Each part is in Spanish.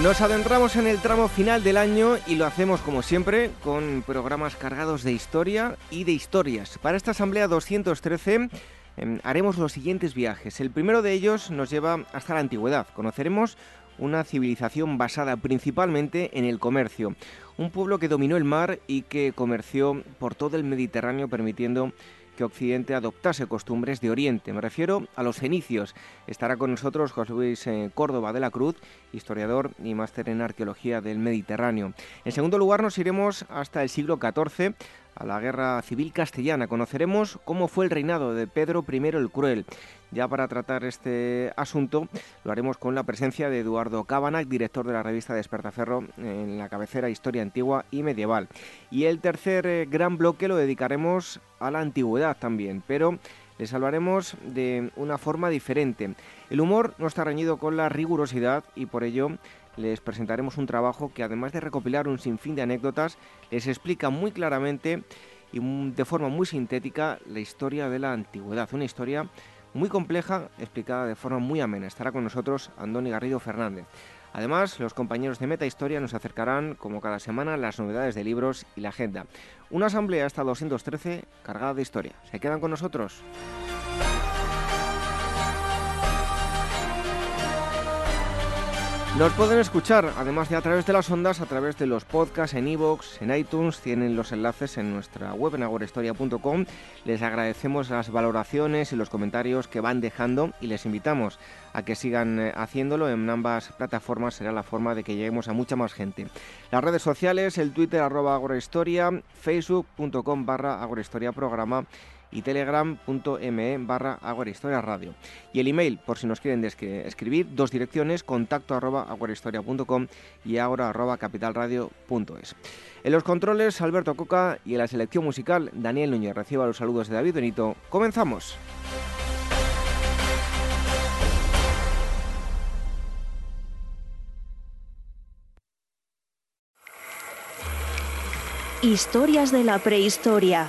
Nos adentramos en el tramo final del año y lo hacemos como siempre con programas cargados de historia y de historias. Para esta Asamblea 213 em, haremos los siguientes viajes. El primero de ellos nos lleva hasta la antigüedad. Conoceremos una civilización basada principalmente en el comercio. Un pueblo que dominó el mar y que comerció por todo el Mediterráneo permitiendo Occidente adoptase costumbres de Oriente. Me refiero a los fenicios. Estará con nosotros José Luis eh, Córdoba de la Cruz, historiador y máster en arqueología del Mediterráneo. En segundo lugar nos iremos hasta el siglo XIV a la Guerra Civil Castellana. Conoceremos cómo fue el reinado de Pedro I el Cruel. Ya para tratar este asunto lo haremos con la presencia de Eduardo Cabanac, director de la revista Despertaferro en la cabecera Historia Antigua y Medieval. Y el tercer eh, gran bloque lo dedicaremos a la antigüedad también, pero les hablaremos de una forma diferente. El humor no está reñido con la rigurosidad y por ello les presentaremos un trabajo que además de recopilar un sinfín de anécdotas, les explica muy claramente y de forma muy sintética la historia de la antigüedad, una historia muy compleja, explicada de forma muy amena. Estará con nosotros Andoni Garrido Fernández. Además, los compañeros de Meta Historia nos acercarán, como cada semana, las novedades de libros y la agenda. Una asamblea hasta 213 cargada de historia. ¿Se quedan con nosotros? Nos pueden escuchar, además de a través de las ondas, a través de los podcasts en iVoox, en iTunes, tienen los enlaces en nuestra web en agorahistoria.com. Les agradecemos las valoraciones y los comentarios que van dejando y les invitamos a que sigan eh, haciéndolo en ambas plataformas, será la forma de que lleguemos a mucha más gente. Las redes sociales, el Twitter arroba facebook.com barra agorahistoria programa y telegram.me barra Historia Radio. Y el email, por si nos quieren escribir, dos direcciones, contacto arroba aguarahistoria.com y ahora arroba capitalradio.es. En los controles, Alberto Coca y en la selección musical, Daniel Núñez. Reciba los saludos de David Benito. ¡Comenzamos! Historias de la prehistoria.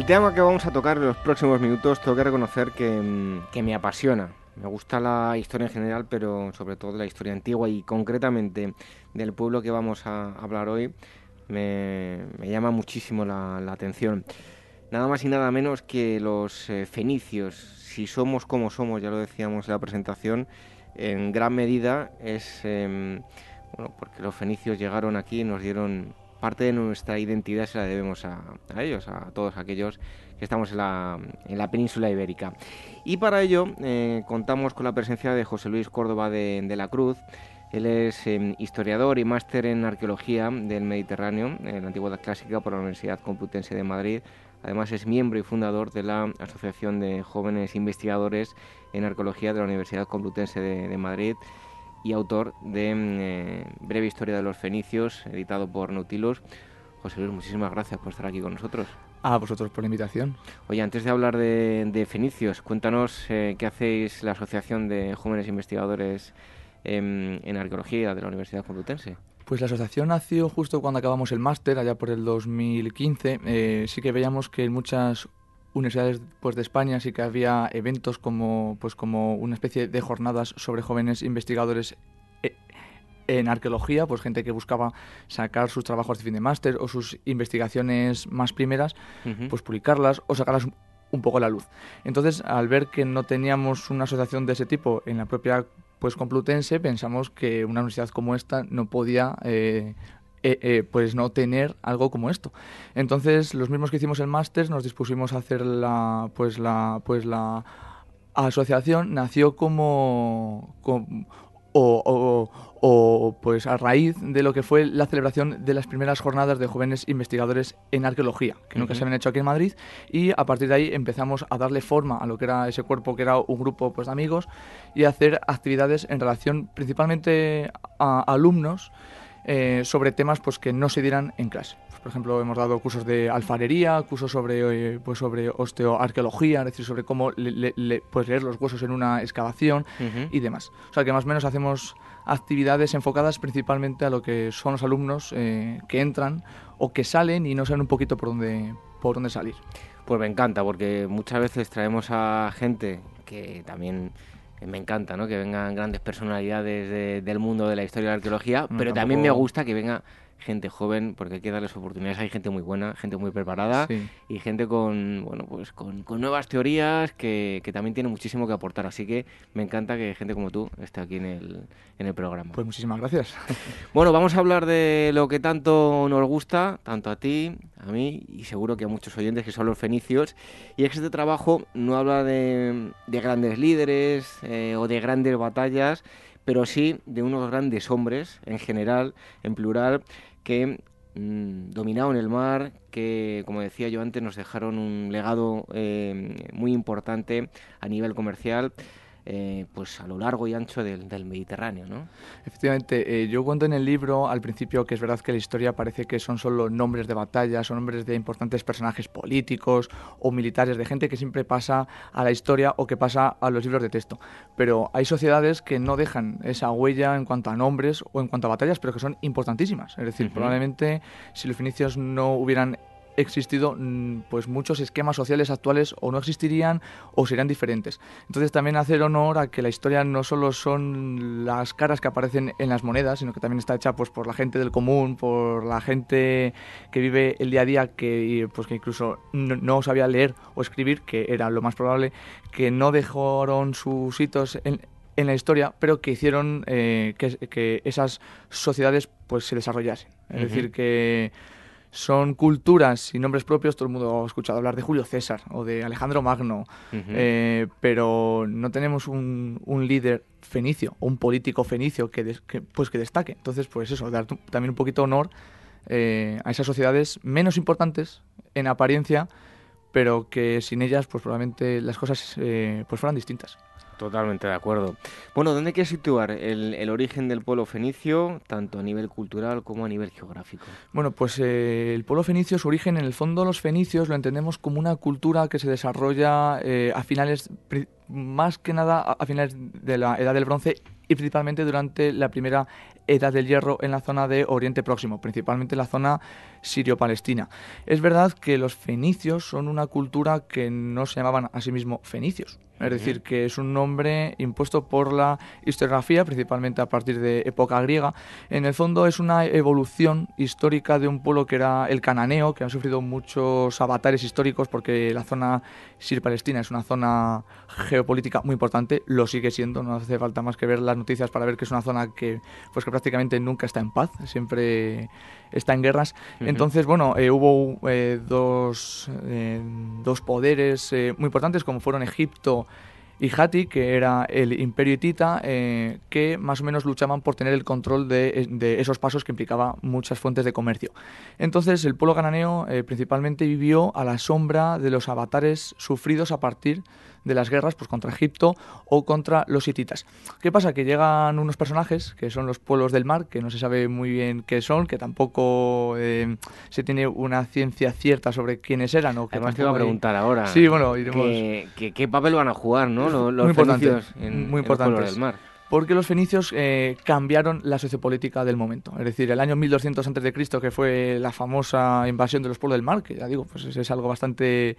El tema que vamos a tocar en los próximos minutos tengo que reconocer mm, que, me apasiona. Me gusta la historia en general, pero sobre todo la historia antigua y concretamente del pueblo que vamos a hablar hoy me, llama muchísimo la, atención. Nada más y nada menos que los eh, fenicios, si somos como somos, ya lo decíamos en la presentación, en gran medida es em, bueno, porque los fenicios llegaron aquí y nos dieron parte de nuestra identidad se la debemos a, ellos, a todos aquellos que estamos en la, en la península ibérica. Y para ello eh, contamos con la presencia de José Luis Córdoba de, la Cruz. Él es em, historiador y máster en arqueología del Mediterráneo, en la antigüedad clásica por la Universidad Complutense de Madrid. Además es miembro y fundador de la Asociación de Jóvenes Investigadores en Arqueología de la Universidad Complutense de Madrid y autor de mm, eh, Breve Historia de los Fenicios, editado por Nautilus. José Luis, muchísimas gracias por estar aquí con nosotros. A vosotros por la invitación. Oye, antes de hablar de, Fenicios, cuéntanos eh, qué hacéis la Asociación de Jóvenes Investigadores en, Arqueología de la Universidad Complutense. Pues la asociación nació justo cuando acabamos el máster, allá por el 2015. Eh, sí que veíamos que en muchas universidades pues, de España sí que había eventos como, pues, como una especie de jornadas sobre jóvenes investigadores eh, en arqueología, pues gente que buscaba sacar sus trabajos de fin de máster o sus investigaciones más primeras, pues publicarlas o sacarlas un poco a la luz. Entonces, al ver que no teníamos una asociación de ese tipo en la propia pues Complutense, pensamos que una universidad como esta no podía eh, eh, eh, pues no tener algo como esto. Entonces, los mismos que hicimos el máster nos dispusimos a hacer la, pues la, pues la asociación nació como, o, pues a raíz de lo que fue la celebración de las primeras jornadas de jóvenes investigadores en arqueología, que nunca se habían hecho aquí en Madrid, y a partir de ahí empezamos a darle forma a lo que era ese cuerpo, que era un grupo pues, de amigos, y a hacer actividades en relación principalmente a alumnos eh, sobre temas pues, que no se dieran en clase. Pues, por ejemplo, hemos dado cursos de alfarería, cursos sobre, eh, pues, sobre osteoarqueología, es decir, sobre cómo pues, leer los huesos en una excavación y demás. O sea, que más o menos hacemos actividades enfocadas principalmente a lo que son los alumnos eh, que entran o que salen y no saben un poquito por dónde, por dónde salir. Pues me encanta, porque muchas veces traemos a gente que también me encanta ¿no? que vengan grandes personalidades del mundo de la historia de la arqueología, pero también me gusta que venga gente joven, porque hay que darles oportunidades. Hay gente muy buena, gente muy preparada y gente con, bueno, pues con, nuevas teorías que, que, también tiene muchísimo que aportar. Así que me encanta que gente como tú esté aquí en el, en el programa. Pues muchísimas gracias. Bueno, vamos a hablar de lo que tanto nos gusta, tanto a ti, a mí y seguro que a muchos oyentes que son los fenicios. Y es que este trabajo no habla de, de grandes líderes eh, o de grandes batallas, pero sí de unos grandes hombres en general, en plural, que mm, dominaron el mar, que, como decía yo antes, nos dejaron un legado eh, muy importante a nivel comercial. Eh, pues a lo largo y ancho del, Mediterráneo, ¿no? Efectivamente, eh, yo cuento en el libro al principio que es verdad que la historia parece que son solo nombres de batallas, son nombres de importantes personajes políticos o militares, de gente que siempre pasa a la historia o que pasa a los libros de texto. Pero hay sociedades que no dejan esa huella en cuanto a nombres o en cuanto a batallas, pero que son importantísimas. Es decir, probablemente si los fenicios no hubieran existido mm, pues muchos esquemas sociales actuales o no existirían o serían diferentes. Entonces también hacer honor a que la historia no solo son las caras que aparecen en las monedas, sino que también está hecha pues por la gente del común, por la gente que vive el día a día, que pues que incluso no, sabía leer o escribir, que era lo más probable, que no dejaron sus hitos en, la historia, pero que hicieron eh, que, esas sociedades pues se desarrollasen. Es decir, que son culturas y nombres propios. Todo el mundo ha escuchado hablar de Julio César o de Alejandro Magno, eh, pero no tenemos un, líder fenicio o un político fenicio que, pues que destaque. Entonces, pues eso, dar también un poquito de honor eh, a esas sociedades menos importantes en apariencia, pero que sin ellas, pues probablemente las cosas eh, pues fueran distintas. Totalmente de acuerdo. Bueno, ¿dónde quieres situar el, origen del pueblo fenicio, tanto a nivel cultural como a nivel geográfico? Bueno, pues eh, el pueblo fenicio, su origen, en el fondo los fenicios lo entendemos como una cultura que se desarrolla eh, a finales, más que nada a finales de la Edad del Bronce y principalmente durante la primera Edad del Hierro en la zona de Oriente Próximo, principalmente la zona sirio-palestina. Es verdad que los fenicios son una cultura que no se llamaban a sí mismos fenicios, es decir, que es un nombre impuesto por la historiografía, principalmente a partir de época griega. En el fondo es una evolución histórica de un pueblo que era el cananeo, que ha sufrido muchos avatares históricos porque la zona sirio-palestina es una zona geopolítica muy importante, lo sigue siendo, no hace falta más que ver las noticias para ver que es una zona que, pues, que prácticamente nunca está en paz, siempre está en guerras. Entonces, bueno, eh, hubo eh, dos, eh, dos poderes muy importantes como fueron Egipto y Hati, que era el imperio hitita, que más o menos luchaban por tener el control de, de, esos pasos que implicaba muchas fuentes de comercio. Entonces el pueblo cananeo principalmente vivió a la sombra de los avatares sufridos a partir de las guerras pues, contra Egipto o contra los hititas. ¿Qué pasa? Que llegan unos personajes, que son los pueblos del mar, que no se sabe muy bien qué son, que tampoco eh, se tiene una ciencia cierta sobre quiénes eran. O que Además te iba a preguntar ahora. Sí, bueno, iremos... ¿Qué, papel van a jugar ¿no? los, muy importante, en, muy importante. del mar? porque los fenicios eh, cambiaron la sociopolítica del momento. Es decir, el año 1200 a.C., que fue la famosa invasión de los pueblos del mar, que ya digo, pues es algo bastante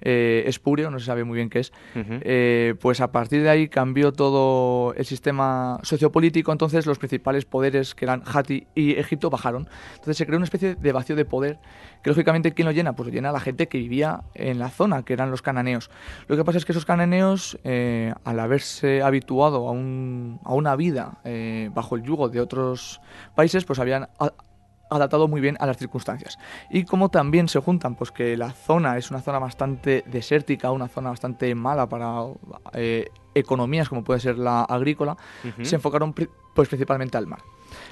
eh, espurio, no se sabe muy bien qué es, eh, pues a partir de ahí cambió todo el sistema sociopolítico, entonces los principales poderes que eran Hati y Egipto bajaron. Entonces se creó una especie de vacío de poder que lógicamente ¿quién lo llena? Pues lo llena la gente que vivía en la zona, que eran los cananeos. Lo que pasa es que esos cananeos, eh, al haberse habituado a, un, a una vida bajo el yugo de otros países, pues habían adaptado muy bien a las circunstancias. Y como también se juntan, pues que la zona es una zona bastante desértica, una zona bastante mala para eh, economías como puede ser la agrícola, se enfocaron pues principalmente al mar.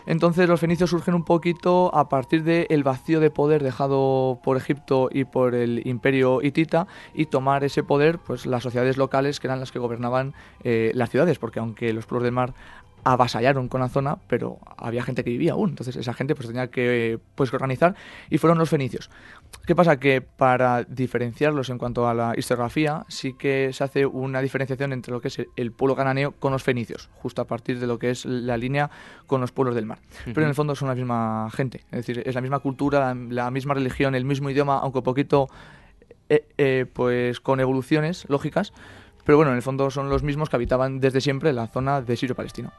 Entonces los fenicios surgen un poquito a partir del vacío de poder dejado por Egipto y por el imperio hitita y tomar ese poder pues las sociedades locales que eran las que gobernaban eh, las ciudades, porque aunque los pueblos del mar avasallaron con la zona, pero había gente que vivía aún. Entonces esa gente pues tenía que pues, organizar y fueron los fenicios. ¿Qué pasa? Que para diferenciarlos en cuanto a la historiografía, sí que se hace una diferenciación entre lo que es el pueblo cananeo con los fenicios, justo a partir de lo que es la línea con los pueblos del mar. Pero en el fondo son la misma gente, es decir, es la misma cultura, la misma religión, el mismo idioma, aunque un poquito eh, eh, pues con evoluciones lógicas, pero bueno, en el fondo son los mismos que habitaban desde siempre la zona de Sirio-Palestino.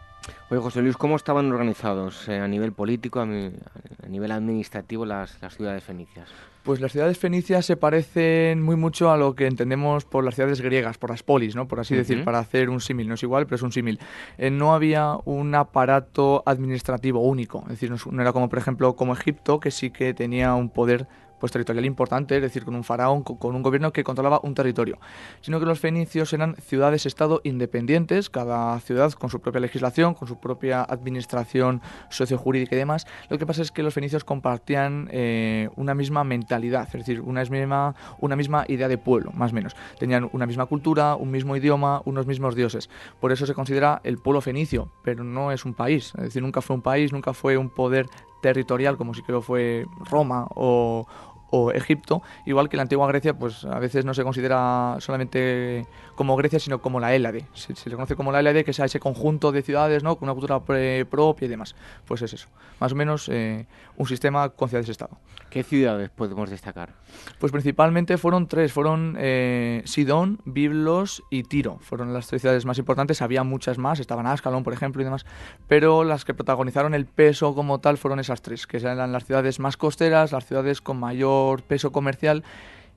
Oye, José Luis, ¿cómo estaban organizados eh, a nivel político, a, nivel administrativo las, ciudades fenicias? Pues las ciudades fenicias se parecen muy mucho a lo que entendemos por las ciudades griegas, por las polis, ¿no? Por así decir, para hacer un símil. No es igual, pero es un símil. Eh, no había un aparato administrativo único. Es decir, no era como, por ejemplo, como Egipto, que sí que tenía un poder pues territorial importante, es decir, con un faraón, con un gobierno que controlaba un territorio, sino que los fenicios eran ciudades-estado independientes, cada ciudad con su propia legislación, con su propia administración sociojurídica y demás. Lo que pasa es que los fenicios compartían eh, una misma mentalidad, es decir, una misma, una misma idea de pueblo, más o menos. Tenían una misma cultura, un mismo idioma, unos mismos dioses. Por eso se considera el pueblo fenicio, pero no es un país, es decir, nunca fue un país, nunca fue un poder territorial como si creo fue Roma o, o Egipto, igual que la antigua Grecia, pues a veces no se considera solamente como Grecia, sino como la Hélade. Se, le conoce como la Hélade, que sea ese conjunto de ciudades, ¿no? Con una cultura propia y demás. Pues es eso. Más o menos eh, un sistema con ciudades-estado. ¿Qué ciudades podemos destacar? Pues principalmente fueron tres. Fueron eh, Sidón, Biblos y Tiro. Fueron las tres ciudades más importantes. Había muchas más. Estaban Ascalón, por ejemplo, y demás. Pero las que protagonizaron el peso como tal fueron esas tres, que eran las ciudades más costeras, las ciudades con mayor peso comercial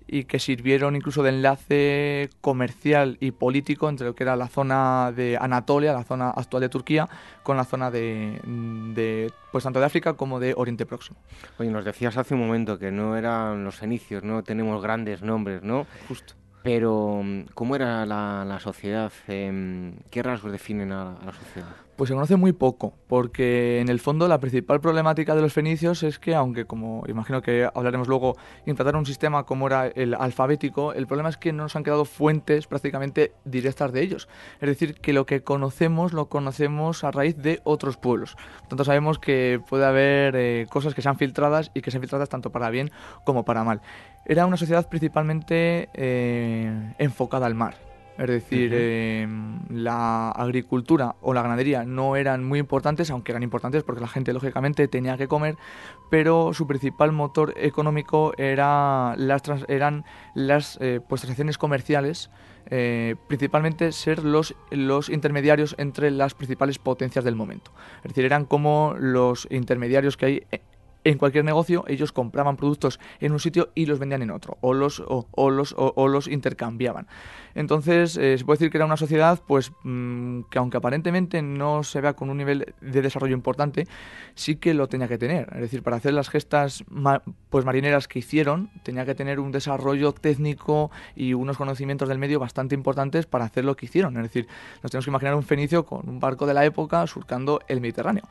y que sirvieron incluso de enlace comercial y político entre lo que era la zona de Anatolia, la zona actual de Turquía, con la zona de, de pues tanto de África como de Oriente Próximo. Oye, nos decías hace un momento que no eran los fenicios, no tenemos grandes nombres, ¿no? Justo. Pero, ¿cómo era la, sociedad? Em, ¿Qué rasgos definen a, la sociedad? Pues se conoce muy poco, porque en el fondo la principal problemática de los fenicios es que, aunque como imagino que hablaremos luego, implantaron un sistema como era el alfabético, el problema es que no nos han quedado fuentes prácticamente directas de ellos. Es decir, que lo que conocemos lo conocemos a raíz de otros pueblos. Por tanto, sabemos que puede haber eh, cosas que sean filtradas y que sean filtradas tanto para bien como para mal. Era una sociedad principalmente eh, enfocada al mar. Es decir, em, la agricultura o la ganadería no eran muy importantes, aunque eran importantes porque la gente lógicamente tenía que comer, pero su principal motor económico era las eran las eh, pues, transacciones comerciales, eh, principalmente ser los, los intermediarios entre las principales potencias del momento. Es decir, eran como los intermediarios que hay en cualquier negocio ellos compraban productos en un sitio y los vendían en otro, o los, o, los, o, los intercambiaban. Entonces, eh, se puede decir que era una sociedad pues mm, que aunque aparentemente no se vea con un nivel de desarrollo importante, sí que lo tenía que tener. Es decir, para hacer las gestas pues marineras que hicieron, tenía que tener un desarrollo técnico y unos conocimientos del medio bastante importantes para hacer lo que hicieron. Es decir, nos tenemos que imaginar un fenicio con un barco de la época surcando el Mediterráneo.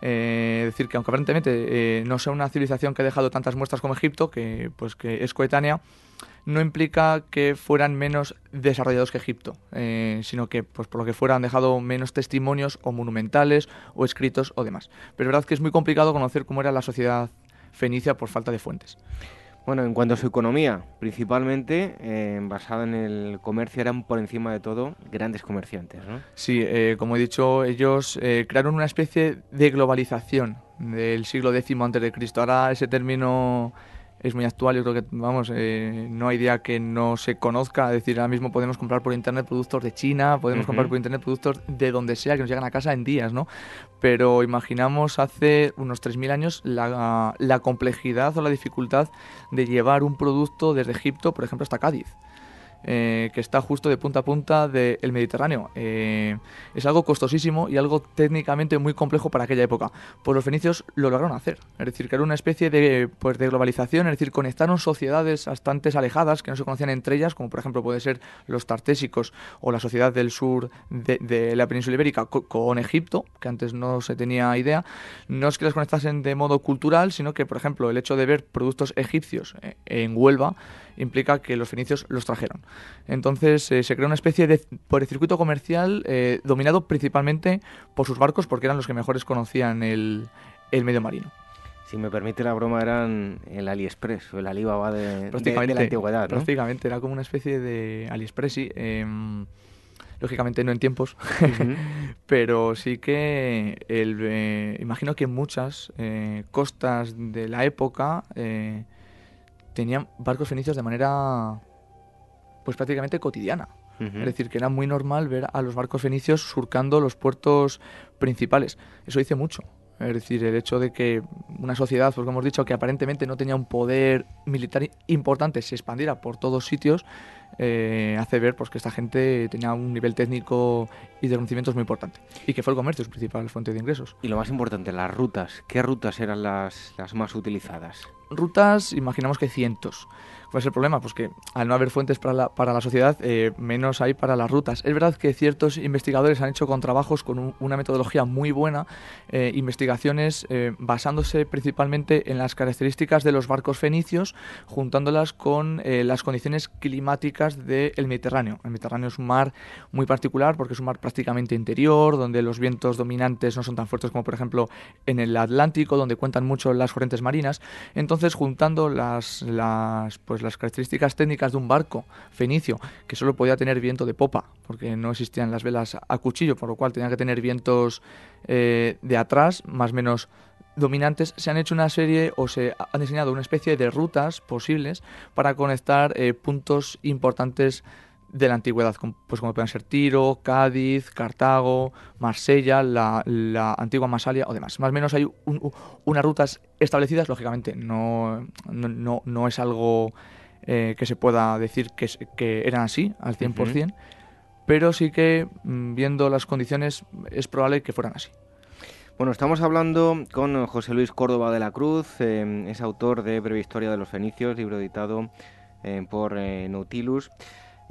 Eh, es decir, que aunque aparentemente eh, no sea una civilización que ha dejado tantas muestras como Egipto, que, pues, que es coetánea, no implica que fueran menos desarrollados que Egipto, eh, sino que pues por lo que fuera han dejado menos testimonios o monumentales o escritos o demás. Pero es verdad que es muy complicado conocer cómo era la sociedad fenicia por falta de fuentes. Bueno, en cuanto a su economía, principalmente eh, basada en el comercio, eran por encima de todo grandes comerciantes, ¿no? Sí, eh, como he dicho, ellos crearon una especie de globalización del siglo X antes de Cristo. Ahora ese término es muy actual. Yo creo que, vamos, eh, no hay día que no se conozca. Es decir, ahora mismo podemos comprar por internet productos de China, podemos comprar por internet productos de donde sea, que nos llegan a casa en días, ¿no? Pero imaginamos hace unos 3.000 años la, la complejidad o la dificultad de llevar un producto desde Egipto, por ejemplo, hasta Cádiz. Eh, que está justo de punta a punta del Mediterráneo. Eh, es algo costosísimo y algo técnicamente muy complejo para aquella época. Pues los fenicios lo lograron hacer. Es decir, que era una especie de, pues, de globalización, es decir, conectaron sociedades bastante alejadas que no se conocían entre ellas, como por ejemplo puede ser los tartésicos o la sociedad del sur de, la península ibérica con, Egipto, que antes no se tenía idea. No es que las conectasen de modo cultural, sino que, por ejemplo, el hecho de ver productos egipcios eh, en Huelva implica que los fenicios los trajeron. Entonces eh, se creó una especie de por el circuito comercial eh, dominado principalmente por sus barcos porque eran los que mejores conocían el, medio marino. Si me permite la broma, eran el AliExpress o el Alibaba de, de, la antigüedad. ¿no? Prácticamente, era como una especie de AliExpress, sí. Em, lógicamente no en tiempos, pero sí que el, eh, imagino que muchas costas de la época tenían barcos fenicios de manera pues prácticamente cotidiana. Es decir, que era muy normal ver a los barcos fenicios surcando los puertos principales. Eso dice mucho. Es decir, el hecho de que una sociedad, pues como hemos dicho, que aparentemente no tenía un poder militar importante, se expandiera por todos sitios, eh, hace ver pues, que esta gente tenía un nivel técnico y de conocimientos muy importante. Y que fue el comercio su principal fuente de ingresos. Y lo más importante, las rutas. ¿Qué rutas eran las, las más utilizadas? Rutas, imaginamos que cientos. ¿Cuál es el problema? Pues que al no haber fuentes para la, para la sociedad, eh, menos hay para las rutas. Es verdad que ciertos investigadores han hecho con trabajos con una metodología muy buena, eh, investigaciones eh, basándose principalmente en las características de los barcos fenicios, juntándolas con las condiciones climáticas del Mediterráneo. El Mediterráneo es un mar muy particular porque es un mar prácticamente interior, donde los vientos dominantes no son tan fuertes como por ejemplo en el Atlántico, donde cuentan mucho las corrientes marinas. Entonces, juntando las, las pues, las características técnicas de un barco fenicio, que solo podía tener viento de popa, porque no existían las velas a cuchillo, por lo cual tenía que tener vientos eh, de atrás, más o menos dominantes, se han hecho una serie o se han diseñado una especie de rutas posibles para conectar eh, puntos importantes de la antigüedad, pues como pueden ser Tiro, Cádiz, Cartago, Marsella, la, antigua Masalia o demás. Más o menos hay unas rutas establecidas, lógicamente no, no, no es algo eh, que se pueda decir que, que eran así al 100%, pero sí que mm, viendo las condiciones es probable que fueran así. Bueno, estamos hablando con José Luis Córdoba de la Cruz, eh, es autor de Breve Historia de los Fenicios, libro editado eh, por Nautilus.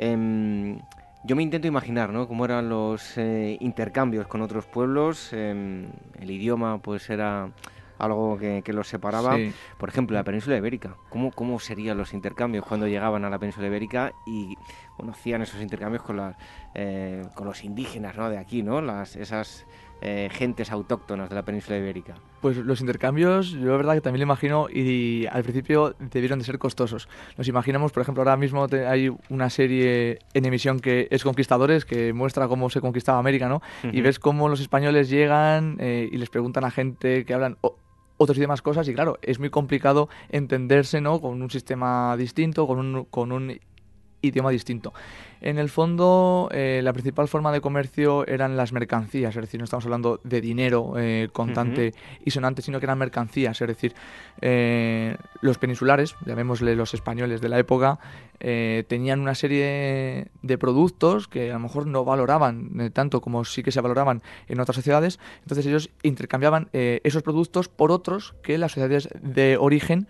Em, yo me intento imaginar, ¿no? Cómo eran los eh, intercambios con otros pueblos. Em, el idioma, pues, era algo que, los separaba. Por ejemplo, la península ibérica. ¿Cómo, ¿Cómo serían los intercambios cuando llegaban a la península ibérica y bueno, hacían esos intercambios con, las, eh, con los indígenas ¿no? de aquí, ¿no? Las, esas eh, gentes autóctonas de la península ibérica? Pues los intercambios, yo la verdad que también lo imagino y al principio debieron de ser costosos. Nos imaginamos, por ejemplo, ahora mismo hay una serie en emisión que es Conquistadores, que muestra cómo se conquistaba América, ¿no? Y ves cómo los españoles llegan eh, y les preguntan a gente que hablan otros y demás cosas y claro, es muy complicado entenderse, ¿no? Con un sistema distinto, con un, con un idioma distinto. En el fondo, eh, la principal forma de comercio eran las mercancías, es decir, no estamos hablando de dinero eh, contante y sonante, sino que eran mercancías, es decir, eh, los peninsulares, llamémosle los españoles de la época, tenían una serie de productos que a lo mejor no valoraban tanto como sí que se valoraban en otras sociedades, entonces ellos intercambiaban esos productos por otros que las sociedades de origen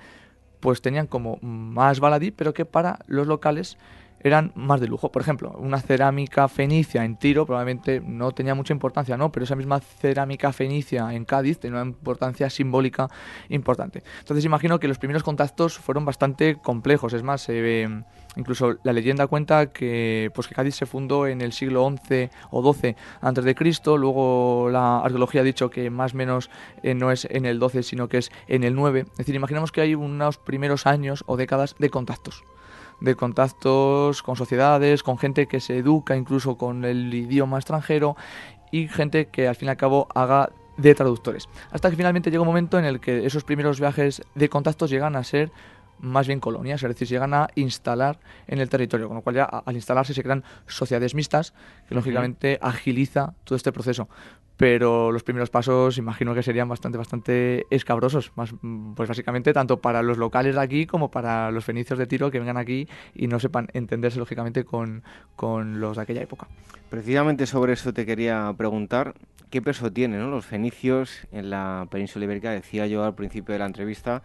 pues tenían como más baladí, pero que para los locales eran más de lujo. Por ejemplo, una cerámica fenicia en Tiro probablemente no tenía mucha importancia, ¿no? Pero esa misma cerámica fenicia en Cádiz tenía una importancia simbólica importante. Entonces imagino que los primeros contactos fueron bastante complejos. Es más, incluso la leyenda cuenta que, pues, que Cádiz se fundó en el siglo XI o XII antes de Cristo. Luego la arqueología ha dicho que más o menos eh, no es en el XII, sino que es en el IX. Es decir, imaginamos que hay unos primeros años o décadas de contactos de contactos con sociedades, con gente que se educa incluso con el idioma extranjero y gente que al fin y al cabo haga de traductores. Hasta que finalmente llega un momento en el que esos primeros viajes de contactos llegan a ser más bien colonias, es decir, se llegan a instalar en el territorio, con lo cual ya al instalarse se crean sociedades mixtas, que lógicamente agiliza todo este proceso pero los primeros pasos imagino que serían bastante, bastante escabrosos, más, pues básicamente tanto para los locales de aquí como para los fenicios de Tiro que vengan aquí y no sepan entenderse lógicamente con, con los de aquella época. Precisamente sobre eso te quería preguntar, ¿qué peso tienen los fenicios en la península ibérica? Decía yo al principio de la entrevista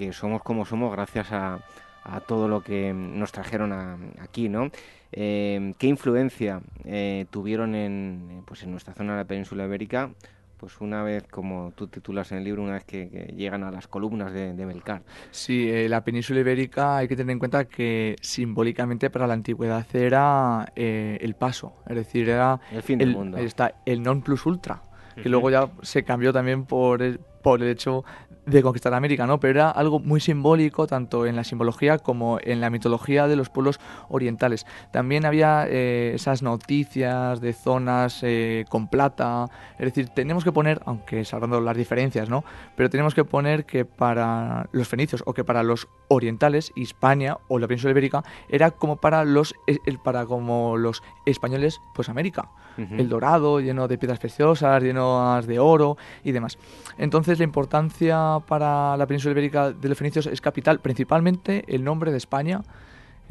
que somos como somos gracias a, a todo lo que nos trajeron aquí, ¿no? Eh, ¿Qué influencia eh, tuvieron en, pues en nuestra zona de la península ibérica? Pues una vez, como tú titulas en el libro, una vez que, llegan a las columnas de, de Melcar. Sí, eh, la península ibérica hay que tener en cuenta que simbólicamente para la antigüedad era el paso, es decir, era el fin del mundo. Está el non plus ultra, que luego ya se cambió también por por el hecho de conquistar América, ¿no? Pero era algo muy simbólico tanto en la simbología como en la mitología de los pueblos orientales. También había eh, esas noticias de zonas eh, con plata, es decir, tenemos que poner, aunque salvando las diferencias, ¿no? Pero tenemos que poner que para los fenicios o que para los orientales, Hispania o la península ibérica era como para los eh, para como los españoles, pues América, el dorado lleno de piedras preciosas, lleno de oro y demás. Entonces la importancia para la península ibérica de los fenicios es capital, principalmente el nombre de España,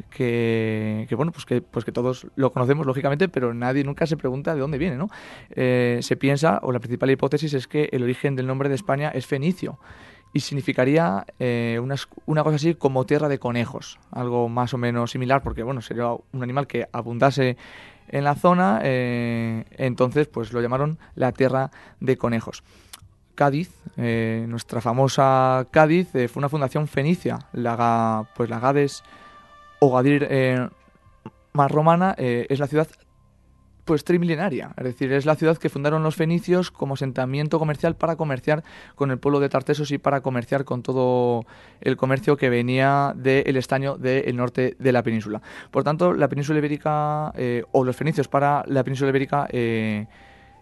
que, bueno, pues que, pues que todos lo conocemos lógicamente, pero nadie nunca se pregunta de dónde viene, ¿no? Eh, se piensa, o la principal hipótesis es que el origen del nombre de España es fenicio y significaría eh, una, cosa así como tierra de conejos, algo más o menos similar, porque bueno, sería un animal que abundase en la zona, eh, entonces pues lo llamaron la tierra de conejos. Cádiz, eh, nuestra famosa Cádiz, eh, fue una fundación fenicia. La, pues la Gades o Gadir eh, más romana es la ciudad pues trimilenaria, es decir, es la ciudad que fundaron los fenicios como asentamiento comercial para comerciar con el pueblo de Tartesos y para comerciar con todo el comercio que venía del estaño del norte de la península. Por tanto, la península ibérica o los fenicios para la península ibérica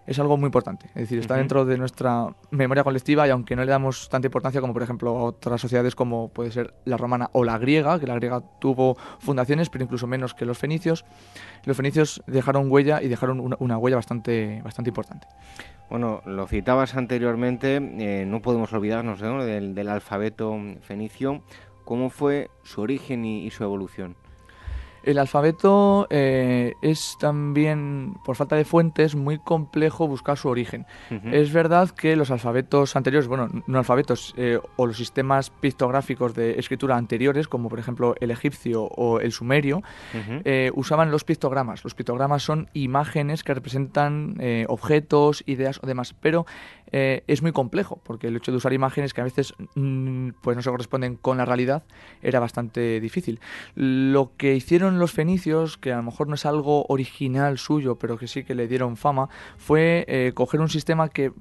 es algo muy importante. Es decir, está dentro de nuestra memoria colectiva y aunque no le damos tanta importancia como por ejemplo a otras sociedades como puede ser la romana o la griega, que la griega tuvo fundaciones, pero incluso menos que los fenicios, los fenicios dejaron huella y dejaron una, huella bastante, bastante importante. Bueno, lo citabas anteriormente, eh, no podemos olvidarnos del, alfabeto fenicio. ¿Cómo fue su origen y su evolución? El alfabeto eh, es también, por falta de fuentes, muy complejo buscar su origen. Es verdad que los alfabetos anteriores, bueno, no alfabetos, eh, o los sistemas pictográficos de escritura anteriores, como por ejemplo el egipcio o el sumerio, eh, usaban los pictogramas. Los pictogramas son imágenes que representan objetos, ideas o demás, pero es muy complejo, porque el hecho de usar imágenes que a veces mm, pues no se corresponden con la realidad era bastante difícil. Lo que hicieron los fenicios, que a lo mejor no es algo original suyo, pero que sí que le dieron fama, fue eh, coger un sistema que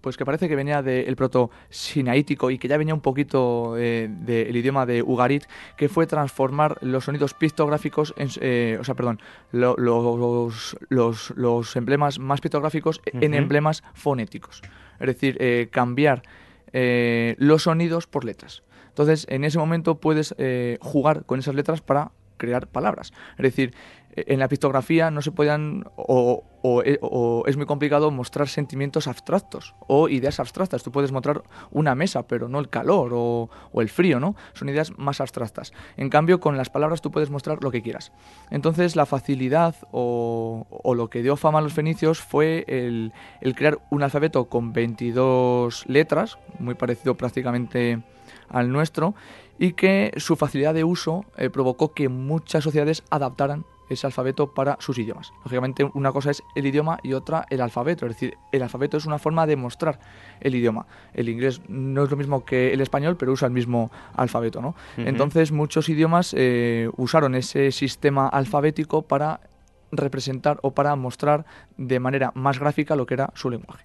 pues que parece que venía del proto-sinaítico y que ya venía un poquito eh, del idioma de Ugarit, que fue transformar los sonidos pictográficos, en, eh, o sea, perdón, los, los, emblemas más pictográficos en emblemas fonéticos. Es decir, cambiar los sonidos por letras. Entonces, en ese momento puedes jugar con esas letras para crear palabras. Es decir, en la pictografía no se podían o, es muy complicado mostrar sentimientos abstractos o ideas abstractas. Tú puedes mostrar una mesa, pero no el calor o, el frío, ¿no? Son ideas más abstractas. En cambio, con las palabras tú puedes mostrar lo que quieras. Entonces, la facilidad o, lo que dio fama a los fenicios fue el, crear un alfabeto con 22 letras, muy parecido prácticamente al nuestro, y que su facilidad de uso eh, provocó que muchas sociedades adaptaran ese alfabeto para sus idiomas. Lógicamente una cosa es el idioma y otra el alfabeto, es decir, el alfabeto es una forma de mostrar el idioma. El inglés no es lo mismo que el español, pero usa el mismo alfabeto, ¿no? Entonces muchos idiomas eh, usaron ese sistema alfabético para representar o para mostrar de manera más gráfica lo que era su lenguaje.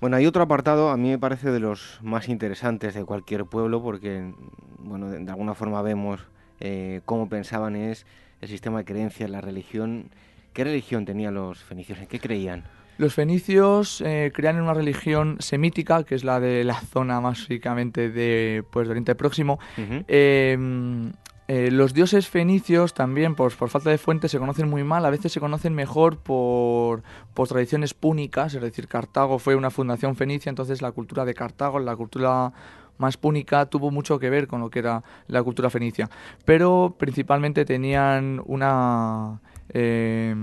Bueno, hay otro apartado, a mí me parece de los más interesantes de cualquier pueblo, porque, bueno, de, alguna forma vemos eh, cómo pensaban, es el sistema de creencias, la religión. ¿Qué religión tenían los fenicios? ¿En qué creían? Los fenicios eh, crean una religión semítica, que es la de la zona básicamente de, pues, de Oriente Próximo. Em, eh, los dioses fenicios también, por, por, falta de fuentes, se conocen muy mal. A veces se conocen mejor por, por, tradiciones púnicas, es decir, Cartago fue una fundación fenicia, entonces la cultura de Cartago, la cultura más púnica tuvo mucho que ver con lo que era la cultura fenicia. Pero principalmente tenían una... Eh,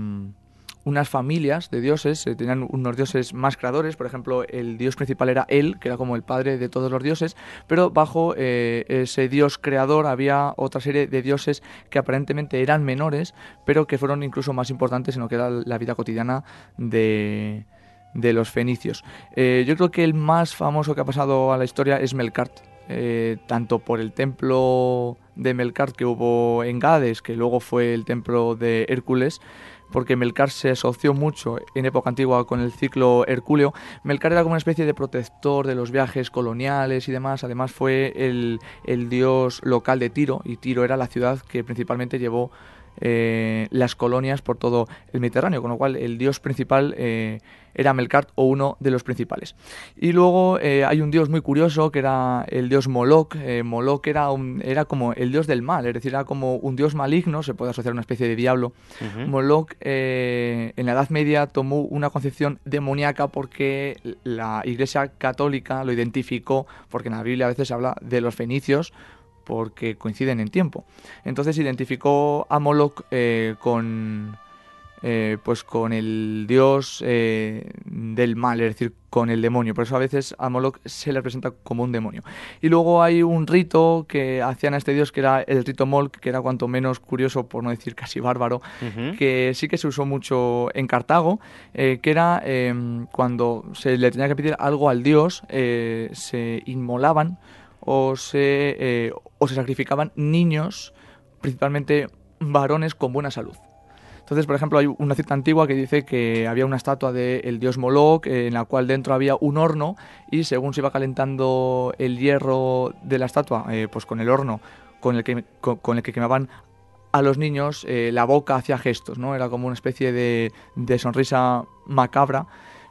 unas familias de dioses, eh, tenían unos dioses más creadores, por ejemplo, el dios principal era él, que era como el padre de todos los dioses, pero bajo eh, ese dios creador había otra serie de dioses que aparentemente eran menores, pero que fueron incluso más importantes en lo que era la vida cotidiana de, de los fenicios. Eh, yo creo que el más famoso que ha pasado a la historia es Melkart, eh, tanto por el templo de Melkart que hubo en Gades, que luego fue el templo de Hércules, porque Melkart se asoció mucho en época antigua con el ciclo hercúleo. Melkart era como una especie de protector de los viajes coloniales y demás. Además fue el, el dios local de Tiro y Tiro era la ciudad que principalmente llevó eh, las colonias por todo el Mediterráneo, con lo cual el dios principal eh, era Melkart o uno de los principales. Y luego eh, hay un dios muy curioso que era el dios Moloch. Moloch era, un, era como el dios del mal, es decir, era como un dios maligno, se puede asociar a una especie de diablo. Moloch en la Edad Media tomó una concepción demoníaca porque la Iglesia Católica lo identificó, porque en la Biblia a veces se habla de los fenicios porque coinciden en tiempo. Entonces identificó a Moloch eh, con, eh, pues con el dios eh, del mal, es decir, con el demonio. Por eso a veces a Moloch se le presenta como un demonio. Y luego hay un rito que hacían a este dios que era el rito Moloch, que era cuanto menos curioso, por no decir casi bárbaro, que sí que se usó mucho en Cartago, que era em, cuando se le tenía que pedir algo al dios, se inmolaban o se, o se sacrificaban niños, principalmente varones con buena salud. Entonces, por ejemplo, hay una cita antigua que dice que había una estatua del dios Moloch en la cual dentro había un horno y según se iba calentando el hierro de la estatua, eh, pues con el horno con el que, con, el que quemaban a los niños, eh, la boca hacía gestos, ¿no? Era como una especie de, de sonrisa macabra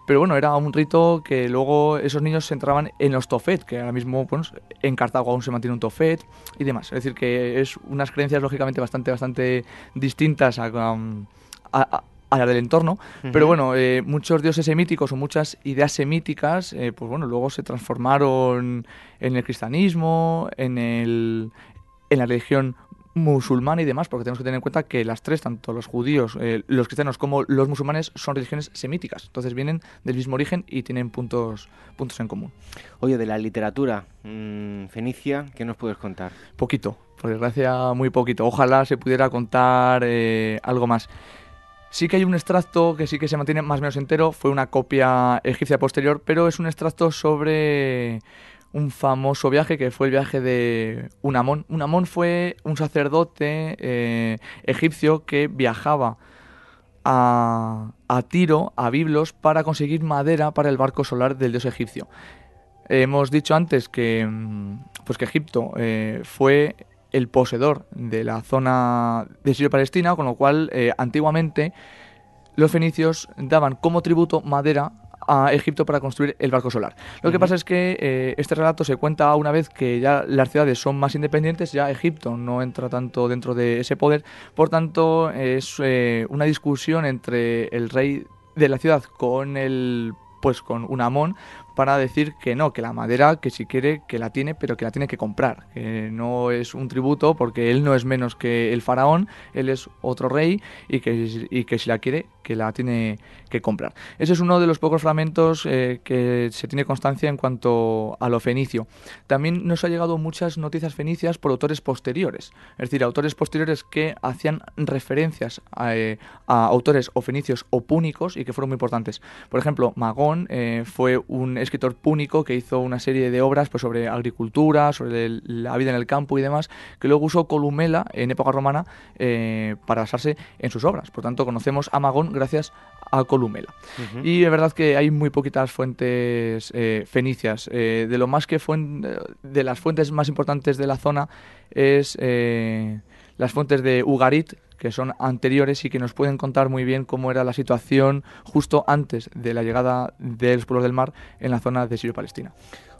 pero bueno, era un rito que luego esos niños se entraban en los tofet, que ahora mismo bueno, en Cartago aún se mantiene un tofet y demás. Es decir, que es unas creencias lógicamente bastante, bastante distintas a, las del entorno, pero bueno, eh, muchos dioses semíticos o muchas ideas semíticas, eh, pues bueno, luego se transformaron en el cristianismo, en, el, en la religión musulmana y demás, porque tenemos que tener en cuenta que las tres, tanto los judíos, eh, los cristianos como los musulmanes, son religiones semíticas. Entonces vienen del mismo origen y tienen puntos, puntos en común. Oye, de la literatura mm, fenicia, ¿qué nos puedes contar? Poquito, por desgracia muy poquito. Ojalá se pudiera contar eh, algo más. Sí que hay un extracto que sí que se mantiene más o menos entero, fue una copia egipcia posterior, pero es un extracto sobre un famoso viaje que fue el viaje de Unamón. Unamón fue un sacerdote eh, egipcio que viajaba a, Tiro, a Biblos, para conseguir madera para el barco solar del dios egipcio. hemos dicho antes que, mm, pues que Egipto eh, fue el poseedor de la zona de Sirio-Palestina, con lo cual eh, antiguamente los fenicios daban como tributo madera a Egipto para construir el barco solar. Lo que pasa es que eh, este relato se cuenta una vez que ya las ciudades son más independientes, ya Egipto no entra tanto dentro de ese poder, por tanto es eh, una discusión entre el rey de la ciudad con el pues con un amón para decir que no, que la madera, que si quiere, que la tiene, pero que la tiene que comprar, que no es un tributo porque él no es menos que el faraón, él es otro rey y que, y que si la quiere, que la tiene que comprar. Ese es uno de los pocos fragmentos eh, que se tiene constancia en cuanto a lo fenicio. También nos ha llegado muchas noticias fenicias por autores posteriores, es decir, autores posteriores que hacían referencias a, eh, autores o fenicios o púnicos y que fueron muy importantes. Por ejemplo, Magón eh, fue un escritor púnico que hizo una serie de obras pues, sobre agricultura, sobre la vida en el campo y demás, que luego usó Columela en época romana para basarse en sus obras. Por tanto, conocemos a Magón gracias a Columela. Y es verdad que hay muy poquitas fuentes eh, fenicias. Eh, de lo más que de las fuentes más importantes de la zona es las fuentes de Ugarit, que son anteriores y que nos pueden contar muy bien cómo era la situación justo antes de la llegada de los pueblos del mar en la zona de Sirio-Palestina.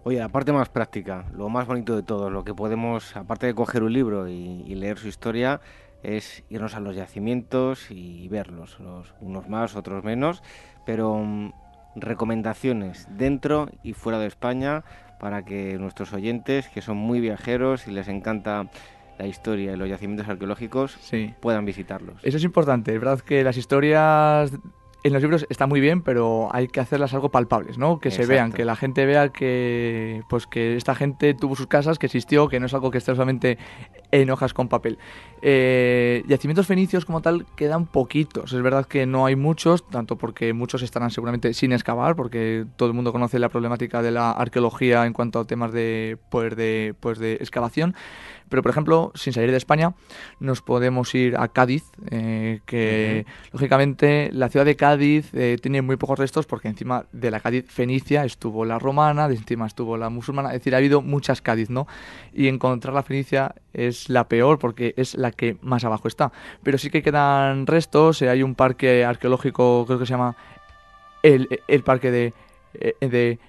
Oye, la parte más práctica, lo más bonito de todo, lo que podemos, aparte de coger un libro y, leer su historia, es irnos a los yacimientos y verlos, unos más, otros menos, pero mm, recomendaciones dentro y fuera de España para que nuestros oyentes, que son muy viajeros y les encanta la historia y los yacimientos arqueológicos puedan visitarlos. Eso es importante, es verdad que las historias en los libros están muy bien, pero hay que hacerlas algo palpables, ¿no? Que se vean, que la gente vea que pues que esta gente tuvo sus casas, que existió, que no es algo que esté solamente en hojas con papel. Eh, yacimientos fenicios como tal quedan poquitos. Es verdad que no hay muchos, tanto porque muchos estarán seguramente sin excavar, porque todo el mundo conoce la problemática de la arqueología en cuanto a temas de, pues, de, pues, de excavación. Pero, por ejemplo, sin salir de España, nos podemos ir a Cádiz, eh, que lógicamente la ciudad de Cádiz eh, tiene muy pocos restos porque encima de la Cádiz fenicia estuvo la romana, de encima estuvo la musulmana, es decir, ha habido muchas Cádiz, ¿no? Y encontrar la fenicia es la peor porque es la que más abajo está. Pero sí que quedan restos, eh, hay un parque arqueológico, creo que se llama el, el parque de, de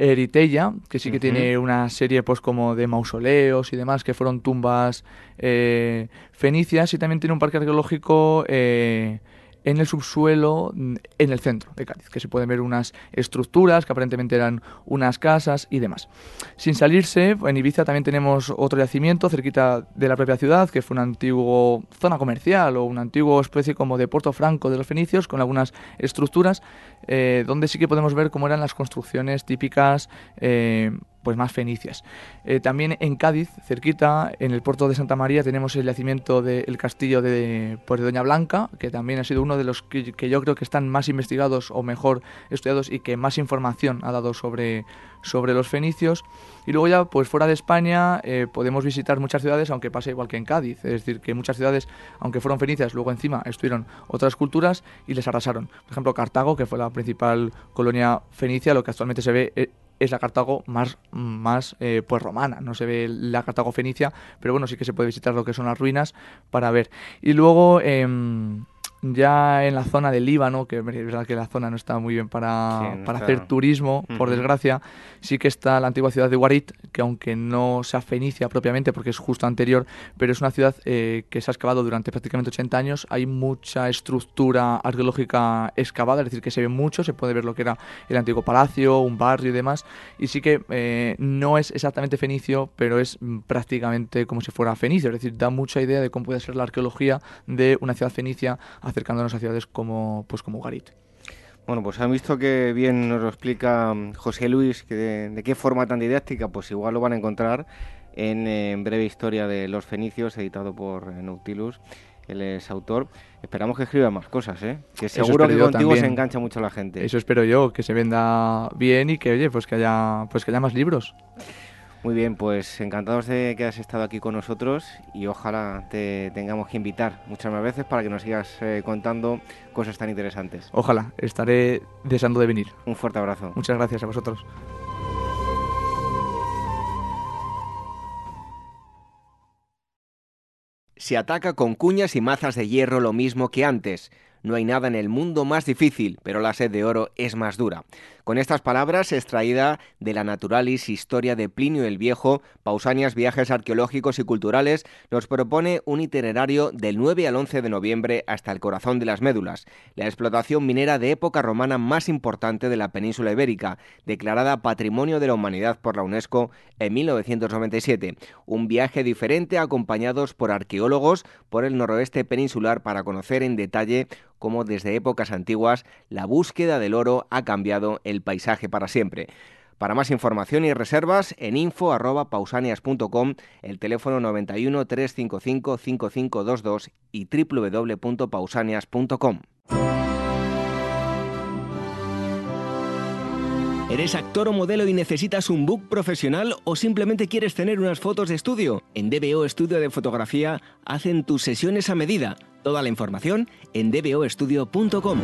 Eritella, que sí que tiene una serie pues como de mausoleos y demás, que fueron tumbas eh, fenicias, y también tiene un parque arqueológico eh, en el subsuelo, en el centro de Cádiz, que se pueden ver unas estructuras que aparentemente eran unas casas y demás. Sin salirse, en Ibiza también tenemos otro yacimiento cerquita de la propia ciudad, que fue una antigua zona comercial o una antigua especie como de Puerto Franco de los fenicios, con algunas estructuras, eh, donde sí que podemos ver cómo eran las construcciones típicas eh, pues más fenicias. Eh, también en Cádiz, cerquita, en el puerto de Santa María, tenemos el yacimiento del castillo de, pues, de Doña Blanca, que también ha sido uno de los que, yo creo que están más investigados o mejor estudiados y que más información ha dado sobre, sobre los fenicios. Y luego ya, pues fuera de España, eh, podemos visitar muchas ciudades, aunque pase igual que en Cádiz. Es decir, que muchas ciudades, aunque fueron fenicias, luego encima estuvieron otras culturas y les arrasaron. Por ejemplo, Cartago, que fue la principal colonia fenicia, lo que actualmente se ve eh, es la Cartago más, más eh, pues romana, no se ve la Cartago fenicia, pero bueno, sí que se puede visitar lo que son las ruinas para ver. Y luego... Em, ya en la zona del Líbano, que es verdad que la zona no está muy bien para, para hacer turismo, por desgracia, sí que está la antigua ciudad de Warit, que aunque no sea fenicia propiamente, porque es justo anterior, pero es una ciudad eh, que se ha excavado durante prácticamente 80 años, hay mucha estructura arqueológica excavada, es decir, que se ve mucho, se puede ver lo que era el antiguo palacio, un barrio y demás, y sí que eh, no es exactamente fenicio, pero es prácticamente como si fuera fenicio, es decir, da mucha idea de cómo puede ser la arqueología de una ciudad fenicia acercándonos a ciudades como, pues como Garit. Bueno, pues han visto que bien nos lo explica mm, José Luis, que de, qué forma tan didáctica, pues igual lo van a encontrar en, Breve Historia de los Fenicios, editado por eh, Nautilus. Él es autor. Esperamos que escriba más cosas, ¿eh? Que seguro que contigo se engancha mucho la gente. Eso espero yo, que se venda bien y que, oye, pues que haya, pues que haya más libros. Muy bien, pues encantados de que hayas estado aquí con nosotros y ojalá te tengamos que invitar muchas más veces para que nos sigas eh, contando cosas tan interesantes. Ojalá, estaré deseando de venir. Un fuerte abrazo. Muchas gracias a vosotros. Se ataca con cuñas y mazas de hierro lo mismo que antes. no hay nada en el mundo más difícil, pero la sed de oro es más dura. Con estas palabras, extraída de la Naturalis Historia de Plinio el Viejo, Pausanias Viajes Arqueológicos y Culturales, nos propone un itinerario del 9 al 11 de noviembre hasta el corazón de las médulas, la explotación minera de época romana más importante de la península ibérica, declarada Patrimonio de la Humanidad por la UNESCO en 1997. Un viaje diferente acompañados por arqueólogos por el noroeste peninsular para conocer en detalle cómo desde épocas antiguas la búsqueda del oro ha cambiado el paisaje para siempre. Para más información y reservas en info@pausanias.com, el teléfono 91 355 5522 y www.pausanias.com. ¿Eres actor o modelo y necesitas un book profesional o simplemente quieres tener unas fotos de estudio? En DBO Estudio de Fotografía hacen tus sesiones a medida. Toda la información en dboestudio.com.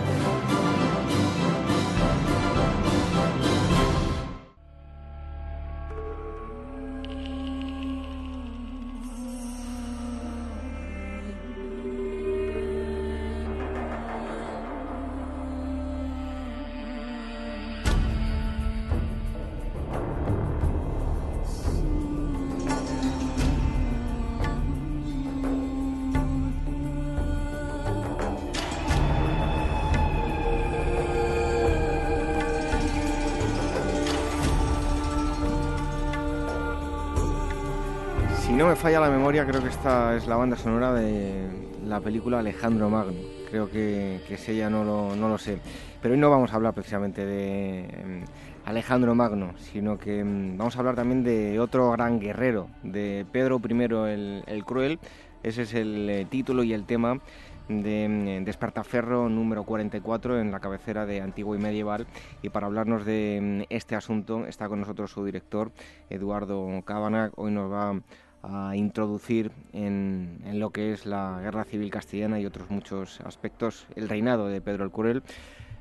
no me falla la memoria, creo que esta es la banda sonora de la película Alejandro Magno. Creo que, que es ella, no lo, no lo sé. Pero hoy no vamos a hablar precisamente de em, Alejandro Magno, sino que em, vamos a hablar también de otro gran guerrero, de Pedro I el, el Cruel. Ese es el eh, título y el tema de em, Despertaferro número 44 en la cabecera de Antiguo y Medieval. Y para hablarnos de este asunto está con nosotros su director, Eduardo Cabana. Hoy nos va a introducir en, lo que es la guerra civil castellana y otros muchos aspectos, el reinado de Pedro el Cruel.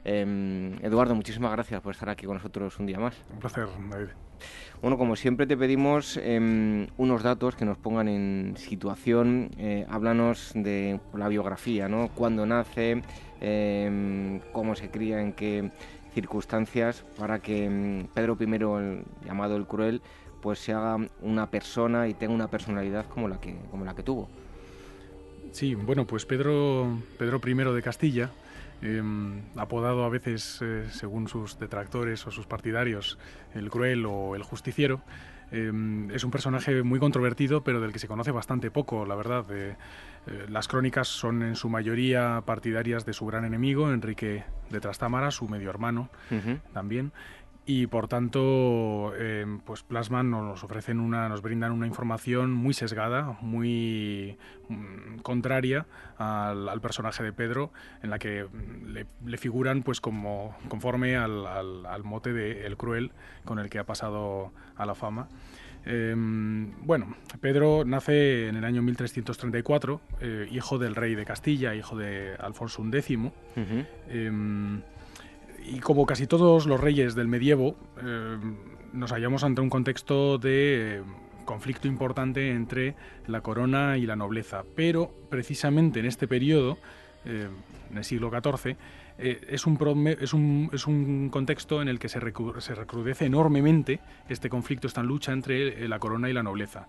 Em, Eduardo, muchísimas gracias por estar aquí con nosotros un día más. Un placer, David. Bueno, como siempre te pedimos em, unos datos que nos pongan en situación. Eh, háblanos de la biografía, ¿no? ¿Cuándo nace? Em, ¿Cómo se cría? ¿En qué circunstancias? Para que Pedro I, el, llamado el Cruel, pues se haga una persona y tenga una personalidad como la que, como la que tuvo. Sí, bueno, pues Pedro, Pedro I de Castilla, em, apodado a veces, eh, según sus detractores o sus partidarios, el cruel o el justiciero, em, es un personaje muy controvertido, pero del que se conoce bastante poco, la verdad. Eh, las crónicas son en su mayoría partidarias de su gran enemigo, Enrique de Trastámara, su medio hermano también, y por tanto em, pues plasman nos ofrecen una nos brindan una información muy sesgada muy mm, contraria al, personaje de Pedro en la que mm, le, figuran pues como conforme al, al, mote de el cruel con el que ha pasado a la fama. Em, bueno, Pedro nace en el año 1334, eh, hijo del rey de Castilla, hijo de Alfonso X y como casi todos los reyes del medievo, eh, nos hallamos ante un contexto de conflicto importante entre la corona y la nobleza. Pero precisamente en este periodo, eh, en el siglo XIV, eh, es, un, es, un, es, un, contexto en el que se, se, recrudece enormemente este conflicto, esta lucha entre la corona y la nobleza.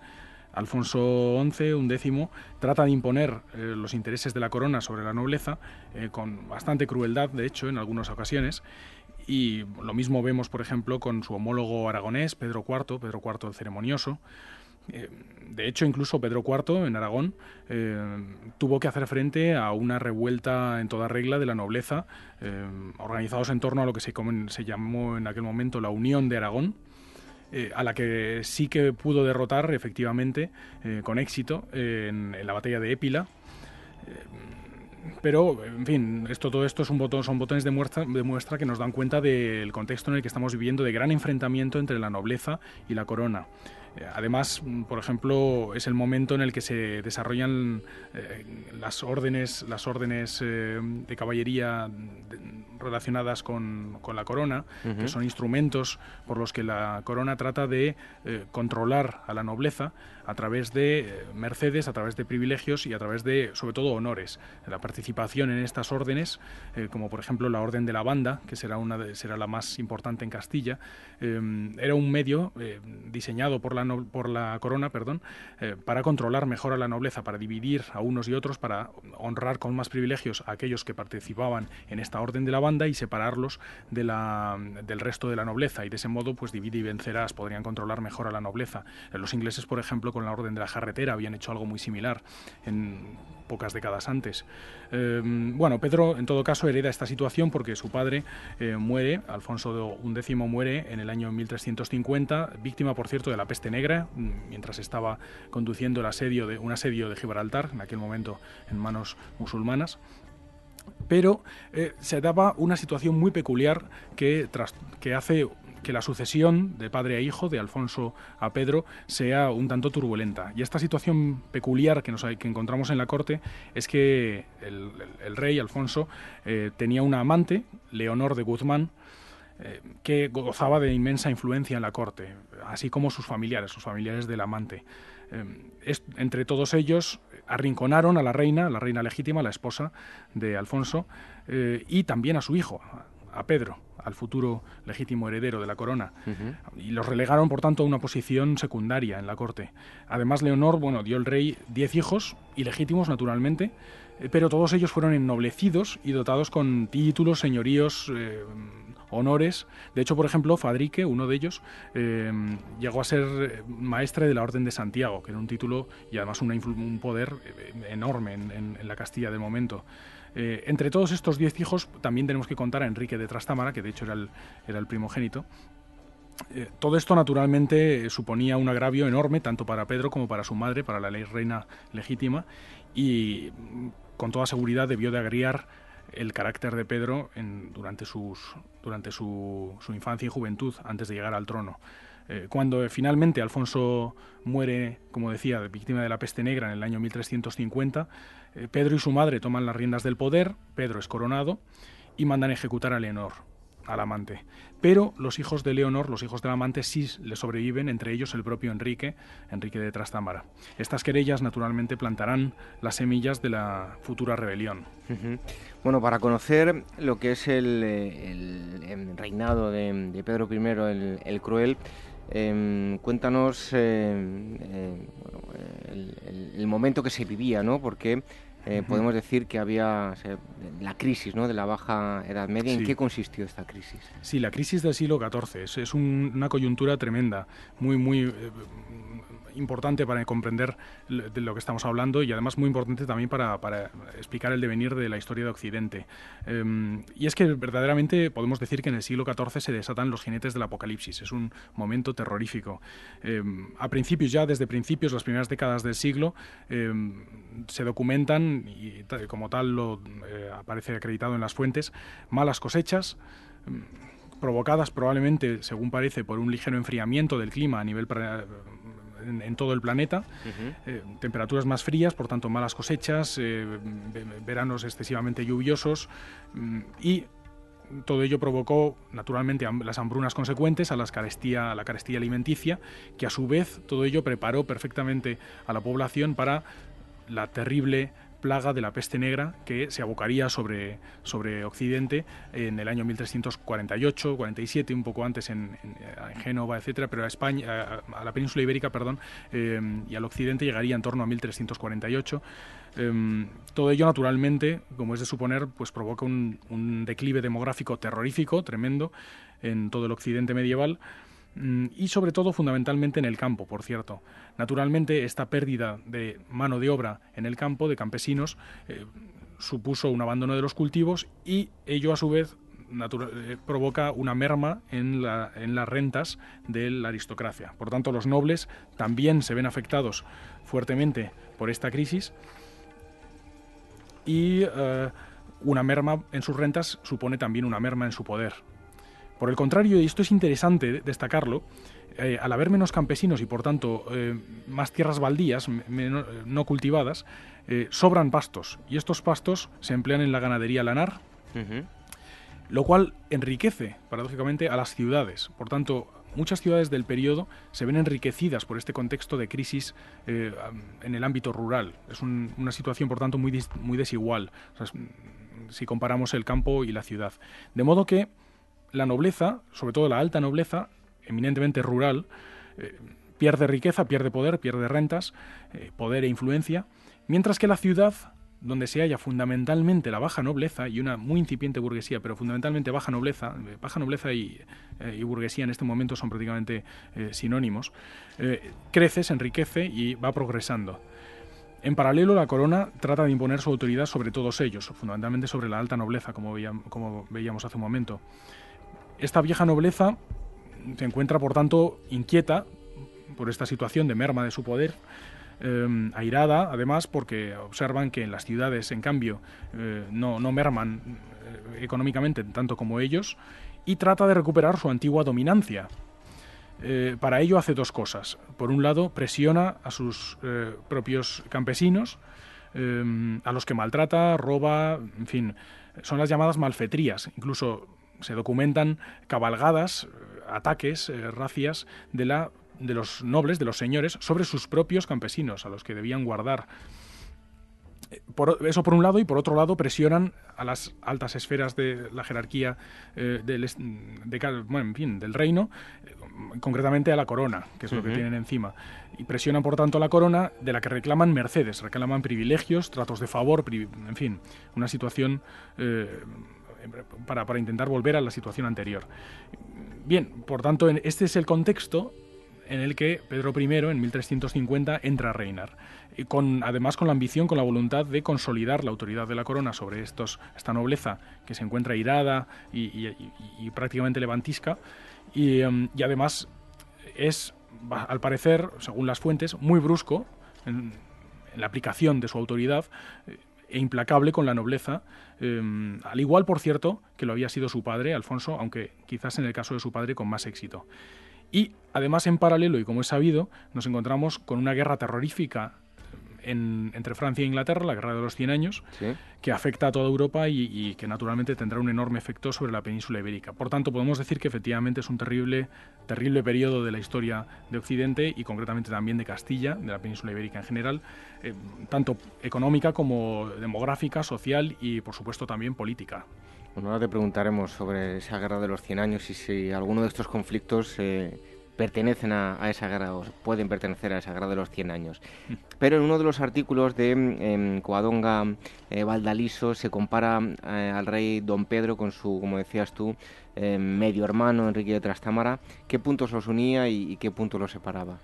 Alfonso XI, un décimo, trata de imponer eh, los intereses de la corona sobre la nobleza, eh, con bastante crueldad, de hecho, en algunas ocasiones. Y lo mismo vemos, por ejemplo, con su homólogo aragonés, Pedro IV, Pedro IV el ceremonioso. Eh, de hecho, incluso Pedro IV en Aragón tuvo que hacer frente a una revuelta en toda regla de la nobleza, organizados en torno a lo que se, se llamó en aquel momento la Unión de Aragón, eh, a la que sí que pudo derrotar efectivamente eh, con éxito en, la batalla de Épila. Eh, pero, en fin, esto, todo esto son botones de muestra, de muestra que nos dan cuenta del contexto en el que estamos viviendo de gran enfrentamiento entre la nobleza y la corona. Además, por ejemplo, es el momento en el que se desarrollan las órdenes, las órdenes de caballería relacionadas con, la corona, que son instrumentos por los que la corona trata de controlar a la nobleza a través de mercedes, a través de privilegios y a través de, sobre todo, honores. La participación en estas órdenes, como por ejemplo la Orden de la Banda, que será, una será la más importante en Castilla, era un medio diseñado por la, por la corona perdón, eh, para controlar mejor a la nobleza, para dividir a unos y otros, para honrar con más privilegios a aquellos que participaban en esta orden de la banda y separarlos de la, del resto de la nobleza. Y de ese modo, pues divide y vencerás, podrían controlar mejor a la nobleza. Eh, los ingleses, por ejemplo, con la orden de la jarretera habían hecho algo muy similar en pocas décadas antes. Em, bueno, Pedro en todo caso hereda esta situación porque su padre eh, muere, Alfonso XI muere en el año 1350, víctima por cierto de la peste negra, mientras estaba conduciendo el asedio de, un asedio de Gibraltar, en aquel momento en manos musulmanas pero eh, se daba una situación muy peculiar que, hace que la sucesión de padre a hijo, de Alfonso a Pedro, sea un tanto turbulenta. Y esta situación peculiar que, encontramos en la corte es que el, rey Alfonso eh, tenía una amante, Leonor de Guzmán, eh, que gozaba de inmensa influencia en la corte, así como sus familiares, sus familiares del amante. Entre todos ellos arrinconaron a la reina, la reina legítima, la esposa de Alfonso, y también a su hijo, a Pedro al futuro legítimo heredero de la corona, y los relegaron, por tanto, a una posición secundaria en la corte. Además, Leonor, bueno, dio el rey diez hijos, ilegítimos, naturalmente, eh, pero todos ellos fueron ennoblecidos y dotados con títulos, señoríos, eh, honores. De hecho, por ejemplo, Fadrique, uno de ellos, eh, llegó a ser maestre de la Orden de Santiago, que era un título y además un poder enorme en, la Castilla de momento. Eh, entre todos estos diez hijos también tenemos que contar a Enrique de Trastámara, que de hecho era el, primogénito. Eh, todo esto naturalmente suponía un agravio enorme tanto para Pedro como para su madre, para la ley reina legítima, y mm, con toda seguridad debió de agriar el carácter de Pedro durante, sus, durante su, infancia y juventud, antes de llegar al trono. Eh, cuando finalmente Alfonso muere, como decía, víctima de la peste negra en el año 1350, eh, Pedro y su madre toman las riendas del poder, Pedro es coronado y mandan ejecutar a Leonor, al amante. Pero los hijos de Leonor, los hijos del amante, sí le sobreviven, entre ellos el propio Enrique, Enrique de Trastámara. Estas querellas, naturalmente, plantarán las semillas de la futura rebelión. Bueno, para conocer lo que es el, eh, reinado de, Pedro I el, Cruel, em, cuéntanos em, eh, el, momento que se vivía, ¿no? Porque eh, podemos decir que había la crisis ¿no? de la baja Edad Media. ¿En qué consistió esta crisis? Sí, la crisis del siglo XIV es, es una coyuntura tremenda, muy, muy eh, importante para comprender de lo que estamos hablando y además muy importante también para, explicar el devenir de la historia de Occidente. Em, y es que verdaderamente podemos decir que en el siglo XIV se desatan los jinetes del apocalipsis. Es un momento terrorífico. Em, a principios, ya desde principios, las primeras décadas del siglo, em, se documentan, y como tal lo eh, aparece acreditado en las fuentes, malas cosechas provocadas probablemente, según parece, por un ligero enfriamiento del clima a nivel en, todo el planeta, eh, temperaturas más frías, por tanto malas cosechas, eh, veranos excesivamente lluviosos mm, y todo ello provocó naturalmente las hambrunas consecuentes a, las carestía, a la carestía alimenticia, que a su vez todo ello preparó perfectamente a la población para la terrible plaga de la peste negra que se abocaría sobre, sobre Occidente en el año 1348, 47, un poco antes en, Génova, etcétera, pero a España, a, la península ibérica, perdón, eh, y al Occidente llegaría en torno a 1348. Em, todo ello, naturalmente, como es de suponer, pues provoca un, un declive demográfico terrorífico, tremendo, en todo el Occidente medieval. Mm, y sobre todo fundamentalmente en el campo, por cierto. Naturalmente, esta pérdida de mano de obra en el campo, de campesinos, eh, supuso un abandono de los cultivos y ello a su vez eh, provoca una merma en, las rentas de la aristocracia. Por tanto, los nobles también se ven afectados fuertemente por esta crisis y eh, una merma en sus rentas supone también una merma en su poder. Por el contrario, y esto es interesante destacarlo, eh, al haber menos campesinos y por tanto eh, más tierras baldías, no cultivadas, eh, sobran pastos y estos pastos se emplean en la ganadería lanar, lo cual enriquece paradójicamente a las ciudades. Por tanto, muchas ciudades del periodo se ven enriquecidas por este contexto de crisis en el ámbito rural. Es una situación, por tanto, muy, muy desigual si comparamos el campo y la ciudad. De modo que la nobleza, sobre todo la alta nobleza, eminentemente rural, eh, pierde riqueza, pierde poder, pierde rentas, eh, poder e influencia, mientras que la ciudad, donde se halla fundamentalmente la baja nobleza y una muy incipiente burguesía, pero fundamentalmente baja nobleza, eh, baja nobleza y, burguesía en este momento son prácticamente sinónimos, crece, se enriquece y va progresando. En paralelo, la corona trata de imponer su autoridad sobre todos ellos, fundamentalmente sobre la alta nobleza, como veíamos hace un momento. Esta vieja nobleza se encuentra, por tanto, inquieta por esta situación de merma de su poder, eh, airada, además, porque observan que en las ciudades, en cambio, eh, no, merman eh, económicamente tanto como ellos, y trata de recuperar su antigua dominancia. para ello hace dos cosas. Por un lado, presiona a sus propios campesinos, a los que maltrata, roba, en fin, son las llamadas malfetrías. Incluso se documentan cabalgadas ataques, eh, racias de, la, de los nobles, de los señores, sobre sus propios campesinos, a los que debían guardar. Eh, eso por un lado y por otro lado presionan a las altas esferas de la jerarquía eh, del, del reino, concretamente a la corona, que es lo que tienen encima. Y presionan por tanto a la corona de la que reclaman mercedes, reclaman privilegios, tratos de favor, en fin, una situación para, intentar volver a la situación anterior. Bien, por tanto, este es el contexto en el que Pedro I, en 1350, entra a reinar. Y con, además con la ambición, con la voluntad de consolidar la autoridad de la corona sobre estos, esta nobleza que se encuentra irada y, prácticamente levantisca. Em, y, además es, al parecer, según las fuentes, muy brusco en, la aplicación de su autoridad eh, e implacable con la nobleza, em, al igual, por cierto, que lo había sido su padre, Alfonso, aunque quizás en el caso de su padre con más éxito. Y además, en paralelo, y como es sabido, nos encontramos con una guerra terrorífica entre Francia e Inglaterra, la Guerra de los Cien Años, que afecta a toda Europa y, que naturalmente tendrá un enorme efecto sobre la península ibérica. Por tanto, podemos decir que efectivamente es un terrible, terrible periodo de la historia de Occidente y concretamente también de Castilla, de la península ibérica en general, eh, tanto económica como demográfica, social y, por supuesto, también política. Bueno, ahora te preguntaremos sobre esa guerra de los 100 años y si alguno de estos conflictos eh, pertenecen a, esa guerra o pueden pertenecer a esa guerra de los 100 años. Mm. Pero en uno de los artículos de eh, Coadonga eh, Valdaliso se compara eh, al rey Don Pedro con su, como decías tú, em, medio hermano Enrique de Trastámara. ¿Qué puntos los unía y, qué puntos los separaba?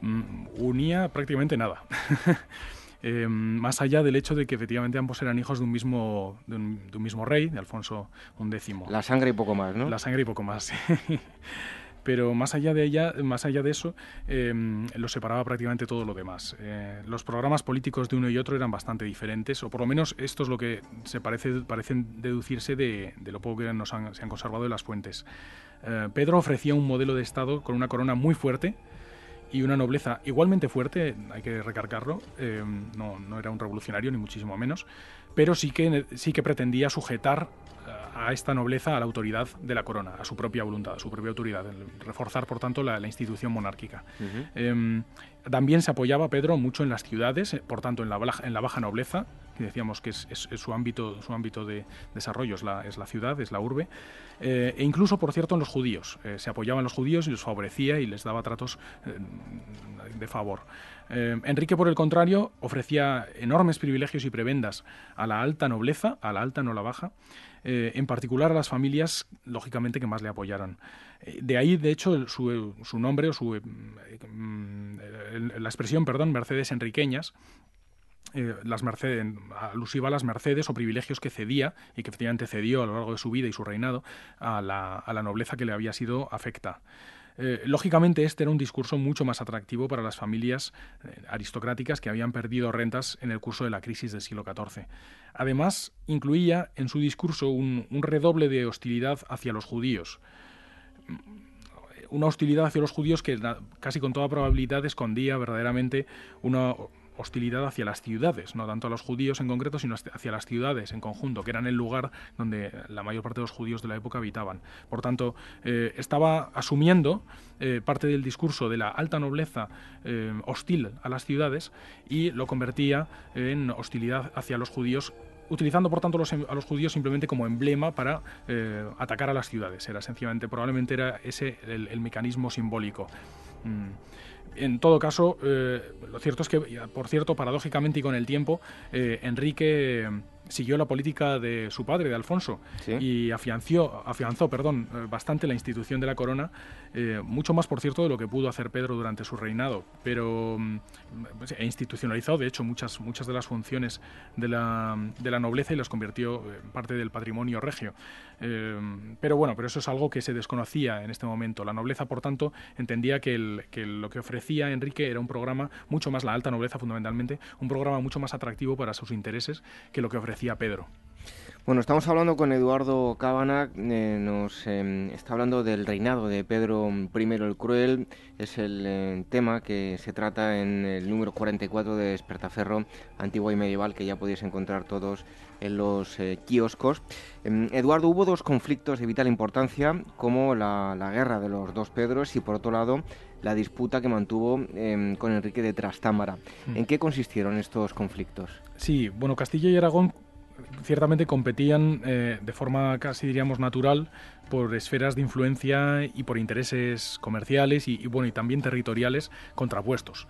Mm, unía prácticamente nada. Em, más allá del hecho de que efectivamente ambos eran hijos de un mismo, de un, mismo rey, de Alfonso XI. La sangre y poco más, ¿no? La sangre y poco más, pero más allá de ella, más allá de eso, em, lo separaba prácticamente todo lo demás. Eh, los programas políticos de uno y otro eran bastante diferentes, o por lo menos esto es lo que se parece, parecen deducirse de, lo poco que nos han, se han conservado de las fuentes. Eh, Pedro ofrecía un modelo de Estado con una corona muy fuerte, y una nobleza igualmente fuerte, hay que recargarlo, em, no, no, era un revolucionario ni muchísimo menos, pero sí que, sí que pretendía sujetar a esta nobleza a la autoridad de la corona, a su propia voluntad, a su propia autoridad, reforzar por tanto la, institución monárquica. Em, también se apoyaba Pedro mucho en las ciudades, eh, por tanto en la, en la baja nobleza, que decíamos que es, su, ámbito, su ámbito de desarrollo, es la, es la ciudad, es la urbe, eh, e incluso, por cierto, en los judíos. Eh, se apoyaba en los judíos y los favorecía y les daba tratos de favor. Enrique, por el contrario, ofrecía enormes privilegios y prebendas a la alta nobleza, a la alta, no la baja, eh, en particular a las familias, lógicamente, que más le apoyaron. Eh, de ahí, de hecho, su, su nombre o su, eh, mm, la expresión, perdón, Mercedes enriqueñas, las Mercedes, alusiva a las mercedes o privilegios que cedía y que efectivamente cedió a lo largo de su vida y su reinado a la, a la nobleza que le había sido afecta. Eh, lógicamente, este era un discurso mucho más atractivo para las familias eh, aristocráticas que habían perdido rentas en el curso de la crisis del siglo XIV. Además, incluía en su discurso un, redoble de hostilidad hacia los judíos una hostilidad hacia los judíos que casi con toda probabilidad escondía verdaderamente una hostilidad hacia las ciudades, no tanto a los judíos en concreto, sino hacia las ciudades en conjunto, que eran el lugar donde la mayor parte de los judíos de la época habitaban. Por tanto, eh, estaba asumiendo eh, parte del discurso de la alta nobleza eh, hostil a las ciudades y lo convertía en hostilidad hacia los judíos utilizando por tanto a los judíos simplemente como emblema para atacar a las ciudades. Era sencillamente, probablemente era ese el, mecanismo simbólico. Mm en todo caso, eh, lo cierto es que, por cierto, paradójicamente y con el tiempo, eh, Enrique siguió la política de su padre, de Alfonso, y afianció, afianzó perdón, eh, bastante la institución de la corona, eh, mucho más, por cierto, de lo que pudo hacer Pedro durante su reinado, pero mm, e institucionalizó, de hecho, muchas, muchas de las funciones de la, de la nobleza y las convirtió en parte del patrimonio regio. Eh, pero bueno, pero eso es algo que se desconocía en este momento. La nobleza, por tanto, entendía que, el, que lo que ofrecía Enrique era un programa, mucho más la alta nobleza fundamentalmente, un programa mucho más atractivo para sus intereses que lo que ofrecía Pedro. Bueno, estamos hablando con Eduardo Cábana, eh, nos em, está hablando del reinado de Pedro I el Cruel, es el eh, tema que se trata en el número 44 de Despertaferro, antiguo y medieval, que ya podéis encontrar todos en los eh, kioscos. Em, Eduardo, hubo dos conflictos de vital importancia, como la, guerra de los dos Pedros y por otro lado la disputa que mantuvo em, con Enrique de Trastámara. Mm. ¿En qué consistieron estos conflictos? Sí, bueno, Castilla y Aragón ciertamente competían eh, de forma casi diríamos natural por esferas de influencia y por intereses comerciales y, bueno y también territoriales contrapuestos.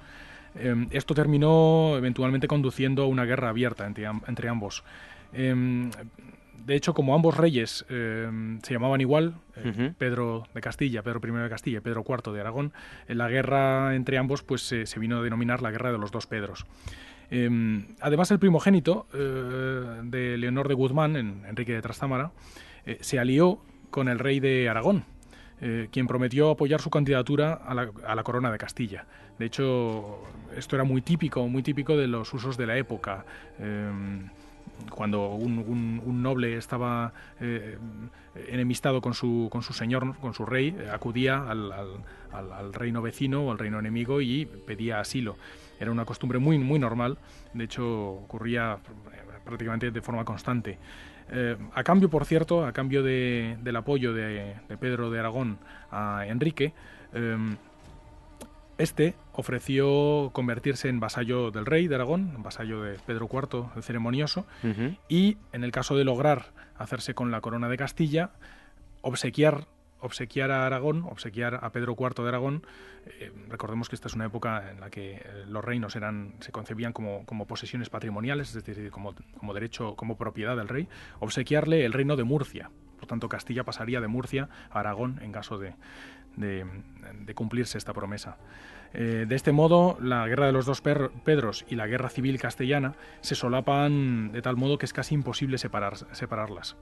Em, esto terminó eventualmente conduciendo a una guerra abierta entre, ambos. Em, de hecho, como ambos reyes em, se llamaban igual, eh, Pedro de Castilla, Pedro I de Castilla y Pedro IV de Aragón, en la guerra entre ambos pues, se vino a denominar la Guerra de los Dos Pedros. Em, además, el primogénito eh, de Leonor de Guzmán, Enrique de Trastámara, eh, se alió con el rey de Aragón, eh, quien prometió apoyar su candidatura a la, corona de Castilla. De hecho, esto era muy típico, muy típico de los usos de la época. Em, cuando un, noble estaba enemistado con su, con su señor, con su rey, acudía al, al, reino vecino o al reino enemigo y pedía asilo. Era una costumbre muy, muy normal, de hecho ocurría prácticamente de forma constante. Eh, a cambio, por cierto, a cambio del apoyo de, Pedro de Aragón a Enrique, em, este ofreció convertirse en vasallo del rey de Aragón, vasallo de Pedro IV el ceremonioso, y en el caso de lograr hacerse con la corona de Castilla, obsequiar obsequiar a Aragón, obsequiar a Pedro IV de Aragón. Eh, recordemos que esta es una época en la que eh, los reinos eran, se concebían como, posesiones patrimoniales, es decir, como, derecho, como propiedad del rey, obsequiarle el reino de Murcia. Por tanto, Castilla pasaría de Murcia a Aragón en caso de, cumplirse esta promesa. Eh, de este modo, la guerra de los dos Pedros y la guerra civil castellana se solapan de tal modo que es casi imposible separar, separarlas.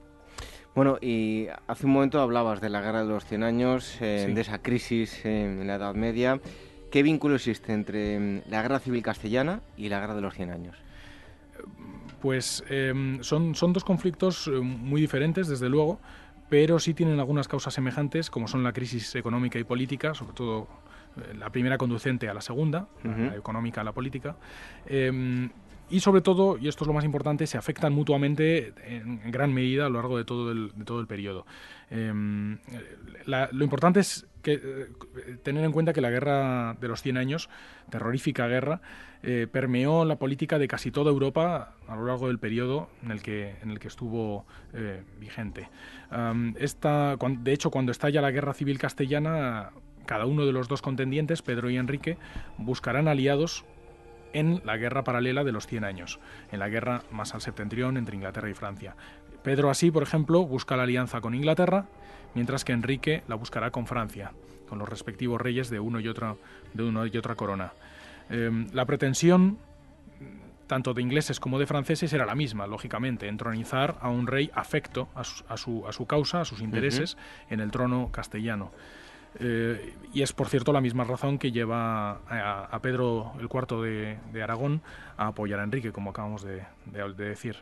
Bueno, y hace un momento hablabas de la Guerra de los Cien Años, eh, de esa crisis en la Edad Media. ¿Qué vínculo existe entre mm, la Guerra Civil Castellana y la Guerra de los Cien Años? Pues son, son dos conflictos eh, muy diferentes, desde luego, pero sí tienen algunas causas semejantes, como son la crisis económica y política, sobre todo eh, la primera conducente a la segunda, la económica a la política. Em, y sobre todo, y esto es lo más importante, se afectan mutuamente en, gran medida a lo largo de todo el, de todo el periodo. Em, lo importante es que, eh, tener en cuenta que la guerra de los 100 años, terrorífica guerra, eh, permeó la política de casi toda Europa a lo largo del periodo en el que, en el que estuvo eh, vigente. esta, de hecho, cuando estalla la guerra civil castellana, cada uno de los dos contendientes, Pedro y Enrique, buscarán aliados en la guerra paralela de los 100 años, en la guerra más al septentrión entre Inglaterra y Francia. Pedro así, por ejemplo, busca la alianza con Inglaterra, mientras que Enrique la buscará con Francia, con los respectivos reyes de uno y otra, de uno y otra corona. Em, la pretensión tanto de ingleses como de franceses era la misma, lógicamente, entronizar a un rey afecto a su, a su, causa, a sus intereses, en el trono castellano. Y es, por cierto, la misma razón que lleva a, Pedro el IV de, Aragón a apoyar a Enrique, como acabamos de, decir.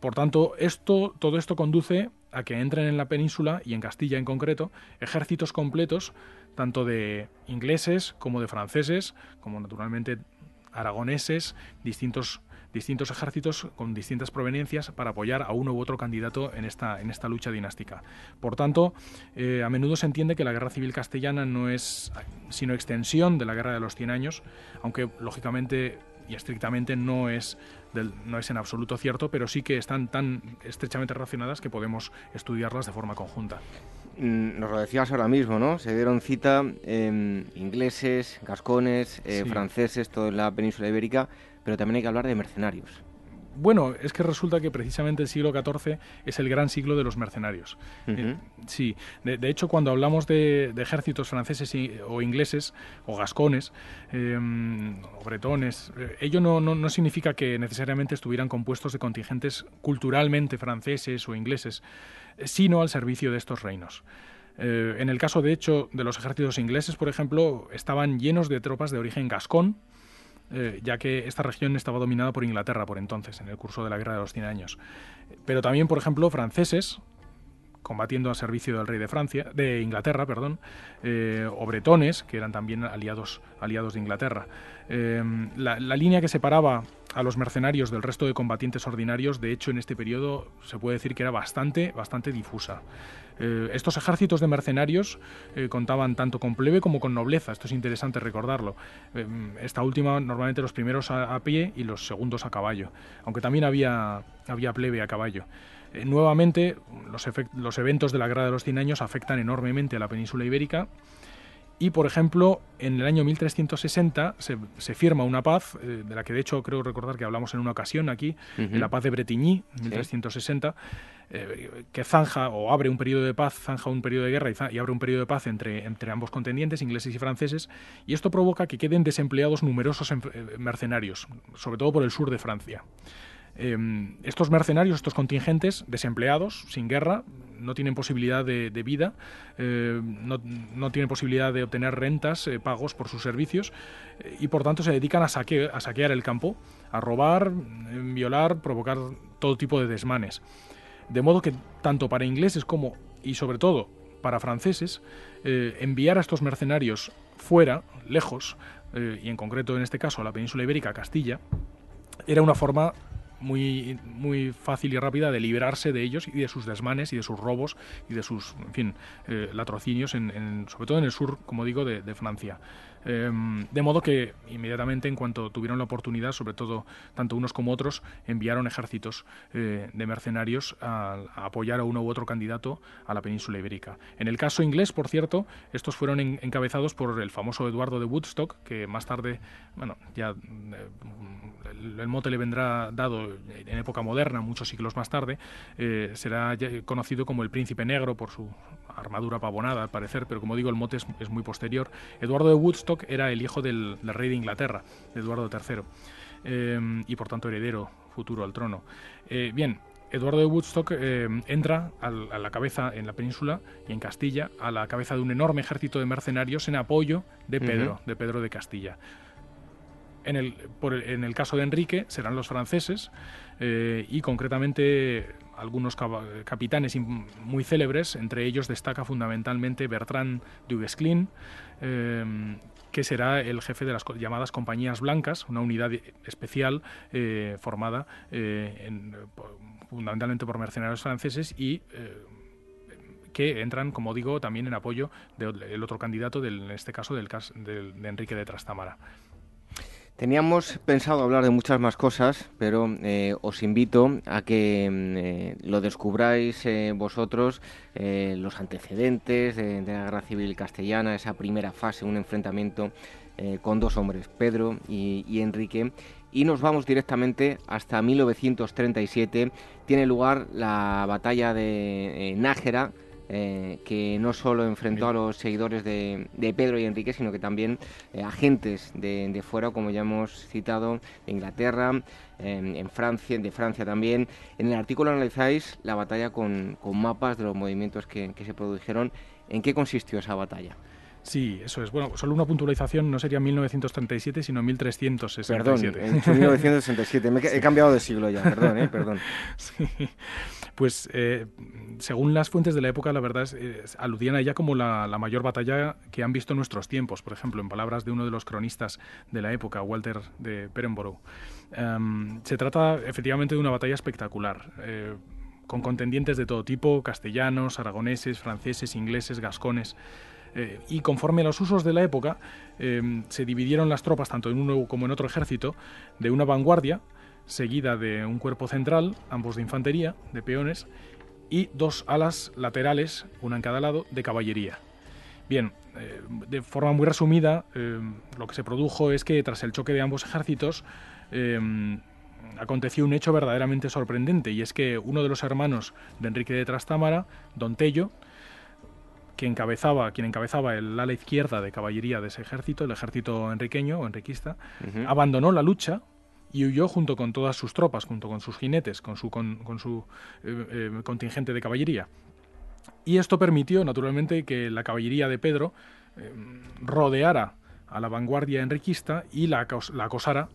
Por tanto, esto, todo esto conduce a que entren en la península, y en Castilla en concreto, ejércitos completos, tanto de ingleses como de franceses, como naturalmente aragoneses, distintos distintos ejércitos con distintas proveniencias para apoyar a uno u otro candidato en esta, en esta lucha dinástica. Por tanto, eh, a menudo se entiende que la guerra civil castellana no es sino extensión de la guerra de los Cien Años, aunque lógicamente y estrictamente no es, no es en absoluto cierto, pero sí que están tan estrechamente relacionadas que podemos estudiarlas de forma conjunta. Mm, nos lo decías ahora mismo, ¿no? Se dieron cita ingleses, gascones, eh, franceses, toda la península ibérica pero también hay que hablar de mercenarios. Bueno, es que resulta que precisamente el siglo XIV es el gran siglo de los mercenarios. Eh, sí, de, hecho, cuando hablamos de, ejércitos franceses o ingleses o gascones em, o bretones, eh, ello no, no, significa que necesariamente estuvieran compuestos de contingentes culturalmente franceses o ingleses, sino al servicio de estos reinos. Eh, en el caso, de hecho, de los ejércitos ingleses, por ejemplo, estaban llenos de tropas de origen gascón, eh, ya que esta región estaba dominada por Inglaterra por entonces, en el curso de la Guerra de los Cien Años. Pero también, por ejemplo, franceses, combatiendo al servicio del rey de Francia, de Inglaterra, perdón, eh, o bretones, que eran también aliados, aliados de Inglaterra. Eh, la, línea que separaba a los mercenarios del resto de combatientes ordinarios, de hecho, en este periodo se puede decir que era bastante, bastante difusa. Eh, estos ejércitos de mercenarios contaban tanto con plebe como con nobleza, esto es interesante recordarlo. esta última, normalmente los primeros a, pie y los segundos a caballo, aunque también había, había plebe a caballo. Eh, nuevamente, los, eventos de la Guerra de los Cien Años afectan enormemente a la península ibérica. Y, por ejemplo, en el año 1360 se, firma una paz, eh, de la que de hecho creo recordar que hablamos en una ocasión aquí, la paz de Bretigny, 1360, eh, que zanja o abre un periodo de paz, zanja un periodo de guerra y, abre un periodo de paz entre, entre ambos contendientes, ingleses y franceses, y esto provoca que queden desempleados numerosos mercenarios, sobre todo por el sur de Francia. Em, estos mercenarios, estos contingentes, desempleados, sin guerra, no tienen posibilidad de, vida, eh, no, tienen posibilidad de obtener rentas, eh, pagos por sus servicios, eh, y por tanto se dedican a, a saquear el campo, a robar, violar, provocar todo tipo de desmanes. De modo que tanto para ingleses como, y sobre todo, para franceses, enviar a estos mercenarios fuera, lejos, y en concreto en este caso a la península ibérica, Castilla, era una forma muy, muy fácil y rápida de liberarse de ellos y de sus desmanes y de sus robos y de sus, en fin, eh, latrocinios, en, sobre todo en el sur, como digo, de Francia. Em, de modo que inmediatamente, en cuanto tuvieron la oportunidad, sobre todo tanto unos como otros, enviaron ejércitos eh, de mercenarios a, apoyar a uno u otro candidato a la península ibérica. En el caso inglés, por cierto, estos fueron encabezados por el famoso Eduardo de Woodstock, que más tarde, bueno, ya eh, el, mote le vendrá dado en época moderna, muchos siglos más tarde, eh, será conocido como el Príncipe Negro por su armadura pavonada, al parecer, pero como digo, el mote es muy posterior. Eduardo de Woodstock era el hijo del, rey de Inglaterra, Eduardo III, eh, y por tanto heredero futuro al trono. Eh, bien, Eduardo de Woodstock eh, entra a la cabeza en la península y en Castilla a la cabeza de un enorme ejército de mercenarios en apoyo de Pedro, de Pedro de Castilla. En el, en el, caso de Enrique serán los franceses y concretamente algunos capitanes muy célebres, entre ellos destaca fundamentalmente Bertrand du Guesclin, que será el jefe de las llamadas compañías blancas, una unidad especial eh, formada eh, fundamentalmente por mercenarios franceses y eh, que entran, como digo, también en apoyo del otro candidato, en este caso del, de Enrique de Trastámara. Teníamos pensado hablar de muchas más cosas, pero eh, os invito a que mm, eh, lo descubráis eh, vosotros, los antecedentes de, la Guerra Civil Castellana, esa primera fase, un enfrentamiento con dos hombres, Pedro y, Enrique, y nos vamos directamente hasta 1937. Tiene lugar la batalla de Nájera, eh, que no solo enfrentó a los seguidores de, Pedro y Enrique, sino que también eh, agentes de, fuera, como ya hemos citado, de Inglaterra, en Francia, de Francia también. En el artículo analizáis la batalla con, mapas de los movimientos que se produjeron. ¿En qué consistió esa batalla? Sí, eso es. Bueno, solo una puntualización no sería 1937, sino 1367. Perdón, en 1967. Me he cambiado de siglo ya, perdón, ¿eh? perdón. Sí. Pues eh, según las fuentes de la época, la verdad es, aludían a ella como la, mayor batalla que han visto en nuestros tiempos. Por ejemplo, en palabras de uno de los cronistas de la época, Walter de Perenborough. Em, se trata efectivamente de una batalla espectacular. Eh, con contendientes de todo tipo, castellanos, aragoneses, franceses, ingleses, gascones. Eh, y conforme a los usos de la época, eh, se dividieron las tropas, tanto en uno como en otro ejército, de una vanguardia, seguida de un cuerpo central, ambos de infantería, de peones, y dos alas laterales, una en cada lado, de caballería. Bien, eh, de forma muy resumida, lo que se produjo es que tras el choque de ambos ejércitos, aconteció un hecho verdaderamente sorprendente, y es que uno de los hermanos de Enrique de Trastámara, Don Tello, encabezaba, quien encabezaba el ala izquierda de caballería de ese ejército, el ejército enriqueño o enriquista, abandonó la lucha y huyó junto con todas sus tropas, junto con sus jinetes, con su, con, su eh, eh, contingente de caballería. Y esto permitió, naturalmente, que la caballería de Pedro eh, rodeara a la vanguardia enriquista y la, la acosara,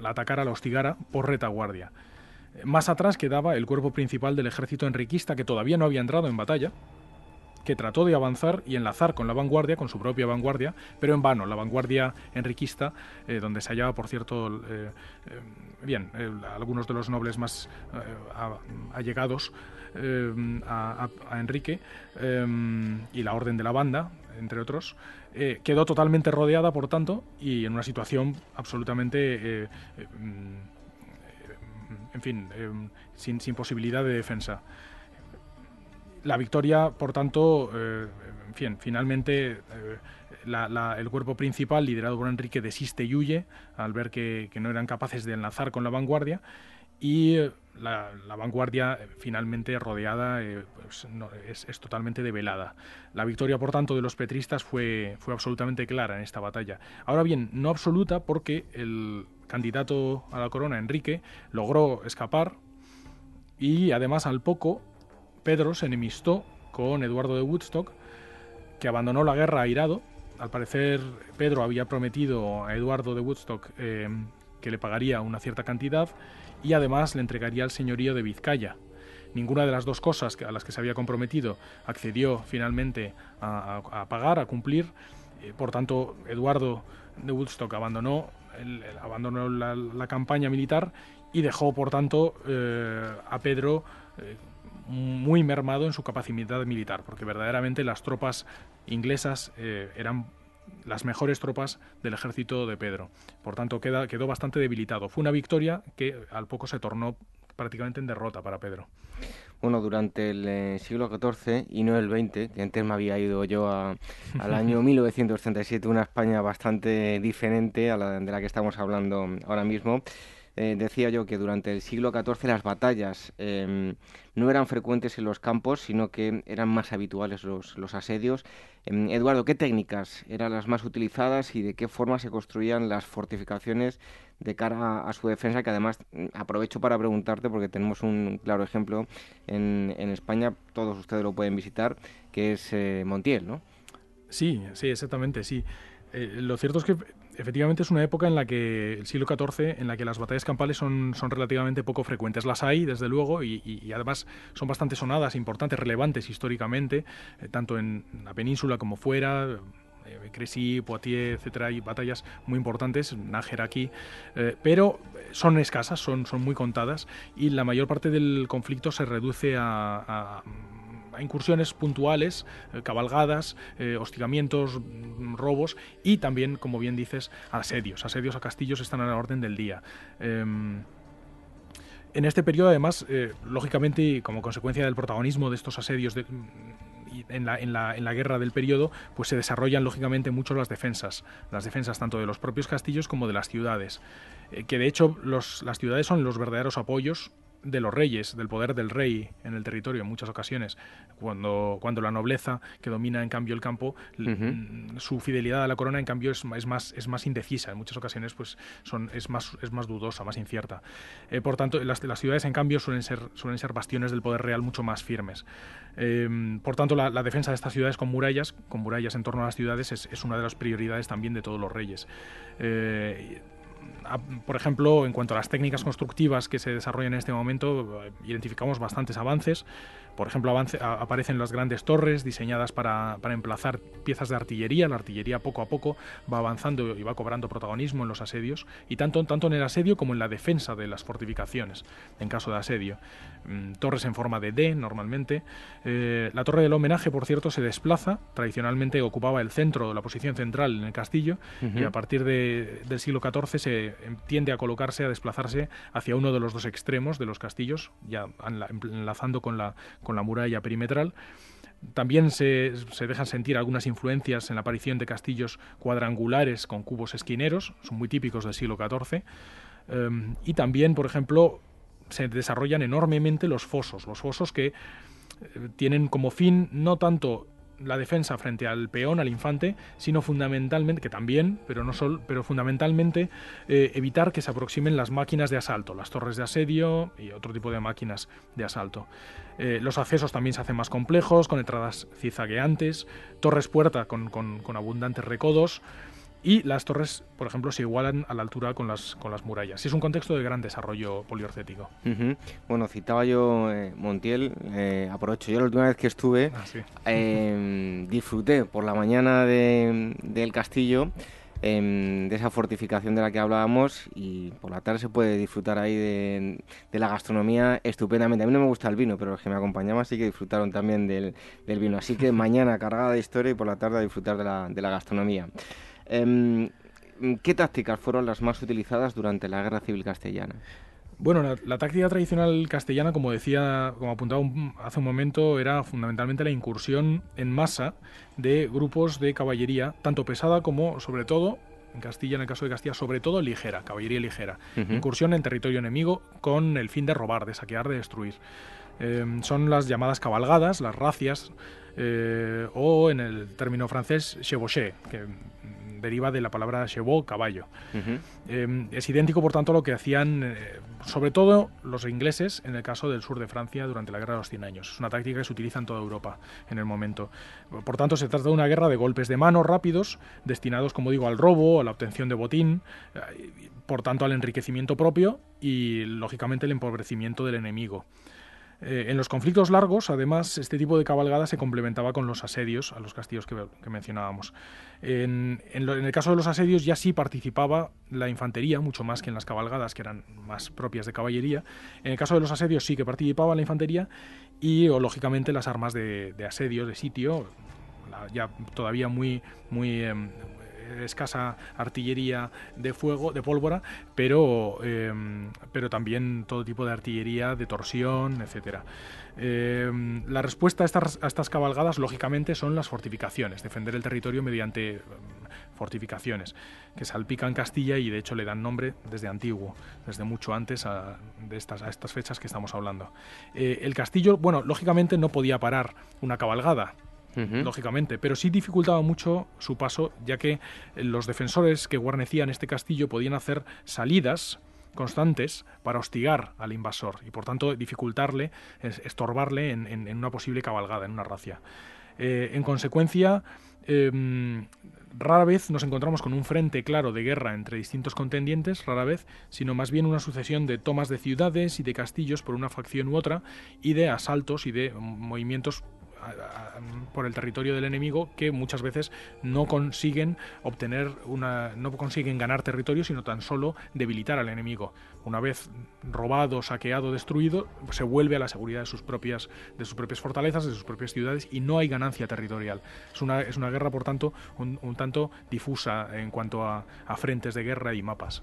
la atacara, la hostigara por retaguardia. Más atrás quedaba el cuerpo principal del ejército enriquista que todavía no había entrado en batalla, que trató de avanzar y enlazar con la vanguardia, con su propia vanguardia, pero en vano. La vanguardia enriquista, eh, donde se hallaba, por cierto, eh, eh, bien, algunos de los nobles más allegados a, Enrique y la Orden de la Banda, entre otros, quedó totalmente rodeada, por tanto, y en una situación absolutamente, en fin, sin, sin posibilidad de defensa. La victoria, por tanto, eh, en fin, finalmente eh, el cuerpo principal, liderado por Enrique, desiste y huye al ver que, no eran capaces de enlazar con la vanguardia y eh, la, vanguardia finalmente rodeada pues, es, totalmente develada. La victoria, por tanto, de los petristas fue, fue absolutamente clara en esta batalla. Ahora bien, no absoluta porque el candidato a la corona, Enrique, logró escapar y además al poco Pedro se enemistó con Eduardo de Woodstock, que abandonó la guerra airado. Al parecer, Pedro había prometido a Eduardo de Woodstock eh, que le pagaría una cierta cantidad y además le entregaría el señorío de Vizcaya. Ninguna de las dos cosas a las que se había comprometido accedió finalmente a, pagar, a cumplir. Eh, por tanto, Eduardo de Woodstock abandonó, abandonó la, campaña militar y dejó, por tanto, eh, a Pedro muy mermado en su capacidad militar, porque verdaderamente las tropas inglesas eh, eran las mejores tropas del ejército de Pedro. Por tanto, queda, quedó bastante debilitado. Fue una victoria que al poco se tornó prácticamente en derrota para Pedro. Bueno, durante el eh, siglo XIV y no el XX, que antes me había ido yo al año 1937, una España bastante diferente a la de la que estamos hablando ahora mismo, eh, decía yo que durante el siglo XIV las batallas em, no eran frecuentes en los campos, sino que eran más habituales los, asedios. Em, Eduardo, ¿qué técnicas eran las más utilizadas y de qué forma se construían las fortificaciones de cara a, su defensa? Que además mm, aprovecho para preguntarte, porque tenemos un claro ejemplo en, España, todos ustedes lo pueden visitar, que es eh, Montiel, ¿no? Sí, sí, exactamente, sí. Eh, lo cierto es que efectivamente es una época en la que, el siglo XIV, en la que las batallas campales son, son relativamente poco frecuentes. Las hay, desde luego, y, además son bastante sonadas, importantes, relevantes históricamente, eh, tanto en la península como fuera. Eh, Crecy, Poitiers, etcétera, hay batallas muy importantes, Nájera aquí, eh, pero son escasas, son, son muy contadas y la mayor parte del conflicto se reduce a incursiones puntuales, eh, cabalgadas, eh, hostigamientos, mm, robos y también, como bien dices, asedios. Asedios a castillos están a la orden del día. Em, en este periodo, además, eh, lógicamente, y como consecuencia del protagonismo de estos asedios en, la, guerra del periodo, pues se desarrollan lógicamente mucho las defensas, las defensas tanto de los propios castillos como de las ciudades, que de hecho las ciudades son los verdaderos apoyos de los reyes, del poder del rey en el territorio en muchas ocasiones, cuando, cuando la nobleza que domina en cambio el campo, su fidelidad a la corona en cambio es, es, más, es más indecisa, en muchas ocasiones pues son, es, más, es más dudosa, más incierta. Eh, por tanto, las, las, ciudades en cambio suelen ser, suelen ser bastiones del poder real mucho más firmes. Em, por tanto, la, defensa de estas ciudades con murallas, con murallas en torno a las ciudades, es, es una de las prioridades también de todos los reyes. Eh, por ejemplo, en cuanto a las técnicas constructivas que se desarrollan en este momento, eh, identificamos bastantes avances. Por ejemplo, aparecen las grandes torres diseñadas para, emplazar piezas de artillería. La artillería poco a poco va avanzando y va cobrando protagonismo en los asedios, y tanto, tanto en el asedio como en la defensa de las fortificaciones, en caso de asedio. Mm, torres en forma de D normalmente. Eh, la torre del homenaje, por cierto, se desplaza. Tradicionalmente ocupaba el centro, la posición central en el castillo, y a partir del siglo XIV se em, tiende a colocarse, a desplazarse hacia uno de los dos extremos de los castillos, ya enlazando con la con la muralla perimetral. También se, dejan sentir algunas influencias en la aparición de castillos cuadrangulares con cubos esquineros, son muy típicos del siglo XIV. Em, y también, por ejemplo, se desarrollan enormemente los fosos, los fosos que eh, tienen como fin no tanto la defensa frente al peón, al infante, sino fundamentalmente, que también, pero no solo, pero fundamentalmente eh, evitar que se aproximen las máquinas de asalto, las torres de asedio y otro tipo de máquinas de asalto. Eh, los accesos también se hacen más complejos, con entradas cizagueantes, torres puerta con, con abundantes recodos, y las torres, por ejemplo, se igualan a la altura con las, con las murallas. Es un contexto de gran desarrollo poliorcético. Bueno, citaba yo eh, Montiel, eh, aprovecho, yo la última vez que estuve ah, em, disfruté por la mañana del castillo em, de esa fortificación de la que hablábamos y por la tarde se puede disfrutar ahí de, la gastronomía estupendamente. A mí no me gusta el vino, pero los que me acompañaban sí que disfrutaron también del, vino. Así que mañana cargada de historia y por la tarde a disfrutar de la, de la gastronomía. Em, ¿Qué tácticas fueron las más utilizadas durante la Guerra Civil Castellana? Bueno, la, táctica tradicional castellana, como decía, como apuntaba hace un momento, era fundamentalmente la incursión en masa de grupos de caballería, tanto pesada como, sobre todo, en Castilla, en el caso de Castilla, sobre todo ligera, caballería ligera. Incursión en territorio enemigo con el fin de robar, de saquear, de destruir. Em, son las llamadas cabalgadas, las racias, eh, o en el término francés, chevauché, que deriva de la palabra chevaux, caballo. Em, es idéntico, por tanto, a lo que hacían, eh, sobre todo los ingleses, en el caso del sur de Francia durante la Guerra de los Cien Años. Es una táctica que se utiliza en toda Europa en el momento. Por tanto, se trata de una guerra de golpes de mano rápidos, destinados, como digo, al robo, a la obtención de botín, eh, por tanto, al enriquecimiento propio y, lógicamente, el empobrecimiento del enemigo. Eh, en los conflictos largos, además, este tipo de cabalgada se complementaba con los asedios a los castillos que, mencionábamos. En, el caso de los asedios ya sí participaba la infantería, mucho más que en las cabalgadas, que eran más propias de caballería. En el caso de los asedios sí que participaba la infantería y, lógicamente, las armas de, asedio, de sitio, ya todavía muy, muy em, escasa artillería de fuego, de pólvora, pero, em, pero también todo tipo de artillería de torsión, etcétera. Em, la respuesta a estas, a estas, cabalgadas, lógicamente, son las fortificaciones, defender el territorio mediante em, fortificaciones, que salpican Castilla y de hecho le dan nombre desde antiguo, desde mucho antes a, de estas, a estas fechas que estamos hablando. Eh, el castillo, bueno, lógicamente no podía parar una cabalgada, lógicamente, pero sí dificultaba mucho su paso, ya que los defensores que guarnecían este castillo podían hacer salidas constantes para hostigar al invasor y por tanto dificultarle, estorbarle en, una posible cabalgada, en una racia. Eh, en consecuencia, em, rara vez nos encontramos con un frente claro de guerra entre distintos contendientes, rara vez, sino más bien una sucesión de tomas de ciudades y de castillos por una facción u otra y de asaltos y de movimientos por el territorio del enemigo que muchas veces no consiguen obtener una no consiguen ganar territorio sino tan solo debilitar al enemigo. Una vez robado saqueado destruido se vuelve a la seguridad de sus propias de sus propias fortalezas de sus propias ciudades y no hay ganancia territorial. Es una es una guerra por tanto un, tanto difusa en cuanto a, frentes de guerra y mapas.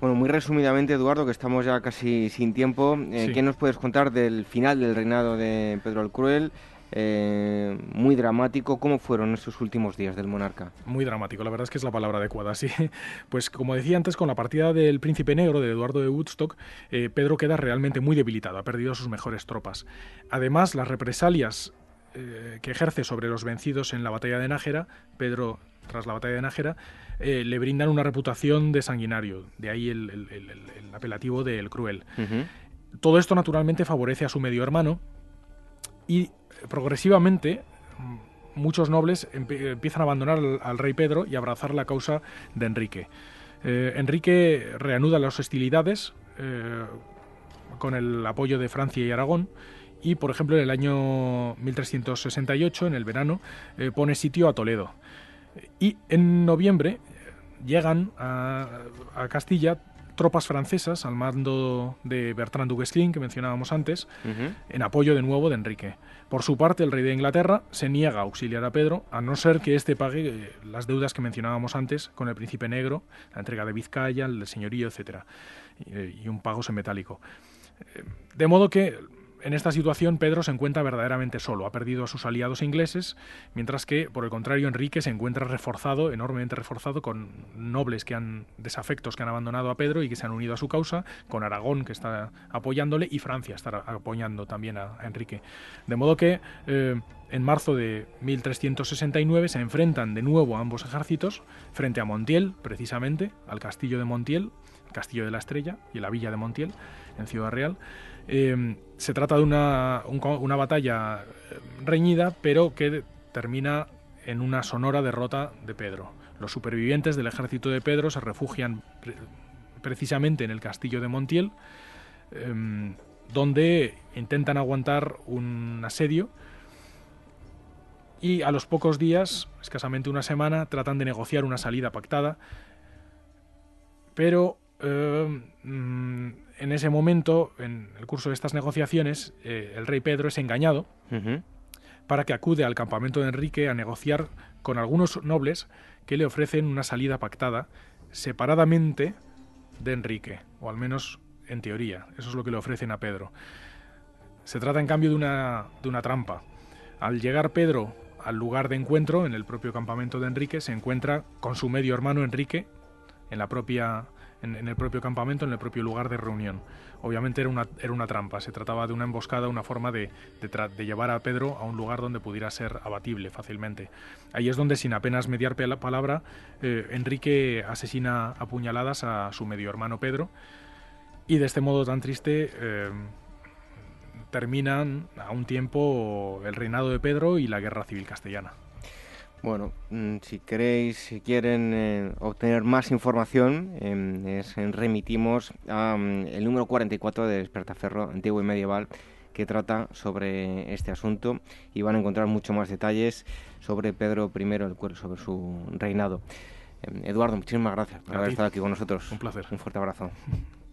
Bueno muy resumidamente Eduardo que estamos ya casi sin tiempo eh, ¿qué nos puedes contar del final del reinado de Pedro el Cruel eh, muy dramático. ¿Cómo fueron esos últimos días del monarca? Muy dramático, la verdad es que es la palabra adecuada, sí. Pues como decía antes, con la partida del príncipe negro de Eduardo de Woodstock, eh, Pedro queda realmente muy debilitado, ha perdido a sus mejores tropas. Además, las represalias eh, que ejerce sobre los vencidos en la batalla de Nájera, Pedro, tras la batalla de Nájera, le brindan una reputación de sanguinario, de ahí el, apelativo de El Cruel. Todo esto naturalmente favorece a su medio hermano y progresivamente muchos nobles empiezan a abandonar al, rey Pedro y abrazar la causa de Enrique. Eh, Enrique reanuda las hostilidades eh, con el apoyo de Francia y Aragón y, por ejemplo, en el año 1368, en el verano, eh, pone sitio a Toledo. Y en noviembre llegan a, a Castilla tropas francesas al mando de Bertrand du Guesclin, que mencionábamos antes, en apoyo de nuevo de Enrique. Por su parte, el rey de Inglaterra se niega a auxiliar a Pedro, a no ser que éste pague eh, las deudas que mencionábamos antes con el príncipe negro, la entrega de Vizcaya, el señorío, etc. Y, y un pago en metálico. Eh, de modo que en esta situación Pedro se encuentra verdaderamente solo, ha perdido a sus aliados ingleses, mientras que, por el contrario, Enrique se encuentra reforzado, enormemente reforzado, con nobles que han desafectos que han abandonado a Pedro y que se han unido a su causa, con Aragón que está apoyándole y Francia está apoyando también a, Enrique. De modo que eh, en marzo de 1369 se enfrentan de nuevo ambos ejércitos frente a Montiel, precisamente, al castillo de Montiel, Castillo de la Estrella y la villa de Montiel, en Ciudad Real. Em, se trata de una, batalla eh, reñida, pero que termina en una sonora derrota de Pedro. Los supervivientes del ejército de Pedro se refugian precisamente en el castillo de Montiel, em, donde intentan aguantar un asedio y a los pocos días, escasamente una semana, tratan de negociar una salida pactada, pero em, en ese momento, en el curso de estas negociaciones, eh, el rey Pedro es engañado para que acude al campamento de Enrique a negociar con algunos nobles que le ofrecen una salida pactada separadamente de Enrique, o al menos en teoría. Eso es lo que le ofrecen a Pedro. Se trata en cambio de una, de una trampa. Al llegar Pedro al lugar de encuentro, en el propio campamento de Enrique, se encuentra con su medio hermano Enrique, en la propia en, el propio campamento, en el propio lugar de reunión. Obviamente era una, era una trampa, se trataba de una emboscada, una forma de, llevar a Pedro a un lugar donde pudiera ser abatible fácilmente. Ahí es donde, sin apenas mediar palabra, eh, Enrique asesina a puñaladas a su medio hermano Pedro y de este modo tan triste... Eh, terminan a un tiempo el reinado de Pedro y la guerra civil castellana. Bueno, mm, si queréis, si quieren eh, obtener más información, em, remitimos al mm, número 44 de Despertaferro Antiguo y Medieval que trata sobre este asunto y van a encontrar mucho más detalles sobre Pedro I, el, sobre su reinado. Em, Eduardo, muchísimas gracias por haber estado aquí con nosotros. Un placer. Un fuerte abrazo.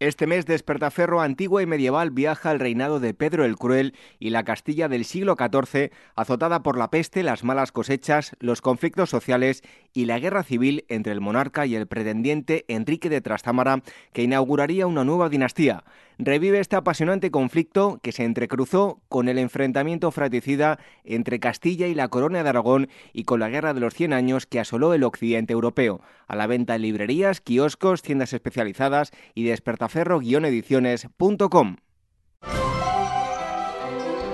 Este mes Despertaferro antigua y medieval viaja al reinado de Pedro el Cruel y la Castilla del siglo XIV, azotada por la peste, las malas cosechas, los conflictos sociales y la guerra civil entre el monarca y el pretendiente Enrique de Trastámara, que inauguraría una nueva dinastía revive este apasionante conflicto que se entrecruzó con el enfrentamiento fratricida entre Castilla y la Corona de Aragón y con la Guerra de los Cien Años que asoló el occidente europeo. A la venta en librerías, kioscos, tiendas especializadas y despertaferro-ediciones.com.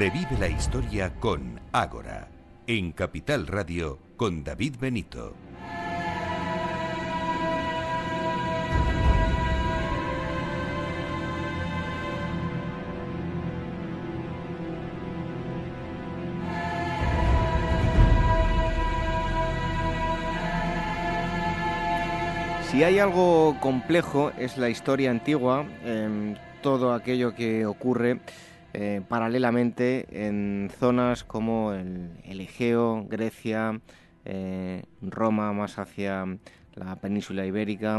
Revive la historia con Ágora, en Capital Radio con David Benito. Si hay algo complejo es la historia antigua, em, todo aquello que ocurre eh, paralelamente en zonas como el, Egeo, Grecia, eh, Roma, más hacia la península ibérica,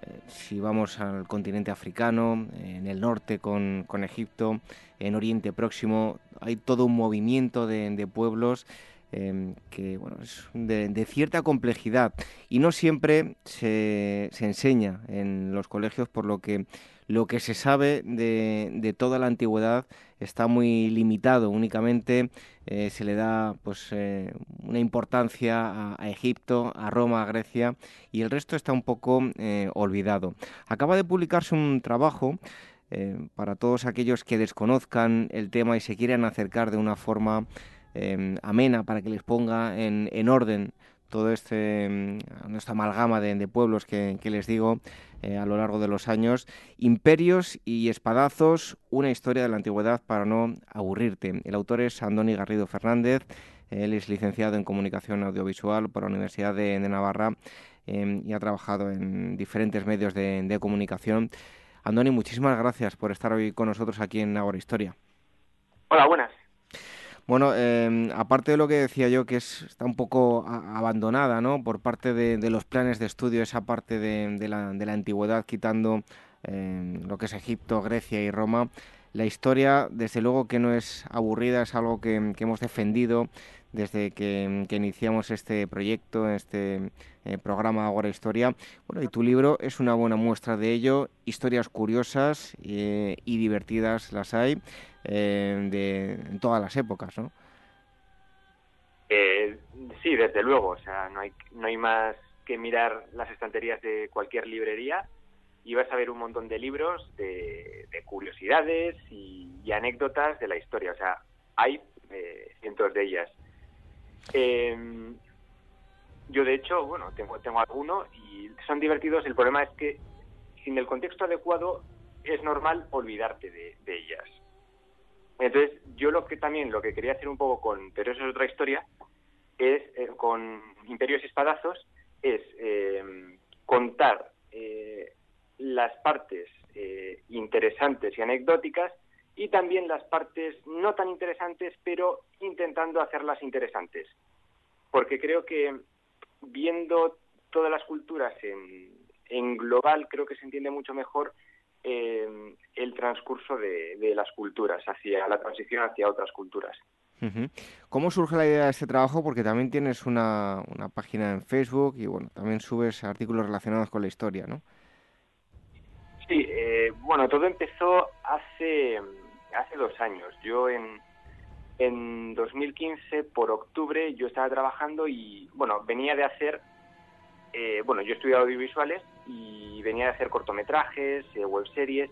eh, si vamos al continente africano, en el norte con, Egipto, en Oriente Próximo, hay todo un movimiento de, pueblos que bueno, es de, cierta complejidad. Y no siempre se, se, enseña en los colegios, por lo que lo que se sabe de, toda la antigüedad está muy limitado. Únicamente eh, se le da pues, eh, una importancia a, Egipto, a Roma, a Grecia y el resto está un poco eh, olvidado. Acaba de publicarse un trabajo para todos aquellos que desconozcan el tema y se quieran acercar de una forma amena para que les ponga en, orden todo este mm, esta amalgama de, pueblos que les digo eh, a lo largo de los años. Imperios y espadazos, una historia de la antigüedad para no aburrirte. El autor es Andoni Garrido Fernández. Él es licenciado en comunicación audiovisual por la Universidad de, Navarra em, y ha trabajado en diferentes medios de, comunicación. Andoni, muchísimas gracias por estar hoy con nosotros aquí en Agora Historia. Hola, buenas. Bueno, em, aparte de lo que decía yo, que es, está un poco abandonada ¿no? por parte de, los planes de estudio, esa parte de, la, antigüedad, quitando em, lo que es Egipto, Grecia y Roma. La historia, desde luego que no es aburrida, es algo que, hemos defendido desde que, iniciamos este proyecto, este eh, programa Agora Historia. Bueno, y tu libro es una buena muestra de ello. Historias curiosas eh, y divertidas las hay eh, de en todas las épocas, ¿no? Sí, desde luego. O sea, no hay, no hay más que mirar las estanterías de cualquier librería y vas a ver un montón de libros de, curiosidades y, anécdotas de la historia. O sea, hay cientos de ellas. Em, yo, de hecho, bueno, tengo, tengo alguno y son divertidos. El problema es que sin el contexto adecuado es normal olvidarte de ellas. Entonces, yo lo que también, lo que quería hacer un poco con, pero eso es otra historia, es eh, con Imperios y Espadazos, es eh, contar eh, las partes interesantes y anecdóticas y también las partes no tan interesantes, pero intentando hacerlas interesantes. Porque creo que viendo todas las culturas en, en global, creo que se entiende mucho mejor eh, el transcurso de, las culturas, hacia la transición hacia otras culturas. ¿Cómo surge la idea de este trabajo? Porque también tienes una, página en Facebook y bueno, también subes artículos relacionados con la historia, ¿no? Sí, eh, bueno, todo empezó hace, hace dos años. Yo en, en 2015, por octubre, yo estaba trabajando y, bueno, venía de hacer, eh, bueno, yo estudié audiovisuales y venía de hacer cortometrajes, eh, webseries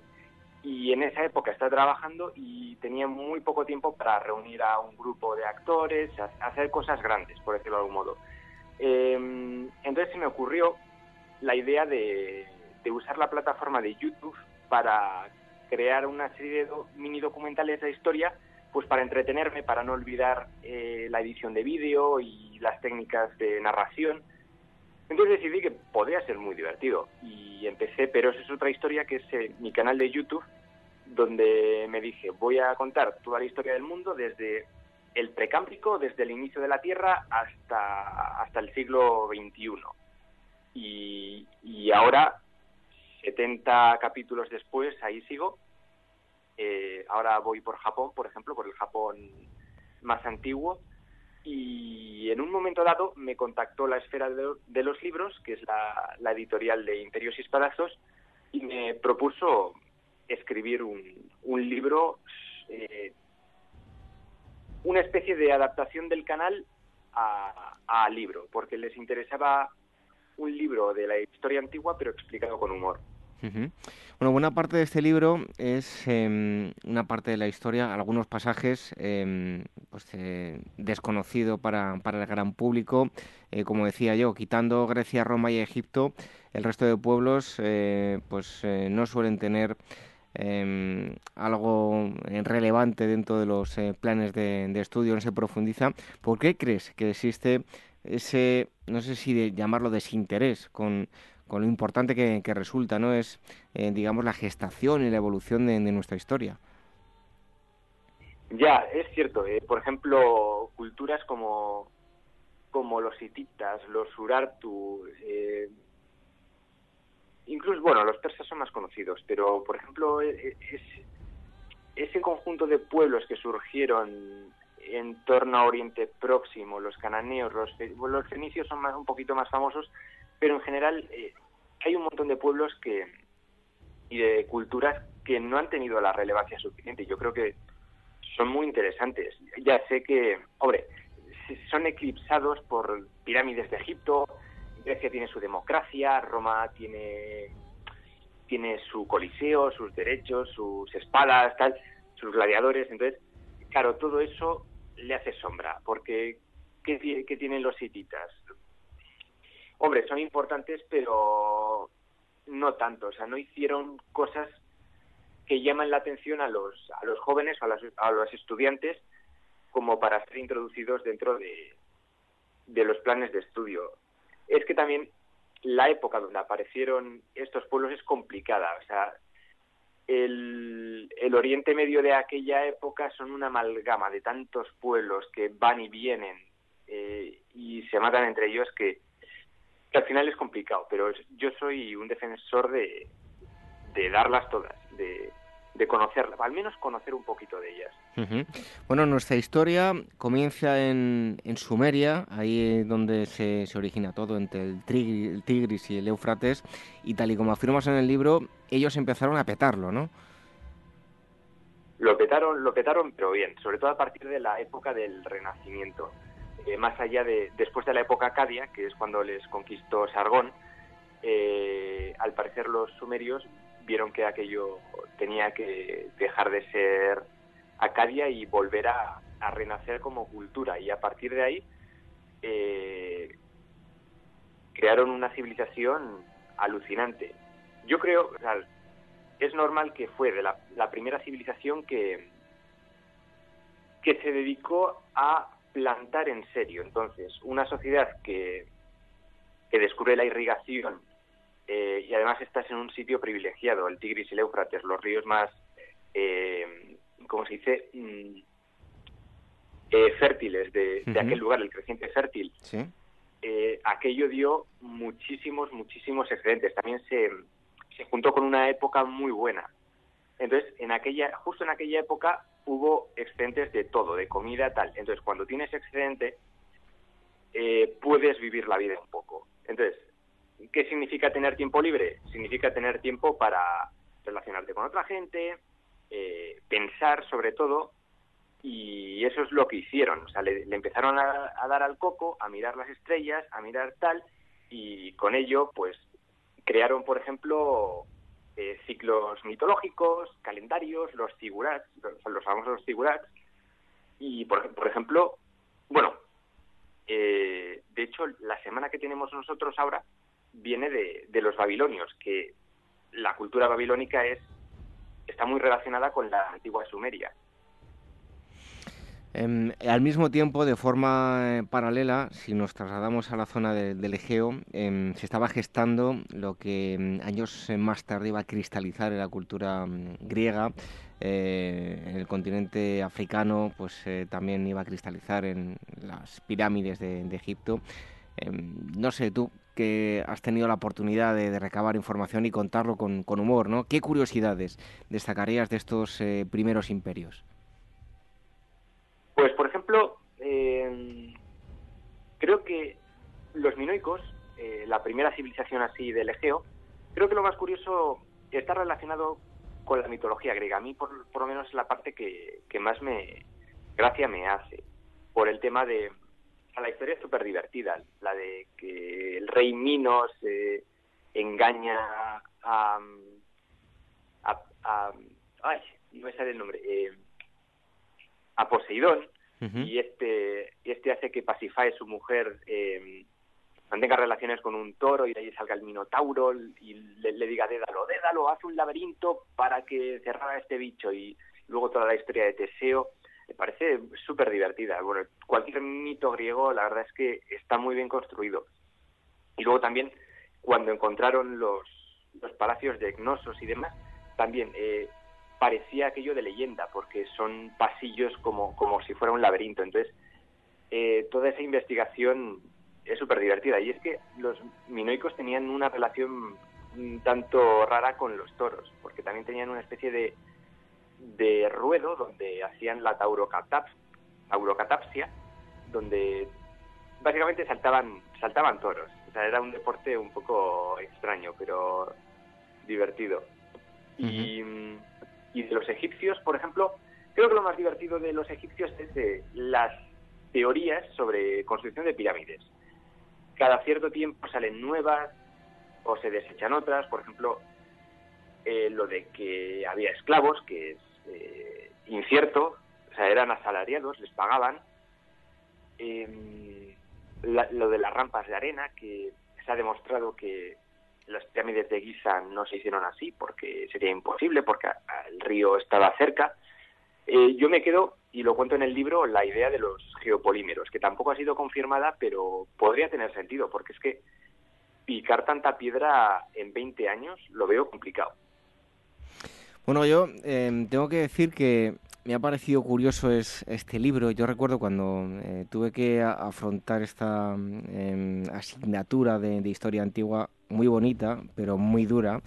y en esa época estaba trabajando y tenía muy poco tiempo para reunir a un grupo de actores, hacer cosas grandes, por decirlo de algún modo. Em, entonces se me ocurrió la idea de, usar la plataforma de YouTube para crear una serie de mini documentales de historia, pues para entretenerme, para no olvidar eh, la edición de vídeo y las técnicas de narración. Entonces decidí que podría ser muy divertido y empecé, pero esa es otra historia que es eh, mi canal de YouTube, donde me dije, voy a contar toda la historia del mundo desde el precámbrico, desde el inicio de la Tierra hasta, hasta el siglo XXI. Y, y ahora, 70 capítulos después, ahí sigo. Eh, ahora voy por Japón, por ejemplo, por el Japón más antiguo y en un momento dado me contactó la Esfera de, los Libros, que es la, editorial de Imperios y Espadazos, y me propuso escribir un, libro, eh, una especie de adaptación del canal a libro, porque les interesaba un libro de la historia antigua, pero explicado con humor. Bueno, buena parte de este libro es em, una parte de la historia, algunos pasajes eh, pues, eh, desconocido para, el gran público. Eh, como decía yo, quitando Grecia, Roma y Egipto, el resto de pueblos eh, pues no suelen tener em, algo relevante dentro de los planes de, de, estudio, no se profundiza. ¿Por qué crees que existe ese, no sé si de llamarlo desinterés con con lo importante que, resulta, ¿no? Es, eh, digamos, la gestación y la evolución de, nuestra historia. Ya, es cierto. Eh, por ejemplo, culturas como, como los hititas, los urartu, eh, incluso, bueno, los persas son más conocidos, pero, por ejemplo, es, ese conjunto de pueblos que surgieron en torno a Oriente Próximo, los cananeos, los, los fenicios son más, un poquito más famosos, pero en general eh, hay un montón de pueblos que y de culturas que no han tenido la relevancia suficiente. Yo creo que son muy interesantes. Ya sé que, hombre, son eclipsados por pirámides de Egipto, Grecia tiene su democracia, Roma tiene tiene su coliseo, sus derechos, sus espadas, tal, sus gladiadores. Entonces, claro, todo eso le hace sombra, porque ¿qué, tienen los hititas? Hombre, son importantes, pero no tanto. O sea, no hicieron cosas que llaman la atención a los, a los jóvenes, a, a los estudiantes, como para ser introducidos dentro de, de los planes de estudio. Es que también la época donde aparecieron estos pueblos es complicada. O sea, el, el, Oriente Medio de aquella época son una amalgama de tantos pueblos que van y vienen eh, y se matan entre ellos que, al final es complicado. Pero yo soy un defensor de, de darlas todas, de, de conocerlas, al menos conocer un poquito de ellas. Bueno, nuestra historia comienza en, en Sumeria, ahí donde se, se, origina todo, entre el, el, Tigris y el Éufrates, y tal y como afirmas en el libro, ellos empezaron a petarlo, ¿no? Lo petaron, lo petaron, pero bien, sobre todo a partir de la época del Renacimiento. Eh, más allá de, después de la época acadia, que es cuando les conquistó Sargón, eh, al parecer los sumerios vieron que aquello tenía que dejar de ser Acadia y volver a, renacer como cultura. Y a partir de ahí eh, crearon una civilización alucinante. Yo creo, o sea, es normal que fue de la, primera civilización que, que se dedicó a plantar en serio. Entonces, una sociedad que, que descubre la irrigación eh, y además estás en un sitio privilegiado, el Tigris y el Éufrates, los ríos más, eh, ¿cómo se dice? Mm, eh, fértiles de, aquel lugar, el creciente fértil. Eh, aquello dio muchísimos, muchísimos excedentes. También se, se juntó con una época muy buena. Entonces, en aquella, justo en aquella época hubo excedentes de todo, de comida, tal. Entonces, cuando tienes excedente, puedes vivir la vida un poco. Entonces, ¿Qué significa tener tiempo libre? Significa tener tiempo para relacionarte con otra gente, eh, pensar sobre todo, y eso es lo que hicieron. O sea, le, empezaron a, dar al coco, a mirar las estrellas, a mirar tal, y con ello, pues, crearon, por ejemplo, eh, ciclos mitológicos, calendarios, los figurats, los, los famosos figurats, y, por, por ejemplo, bueno, eh, de hecho, la semana que tenemos nosotros ahora viene de, los babilonios, que la cultura babilónica es está muy relacionada con la antigua Sumeria. Em, al mismo tiempo, de forma eh, paralela, si nos trasladamos a la zona del Egeo, em, se estaba gestando lo que em, años más tarde iba a cristalizar en la cultura griega, eh, en el continente africano, pues eh, también iba a cristalizar en las pirámides de, de Egipto. no sé, tú, que has tenido la oportunidad de, recabar información y contarlo con, humor, ¿no? ¿Qué curiosidades destacarías de estos eh, primeros imperios? Pues, por ejemplo, eh, creo que los minoicos, eh, la primera civilización así del Egeo, creo que lo más curioso está relacionado con la mitología griega. A mí, por, por lo menos, es la parte que, que más me gracia me hace, por el tema de, la historia es súper divertida, la de que el rey Minos eh, engaña a, a, ay, no me sale el nombre, eh, a Poseidón, y este este hace que Pasifae, su mujer, eh, mantenga relaciones con un toro y de ahí salga el Minotauro y le, le, diga, Dédalo, Dédalo, haz un laberinto para que cerrara este bicho y luego toda la historia de Teseo me parece súper divertida. Bueno, cualquier mito griego, la verdad es que está muy bien construido. Y luego también cuando encontraron los, los palacios de Gnosos y demás, también eh, parecía aquello de leyenda, porque son pasillos como, como si fuera un laberinto. Entonces, eh, toda esa investigación es súper divertida. Y es que los minoicos tenían una relación un tanto rara con los toros, porque también tenían una especie de, de ruedo donde hacían la taurocatapsia, donde básicamente saltaban, saltaban toros. O sea, era un deporte un poco extraño, pero divertido. y, y, de los egipcios, por ejemplo, creo que lo más divertido de los egipcios es de las teorías sobre construcción de pirámides. Cada cierto tiempo salen nuevas o se desechan otras. Por ejemplo, eh, lo de que había esclavos, que es eh, incierto, o sea, eran asalariados, les pagaban. Em, lo de las rampas de arena, que se ha demostrado que las pirámides de Giza no se hicieron así porque sería imposible, porque el río estaba cerca. Eh, yo me quedo, y lo cuento en el libro, la idea de los geopolímeros, que tampoco ha sido confirmada, pero podría tener sentido, porque es que picar tanta piedra en 20 años lo veo complicado. Bueno, yo em, tengo que decir que me ha parecido curioso es este libro. Yo recuerdo cuando eh, tuve que afrontar esta em, asignatura de, historia antigua, muy bonita, pero muy dura.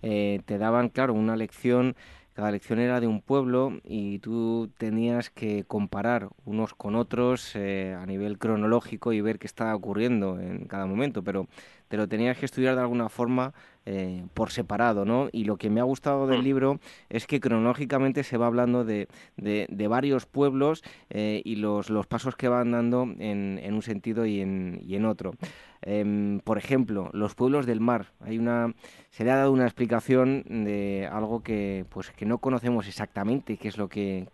Eh, te daban, claro, una lección cada lección era de un pueblo y tú tenías que comparar unos con otros eh, a nivel cronológico y ver qué estaba ocurriendo en cada momento, pero te lo tenías que estudiar de alguna forma eh, por separado, ¿no? Y lo que me ha gustado del mm. libro es que cronológicamente se va hablando de, de, varios pueblos eh, y los, los, pasos que van dando en, en un sentido y en, y en otro. Em, por ejemplo, los pueblos del mar. Hay una, se le ha dado una explicación de algo que, pues, que no conocemos exactamente qué es lo que,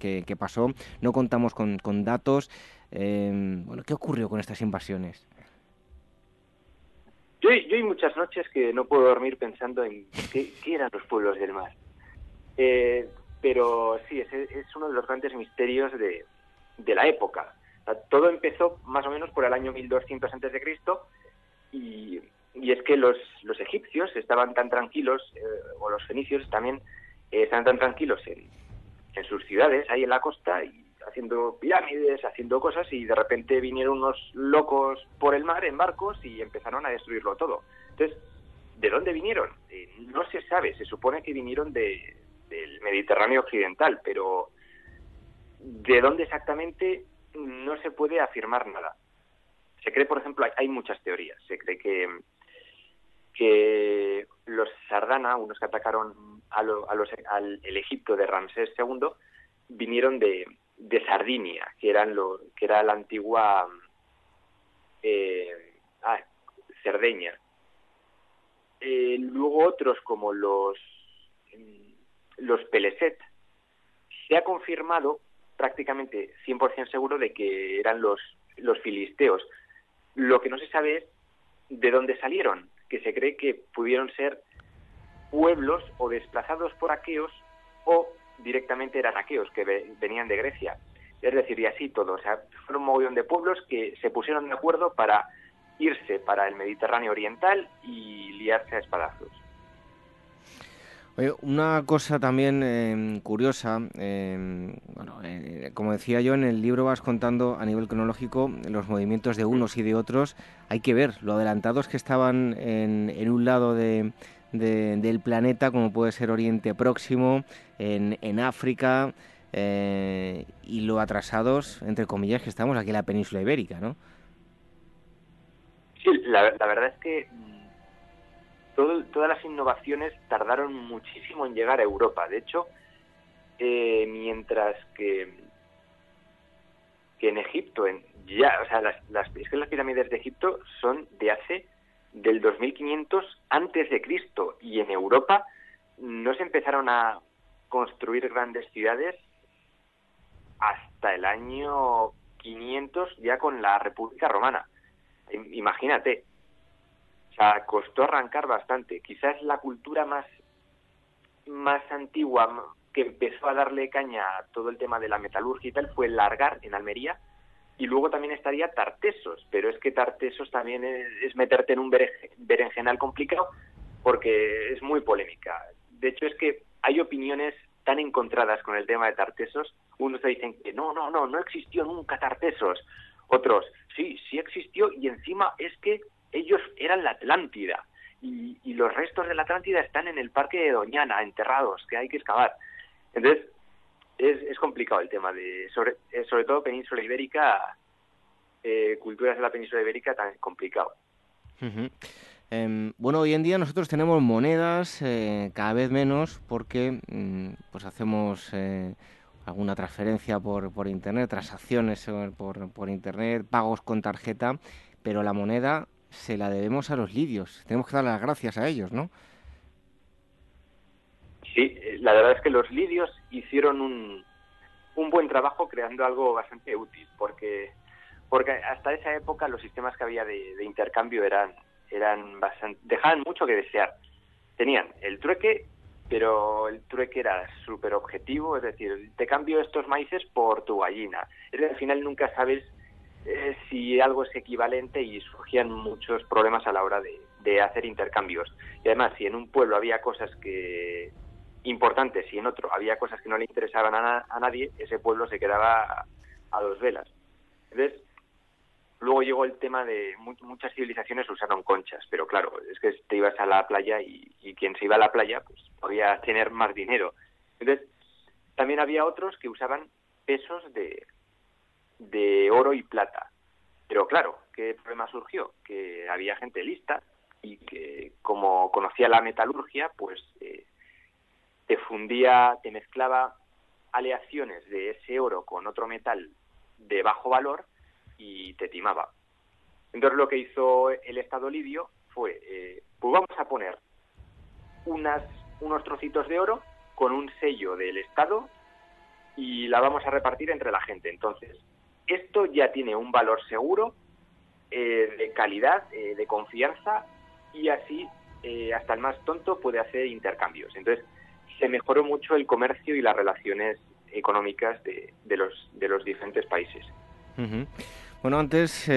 que, que pasó. No contamos con, con datos. Em, bueno, ¿qué ocurrió con estas invasiones? Yo, hay muchas noches que no puedo dormir pensando en qué, eran los pueblos del mar. Eh, pero sí, es, es uno de los grandes misterios de, la época. todo empezó más o menos por el año 1200 antes de Cristo y, y, es que los, los egipcios estaban tan tranquilos, eh, o los fenicios también, eh, estaban tan tranquilos en, en sus ciudades, ahí en la costa, y haciendo pirámides, haciendo cosas y de repente vinieron unos locos por el mar en barcos y empezaron a destruirlo todo. Entonces, ¿de dónde vinieron? Eh, no se sabe, se supone que vinieron de, del Mediterráneo occidental, pero de dónde exactamente no se puede afirmar nada. Se cree, por ejemplo, hay, muchas teorías. Se cree que, que los Sardana, unos que atacaron a, a los, al el Egipto de Ramsés II, vinieron de, de Sardinia, que eran lo, que era la antigua eh, ah, Cerdeña. Eh, luego otros como los los Peleset se ha confirmado prácticamente 100% seguro de que eran los los filisteos. Lo que no se sabe es de dónde salieron, que se cree que pudieron ser pueblos o desplazados por aqueos o directamente eran aqueos que venían de Grecia. Es decir, y así todo. O sea, fueron un mogollón de pueblos que se pusieron de acuerdo para irse para el Mediterráneo Oriental y liarse a espadazos. Una cosa también em, curiosa, em, bueno, eh, como decía yo, en el libro vas contando a nivel cronológico los movimientos de unos y de otros. Hay que ver lo adelantados que estaban en, en un lado de, del planeta, como puede ser Oriente Próximo, en, en África, eh, y lo atrasados, entre comillas, que estamos aquí en la península ibérica, ¿no? Sí, la, verdad es que mm, todas las innovaciones tardaron muchísimo en llegar a Europa. De hecho, eh, mientras que, que en Egipto, en, ya, o sea, las, las, es que las pirámides de Egipto son de hace del 2500 antes de Cristo y en Europa no se empezaron a construir grandes ciudades hasta el año 500 ya con la República Romana. Imagínate. O sea, costó arrancar bastante. Quizás la cultura más más antigua que empezó a darle caña a todo el tema de la metalurgia y tal fue Largar en Almería, Y luego también estaría Tartesos, pero es que Tartesos también es, meterte en un berenjenal complicado porque es muy polémica. De hecho, es que hay opiniones tan encontradas con el tema de Tartesos. Unos te dicen que no, no, no, no existió nunca Tartesos. Otros, sí, sí existió y encima es que ellos eran la Atlántida y, los restos de la Atlántida están en el parque de Doñana, enterrados, que hay que excavar. Entonces, es, es complicado el tema de, sobre, eh, sobre todo península ibérica, eh, culturas de la península ibérica, tan complicado. Em, bueno, hoy en día nosotros tenemos monedas eh, cada vez menos porque mm, pues hacemos alguna transferencia por, por internet, transacciones por, por internet, pagos con tarjeta, pero la moneda se la debemos a los lidios. Tenemos que dar las gracias a ellos, ¿no? Sí, eh, la verdad es que los lidios hicieron un, un buen trabajo creando algo bastante útil, porque, porque hasta esa época los sistemas que había de, intercambio eran, eran bastante, dejaban mucho que desear. Tenían el trueque, pero el trueque era súper objetivo, es decir, te cambio estos maíces por tu gallina. Es decir, al final nunca sabes eh, si algo es equivalente y surgían muchos problemas a la hora de, de hacer intercambios. Y además, si en un pueblo había cosas que importantes y en otro había cosas que no le interesaban a, nadie, ese pueblo se quedaba a, dos velas. Entonces, luego llegó el tema de muchas civilizaciones usaron conchas, pero claro, es que te ibas a la playa y, quien se iba a la playa pues podía tener más dinero. Entonces, también había otros que usaban pesos de, de oro y plata. Pero claro, ¿qué problema surgió? Que había gente lista y que como conocía la metalurgia, pues eh, te fundía, te mezclaba aleaciones de ese oro con otro metal de bajo valor y te timaba. Entonces lo que hizo el Estado libio fue, eh, pues vamos a poner unas, unos trocitos de oro con un sello del Estado y la vamos a repartir entre la gente. Entonces, esto ya tiene un valor seguro, eh, de calidad, eh, de confianza y así hasta el más tonto puede hacer intercambios. Entonces, se mejoró mucho el comercio y las relaciones económicas de, de los, de los diferentes países. Bueno, antes,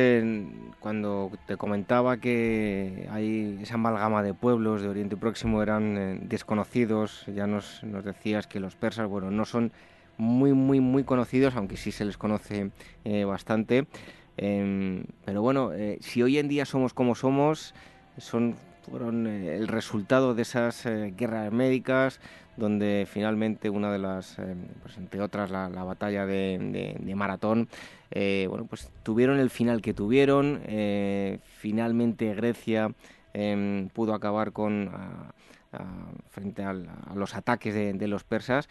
cuando te comentaba que hay esa amalgama de pueblos de Oriente Próximo eran eh, desconocidos, ya nos, nos decías que los persas, bueno, no son muy, muy, muy conocidos, aunque sí se les conoce eh, bastante. Em, pero bueno, eh, si hoy en día somos como somos, son fueron el resultado de esas guerras médicas, donde finalmente una de las, eh, pues entre otras la, batalla de, Maratón, eh, bueno, pues tuvieron el final que tuvieron. Eh, finalmente Grecia em, pudo acabar con frente a los ataques de, los persas,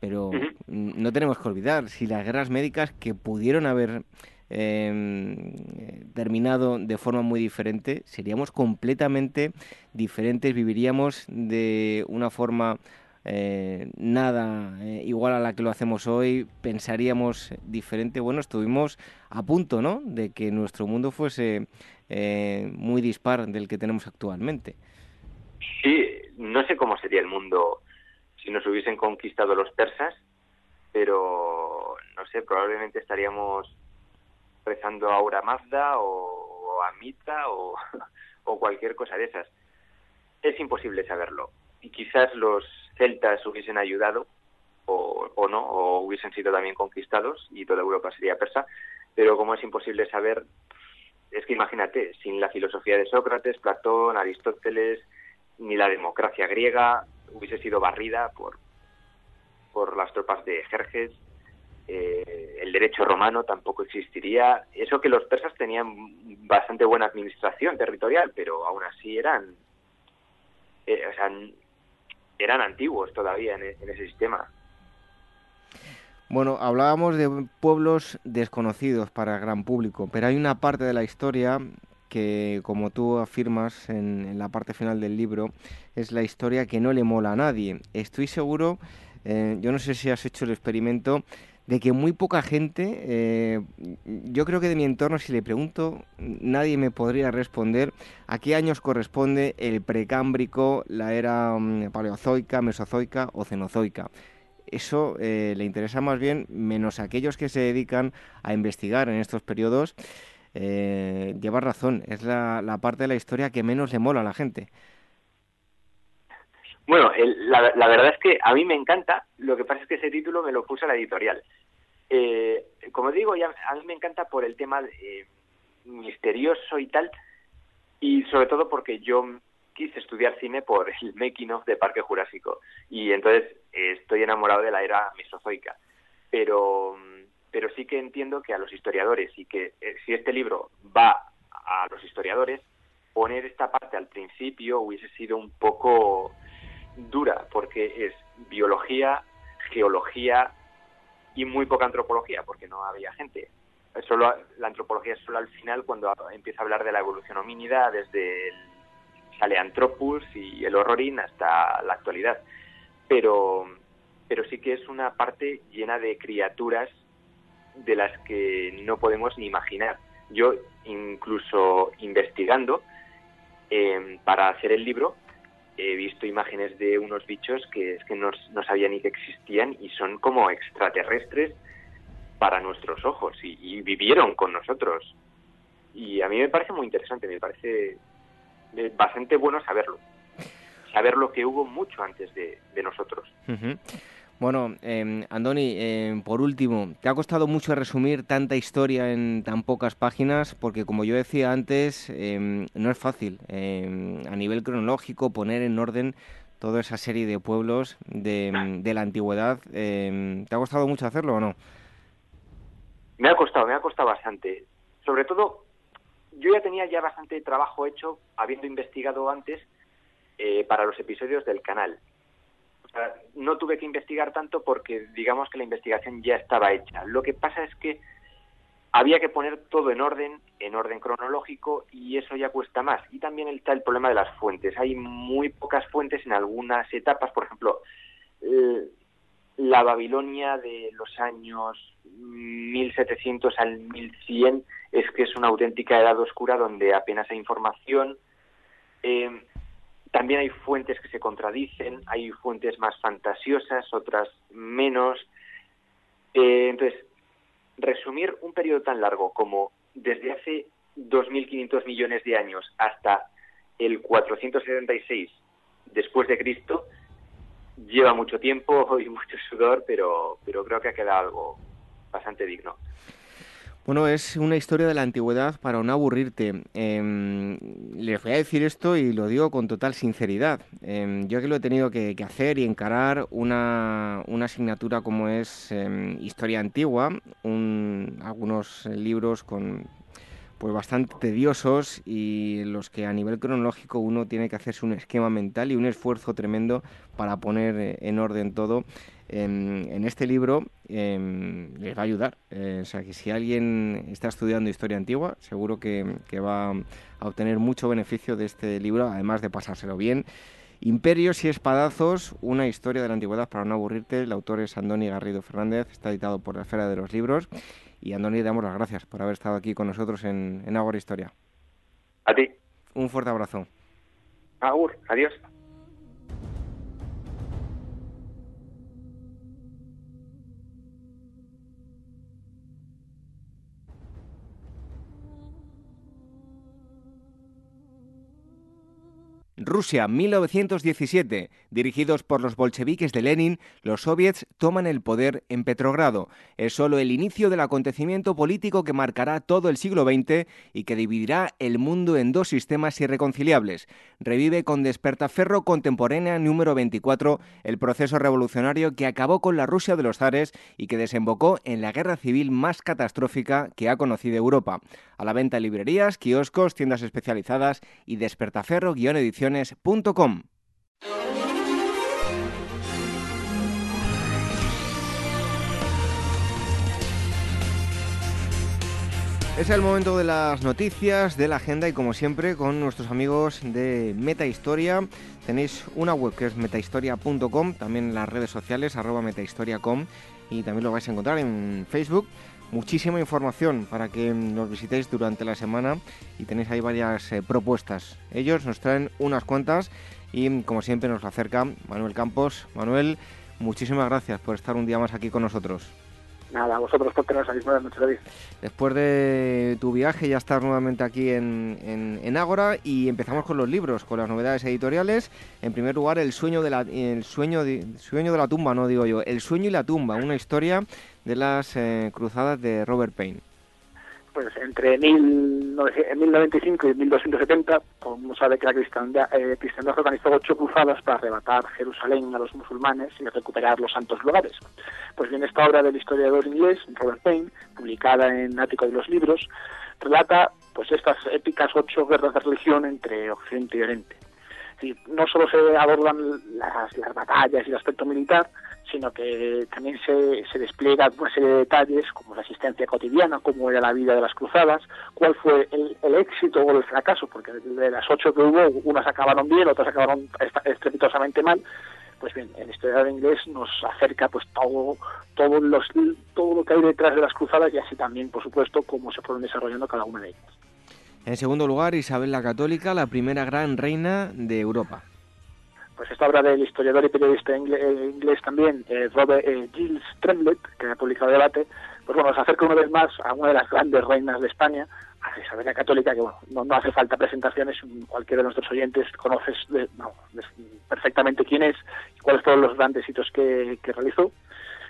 pero no tenemos que olvidar si las guerras médicas que pudieron haber em, terminado de forma muy diferente, seríamos completamente diferentes, viviríamos de una forma eh, nada eh, igual a la que lo hacemos hoy, pensaríamos diferente. Bueno, estuvimos a punto, ¿no?, de que nuestro mundo fuese eh, muy dispar del que tenemos actualmente. Sí, no sé cómo sería el mundo si nos hubiesen conquistado los persas, pero no sé, probablemente estaríamos rezando a Aura Mazda o, a Mita o, o cualquier cosa de esas. Es imposible saberlo. Y quizás los celtas hubiesen ayudado o, no, o hubiesen sido también conquistados y toda Europa sería persa, pero como es imposible saber, es que imagínate, sin la filosofía de Sócrates, Platón, Aristóteles, ni la democracia griega hubiese sido barrida por, por las tropas de Jerjes, eh, el derecho romano tampoco existiría. Eso que los persas tenían bastante buena administración territorial, pero aún así eran, eh, o sea, eran antiguos todavía en, ese sistema. Bueno, hablábamos de pueblos desconocidos para el gran público, pero hay una parte de la historia que, como tú afirmas en, la parte final del libro, es la historia que no le mola a nadie. Estoy seguro, eh, yo no sé si has hecho el experimento, de que muy poca gente, eh, yo creo que de mi entorno, si le pregunto, nadie me podría responder a qué años corresponde el precámbrico, la era mm, paleozoica, mesozoica o cenozoica. eso eh, le interesa más bien, menos a aquellos que se dedican a investigar en estos periodos, eh, lleva razón, es la, parte de la historia que menos le mola a la gente. Bueno, la, la, verdad es que a mí me encanta, lo que pasa es que ese título me lo puso la editorial. Eh, como digo, ya, a mí me encanta por el tema eh, misterioso y tal, y sobre todo porque yo quise estudiar cine por el making of de Parque Jurásico, y entonces eh, estoy enamorado de la era mesozoica. Pero, pero sí que entiendo que a los historiadores, y que eh, si este libro va a los historiadores, poner esta parte al principio hubiese sido un poco dura, porque es biología, geología, y muy poca antropología, porque no había gente. Solo, la antropología es solo al final cuando empieza a hablar de la evolución homínida desde el Saleanthropus y el Horrorin hasta la actualidad. Pero, pero sí que es una parte llena de criaturas de las que no podemos ni imaginar. Yo, incluso investigando eh, para hacer el libro, he visto imágenes de unos bichos que es que no, no sabía ni que existían y son como extraterrestres para nuestros ojos y, vivieron con nosotros. Y a mí me parece muy interesante, me parece bastante bueno saberlo. Saber lo que hubo mucho antes de, nosotros. Bueno, eh, Andoni, em, por último, ¿te ha costado mucho resumir tanta historia en tan pocas páginas? Porque como yo decía antes, em, no es fácil a nivel cronológico poner en orden toda esa serie de pueblos de, de la antigüedad. ¿Te ha costado mucho hacerlo o no? Me ha costado, me ha costado bastante. Sobre todo, yo ya tenía ya bastante trabajo hecho, habiendo investigado antes, eh, para los episodios del canal no tuve que investigar tanto porque digamos que la investigación ya estaba hecha. Lo que pasa es que había que poner todo en orden, en orden cronológico, y eso ya cuesta más. Y también está el problema de las fuentes. Hay muy pocas fuentes en algunas etapas, por ejemplo, la Babilonia de los años 1700 al 1100 es que es una auténtica edad oscura donde apenas hay información. Eh, también hay fuentes que se contradicen, hay fuentes más fantasiosas, otras menos. Eh, entonces, resumir un periodo tan largo como desde hace 2.500 millones de años hasta el 476 después de Cristo lleva mucho tiempo y mucho sudor, pero, pero creo que ha quedado algo bastante digno. Bueno, es una historia de la antigüedad para no aburrirte. Eh, les voy a decir esto y lo digo con total sinceridad. Em, yo que lo he tenido que, hacer y encarar una, asignatura como es em, historia antigua, algunos libros con pues bastante tediosos y los que a nivel cronológico uno tiene que hacerse un esquema mental y un esfuerzo tremendo para poner eh, en orden todo. En, este libro em, les va a ayudar. Eh, o sea que si alguien está estudiando historia antigua, seguro que, va a obtener mucho beneficio de este libro, además de pasárselo bien. Imperios y Espadazos, una historia de la antigüedad para no aburrirte. El autor es Andoni Garrido Fernández, está editado por la Esfera de los Libros. Y Andoni, damos las gracias por haber estado aquí con nosotros en, en Agora Historia. A ti. Un fuerte abrazo. Agur, adiós. Rusia, 1917. Dirigidos por los bolcheviques de Lenin, los soviets toman el poder en Petrogrado. Es solo el inicio del acontecimiento político que marcará todo el siglo XX y que dividirá el mundo en dos sistemas irreconciliables. Revive con Despertaferro Contemporánea número 24 el proceso revolucionario que acabó con la Rusia de los zares y que desembocó en la guerra civil más catastrófica que ha conocido Europa. A la venta en librerías, kioscos, tiendas especializadas y despertaferro-edición es el momento de las noticias, de la agenda y como siempre con nuestros amigos de Metahistoria. Tenéis una web que es metahistoria.com, también las redes sociales arroba metahistoria.com y también lo vais a encontrar en Facebook muchísima información para que nos visitéis durante la semana y tenéis ahí varias eh, propuestas. Ellos nos traen unas cuantas y como siempre nos acerca Manuel Campos. Manuel, muchísimas gracias por estar un día más aquí con nosotros. Nada, vosotros por teneros aquí. Buenas noches, David. Después de tu viaje ya estás nuevamente aquí en, en, Ágora y empezamos con los libros, con las novedades editoriales. En primer lugar, El sueño de la, el sueño de, sueño de la tumba, no digo yo, El sueño y la tumba, una historia de las eh, cruzadas de Robert Payne pues entre 1095 y 1270, como sabe que la cristiandad, eh, organizó ocho cruzadas para arrebatar Jerusalén a los musulmanes y recuperar los santos lugares. Pues bien, esta obra del historiador inglés Robert Payne, publicada en Ático de los Libros, relata pues estas épicas ocho guerras de religión entre Occidente y Oriente. no solo se abordan las, las batallas y el aspecto militar, sino que también se, se despliega una serie de detalles como la asistencia cotidiana, cómo era la vida de las cruzadas, cuál fue el, éxito o el fracaso, porque de las ocho que hubo, unas acabaron bien, otras acabaron estrepitosamente mal. Pues bien, el historiador inglés nos acerca pues todo, todo, los, todo lo que hay detrás de las cruzadas y así también, por supuesto, cómo se fueron desarrollando cada una de ellas. En segundo lugar, Isabel la Católica, la primera gran reina de Europa pues esta obra del historiador y periodista eh, inglés también, eh, Robert eh, Giles Tremblett, que ha publicado Debate, pues bueno, nos acerca una vez más a una de las grandes reinas de España, a Isabel Católica, que bueno, no, hace falta presentaciones, cualquiera de nuestros oyentes conoces perfectamente quién es y cuáles fueron los grandes hitos que, realizó.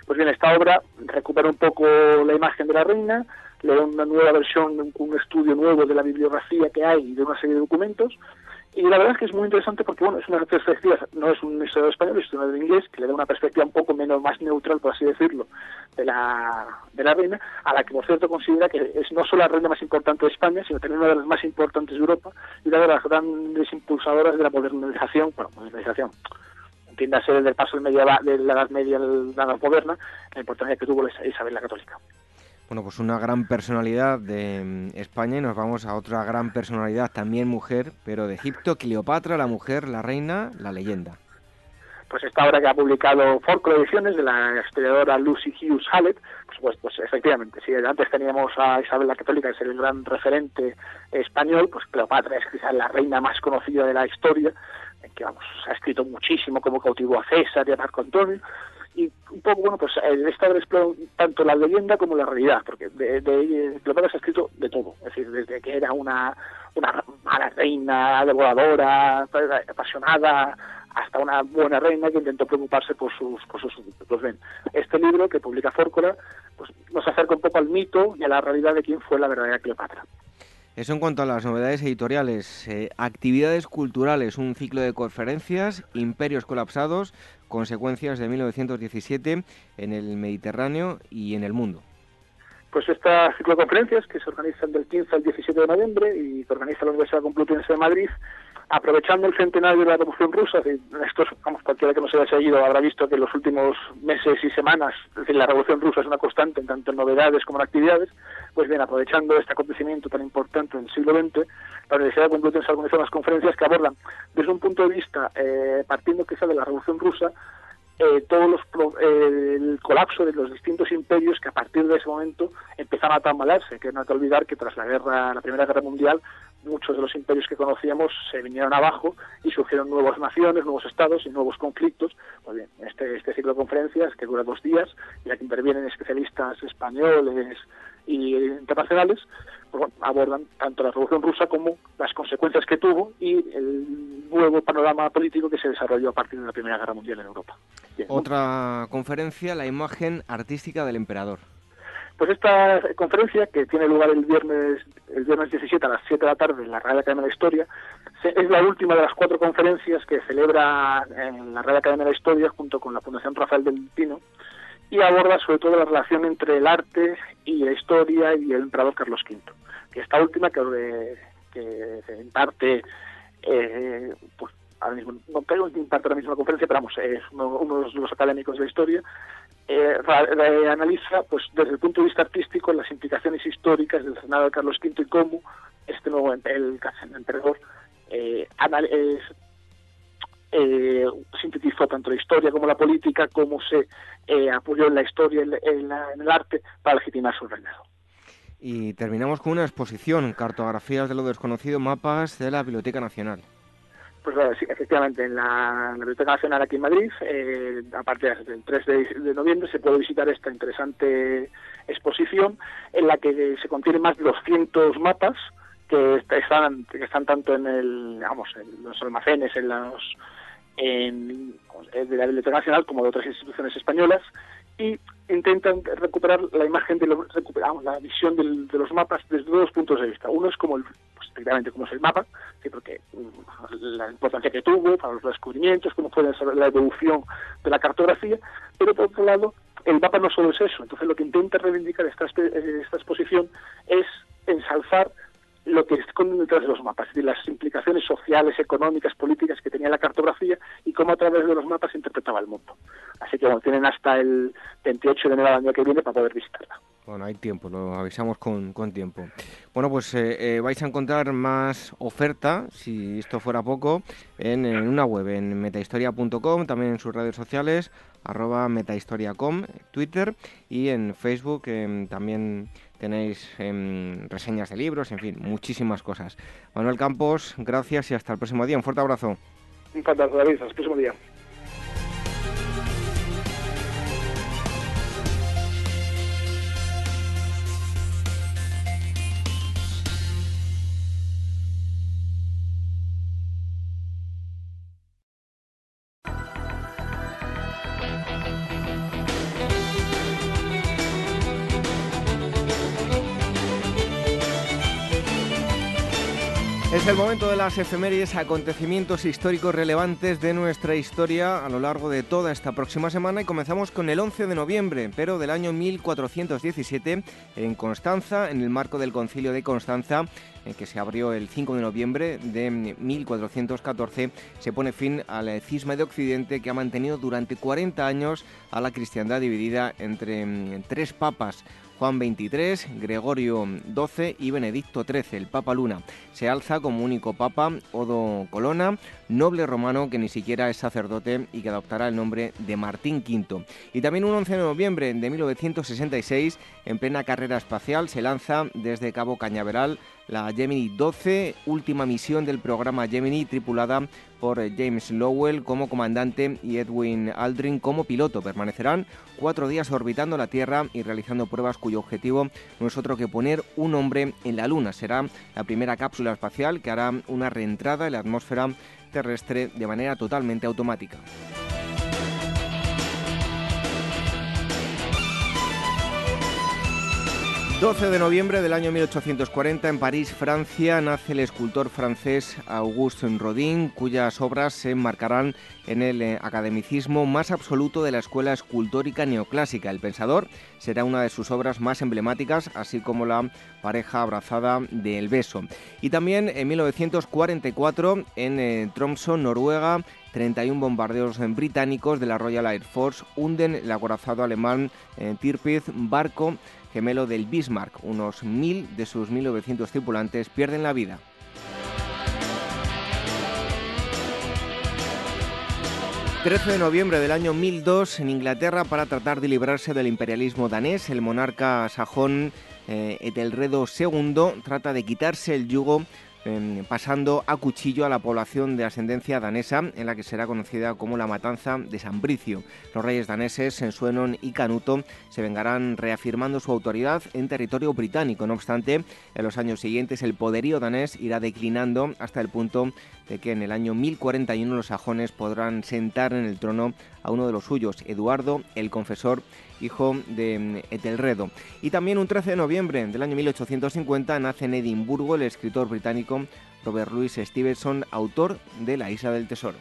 Pues bien, esta obra recupera un poco la imagen de la reina, le da una nueva versión, un, un estudio nuevo de la bibliografía que hay y de una serie de documentos, y la verdad es que es muy interesante porque, bueno, es una perspectiva, no es un historiador español, es un historiador inglés, que le da una perspectiva un poco menos, más neutral, por así decirlo, de la, de la reina, a la que, por cierto, considera que es no solo la reina más importante de España, sino también una de las más importantes de Europa y una de las grandes impulsadoras de la modernización, bueno, modernización, entiéndase desde el paso de, media, de la Edad Media a la Edad Moderna, la importancia que tuvo Isabel la Católica. Bueno, pues una gran personalidad de mm, España y nos vamos a otra gran personalidad, también mujer, pero de Egipto, Cleopatra, la mujer, la reina, la leyenda. Pues esta obra que ha publicado Folklore Ediciones de la historiadora Lucy Hughes Hallett, pues, pues, efectivamente, si antes teníamos a Isabel la Católica, que es el gran referente español, pues Cleopatra es quizás la reina más conocida de la historia, que vamos, ha escrito muchísimo como cautivó a César y a Marco Antonio, y un poco, bueno, pues obra explora tanto la leyenda como la realidad, porque de, de Cleopatra se ha escrito de todo, es decir, desde que era una, una mala reina, devoradora, apasionada, hasta una buena reina que intentó preocuparse por sus, por sus. Pues ven, este libro que publica Fórcora pues, nos acerca un poco al mito y a la realidad de quién fue la verdadera Cleopatra. Eso en cuanto a las novedades editoriales. Eh, actividades culturales, un ciclo de conferencias, imperios colapsados, consecuencias de 1917 en el Mediterráneo y en el mundo. Pues esta ciclo de conferencias que se organizan del 15 al 17 de noviembre y que organiza la Universidad Complutense de Madrid, aprovechando el centenario de la Revolución Rusa, esto vamos, cualquiera que nos haya seguido habrá visto que en los últimos meses y semanas, la Revolución Rusa es una constante, tanto en novedades como en actividades, pues bien, aprovechando este acontecimiento tan importante en el siglo XX, la Universidad Complutense ha organizado unas conferencias que abordan desde un punto de vista, eh, partiendo quizá de la Revolución Rusa, eh, todos los eh, el colapso de los distintos imperios que a partir de ese momento empezaron a tambalearse, que no hay que olvidar que tras la guerra, la Primera Guerra Mundial, muchos de los imperios que conocíamos se vinieron abajo y surgieron nuevas naciones, nuevos estados y nuevos conflictos. Pues bien, este, este ciclo de conferencias que dura dos días y en la que intervienen especialistas españoles y internacionales, pues abordan tanto la Revolución Rusa como las consecuencias que tuvo y el nuevo panorama político que se desarrolló a partir de la Primera Guerra Mundial en Europa. Otra conferencia, la imagen artística del emperador. Pues esta conferencia, que tiene lugar el viernes, el viernes 17 a las 7 de la tarde en la Real Academia de la Historia, es la última de las cuatro conferencias que celebra en la Real Academia de la Historia junto con la Fundación Rafael del Pino y aborda sobre todo la relación entre el arte y la historia y el emperador Carlos V. Que esta última, que, que en parte, eh, pues ahora mismo, no creo que imparte la misma conferencia, pero vamos, es uno, de los académicos de la historia, eh, analiza pues desde el punto de vista artístico las implicaciones históricas del Senado de Carlos V y cómo este nuevo el, emperador eh, eh, sintetizó tanto la historia como la política, cómo se eh, apoyó en la historia, en, en, el arte, para legitimar su reinado. Y terminamos con una exposición, cartografías de lo desconocido, mapas de la Biblioteca Nacional. Pues sí, efectivamente, en la, Biblioteca Nacional aquí en Madrid, eh, a partir del 3 de, noviembre, se puede visitar esta interesante exposición en la que se contienen más de 200 mapas que están, que están tanto en, el, vamos, en los almacenes, en los en, de la Biblioteca Nacional como de otras instituciones españolas y intentan recuperar la imagen de los, recuperamos la visión de los mapas desde dos puntos de vista. Uno es como el, pues, es el mapa, ¿sí? porque mm, la importancia que tuvo para los descubrimientos, cómo fue la evolución de la cartografía, pero por otro lado el mapa no solo es eso. Entonces lo que intenta reivindicar esta, esta exposición es ensalzar lo que esconde detrás de los mapas, decir, las implicaciones sociales, económicas, políticas que tenía la cartografía y cómo a través de los mapas interpretaba el mundo. Así que bueno, tienen hasta el 28 de enero del año que viene para poder visitarla. Bueno, hay tiempo, lo avisamos con, tiempo. Bueno, pues eh, eh, vais a encontrar más oferta, si esto fuera poco, en, una web, en metahistoria.com, también en sus redes sociales, arroba metahistoriacom, Twitter y en Facebook em, también tenéis em, reseñas de libros, en fin, muchísimas cosas. Manuel Campos, gracias y hasta el próximo día. Un fuerte abrazo. Un fuerte abrazo, David. Próximo día. Momento de las efemérides, acontecimientos históricos relevantes de nuestra historia a lo largo de toda esta próxima semana y comenzamos con el 11 de noviembre, pero del año 1417 en Constanza, en el marco del Concilio de Constanza, en que se abrió el 5 de noviembre de 1414, se pone fin al cisma de Occidente que ha mantenido durante 40 años a la cristiandad dividida entre mm, tres papas. Juan XXIII, Gregorio XII y Benedicto XIII, el Papa Luna. Se alza como único Papa Odo Colonna, noble romano que ni siquiera es sacerdote y que adoptará el nombre de Martín V. Y también un 11 de noviembre de 1966, en plena carrera espacial, se lanza desde Cabo Cañaveral la Gemini 12, última misión del programa Gemini, tripulada por James Lowell como comandante y Edwin Aldrin como piloto. Permanecerán cuatro días orbitando la Tierra y realizando pruebas cuyo objetivo no es otro que poner un hombre en la Luna. Será la primera cápsula espacial que hará una reentrada en la atmósfera terrestre de manera totalmente automática. 12 de noviembre del año 1840 en París, Francia, nace el escultor francés Auguste Rodin, cuyas obras se enmarcarán en el eh, academicismo más absoluto de la escuela escultórica neoclásica. El pensador será una de sus obras más emblemáticas, así como la pareja abrazada del beso. Y también en 1944 en eh, Tromsø, Noruega, 31 bombardeos británicos de la Royal Air Force hunden el acorazado alemán eh, Tirpitz, barco gemelo del Bismarck. Unos mil de sus 1.900 tripulantes pierden la vida. 13 de noviembre del año 1002 en Inglaterra para tratar de librarse del imperialismo danés, el monarca sajón eh, Etelredo II trata de quitarse el yugo Em, pasando a cuchillo a la población de ascendencia danesa, en la que será conocida como la matanza de San Bricio. Los reyes daneses, Suenon y Canuto, se vengarán reafirmando su autoridad en territorio británico. No obstante, en los años siguientes el poderío danés irá declinando hasta el punto de que en el año 1041 los sajones podrán sentar en el trono a uno de los suyos, Eduardo el Confesor, hijo de mm, Etelredo. Y también un 13 de noviembre del año 1850 nace en Edimburgo el escritor británico Robert Louis Stevenson, autor de La Isla del Tesoro.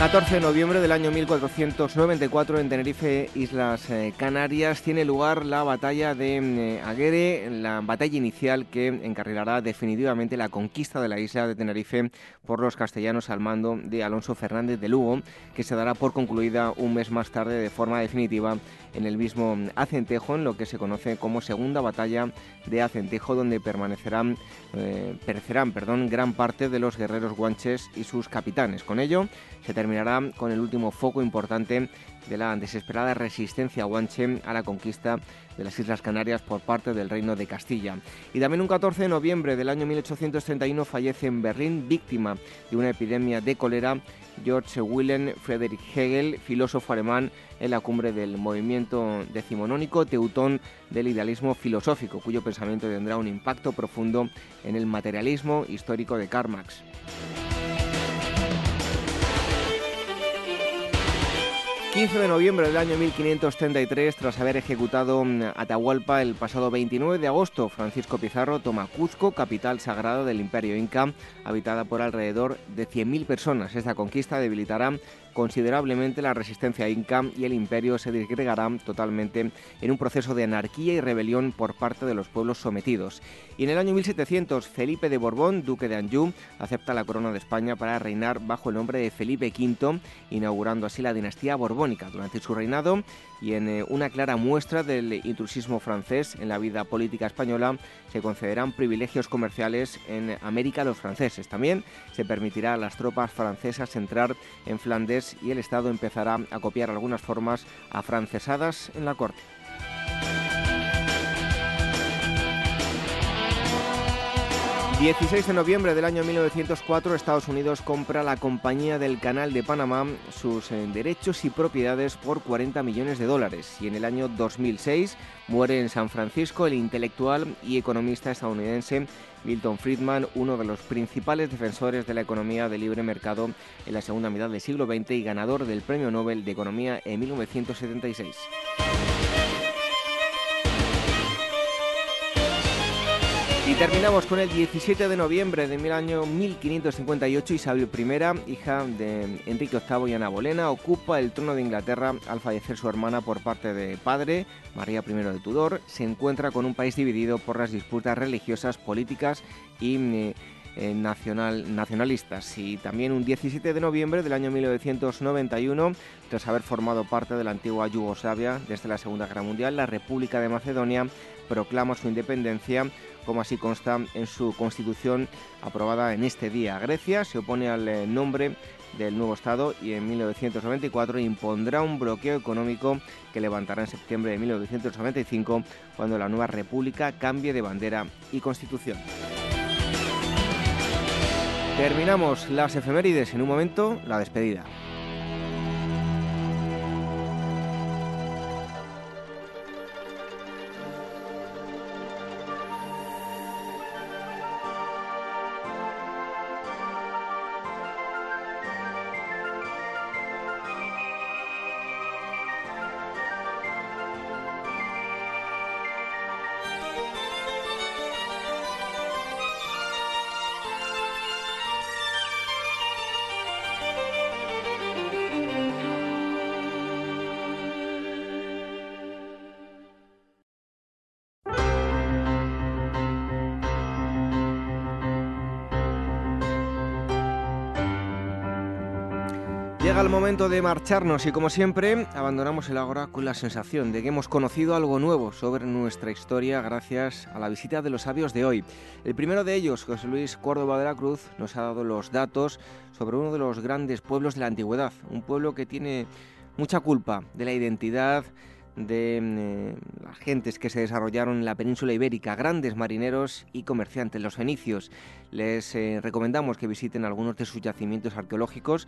14 de noviembre del año 1494 en Tenerife, Islas eh, Canarias, tiene lugar la batalla de mm, Aguere, la batalla inicial que encarrilará definitivamente la conquista de la isla de Tenerife por los castellanos al mando de Alonso Fernández de Lugo, que se dará por concluida un mes más tarde de forma definitiva en el mismo Acentejo, en lo que se conoce como Segunda Batalla de Acentejo, donde permanecerán, eh, perecerán perdón, gran parte de los guerreros guanches y sus capitanes. Con ello se termina terminará con el último foco importante de la desesperada resistencia guanche a la conquista de las Islas Canarias por parte del Reino de Castilla. Y también un 14 de noviembre del año 1831 fallece en Berlín víctima de una epidemia de cólera George Wilhelm Friedrich Hegel, filósofo alemán en la cumbre del movimiento decimonónico teutón del idealismo filosófico, cuyo pensamiento tendrá un impacto profundo en el materialismo histórico de Karl Marx. 15 de noviembre del año 1533, tras haber ejecutado mm, Atahualpa el pasado 29 de agosto, Francisco Pizarro toma Cuzco, capital sagrada del Imperio Inca, habitada por alrededor de 100.000 personas. Esta conquista debilitará considerablemente la resistencia inca y el imperio se disgregará totalmente en un proceso de anarquía y rebelión por parte de los pueblos sometidos. Y en el año 1700, Felipe de Borbón, duque de Anjou, acepta la corona de España para reinar bajo el nombre de Felipe V, inaugurando así la dinastía borbónica. Durante su reinado y en una clara muestra del intrusismo francés en la vida política española, se concederán privilegios comerciales en América a los franceses. También se permitirá a las tropas francesas entrar en Flandes y el Estado empezará a copiar algunas formas afrancesadas en la corte. 16 de noviembre del año 1904, Estados Unidos compra la Compañía del Canal de Panamá sus eh, derechos y propiedades por 40 millones de dólares. Y en el año 2006 muere en San Francisco el intelectual y economista estadounidense Milton Friedman, uno de los principales defensores de la economía de libre mercado en la segunda mitad del siglo XX y ganador del Premio Nobel de Economía en 1976. Y terminamos con el 17 de noviembre del año 1558. Isabel I, hija de Enrique VIII y Ana Bolena, ocupa el trono de Inglaterra al fallecer su hermana por parte de padre, María I de Tudor. Se encuentra con un país dividido por las disputas religiosas, políticas y eh, eh, nacional, nacionalistas. Y también un 17 de noviembre del año 1991, tras haber formado parte de la antigua Yugoslavia desde la Segunda Guerra Mundial, la República de Macedonia proclama su independencia, como así consta en su constitución aprobada en este día. Grecia se opone al eh, nombre del nuevo Estado y en 1994 impondrá un bloqueo económico que levantará en septiembre de 1995 cuando la nueva república cambie de bandera y constitución. Terminamos las efemérides en un momento, la despedida. Momento de marcharnos y como siempre abandonamos el agora con la sensación de que hemos conocido algo nuevo sobre nuestra historia gracias a la visita de los sabios de hoy. El primero de ellos, José Luis Córdoba de la Cruz, nos ha dado los datos sobre uno de los grandes pueblos de la antigüedad, un pueblo que tiene mucha culpa de la identidad de mm, las gentes que se desarrollaron en la península ibérica, grandes marineros y comerciantes, los fenicios. Les eh, recomendamos que visiten algunos de sus yacimientos arqueológicos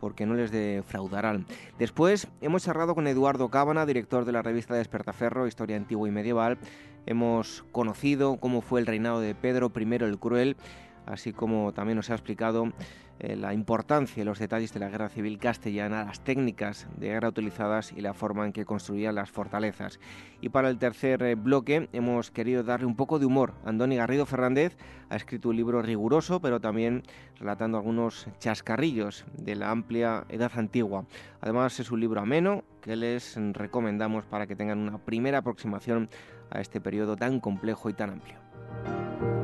porque no les defraudarán. Después hemos charlado con Eduardo Cábana, director de la revista Despertaferro, Historia Antigua y Medieval. Hemos conocido cómo fue el reinado de Pedro I el Cruel, así como también nos ha explicado eh, la importancia y los detalles de la guerra civil castellana, las técnicas de guerra utilizadas y la forma en que construían las fortalezas. Y para el tercer eh, bloque hemos querido darle un poco de humor. Andoni Garrido Fernández ha escrito un libro riguroso, pero también relatando algunos chascarrillos de la amplia edad antigua. Además es un libro ameno que les recomendamos para que tengan una primera aproximación a este periodo tan complejo y tan amplio.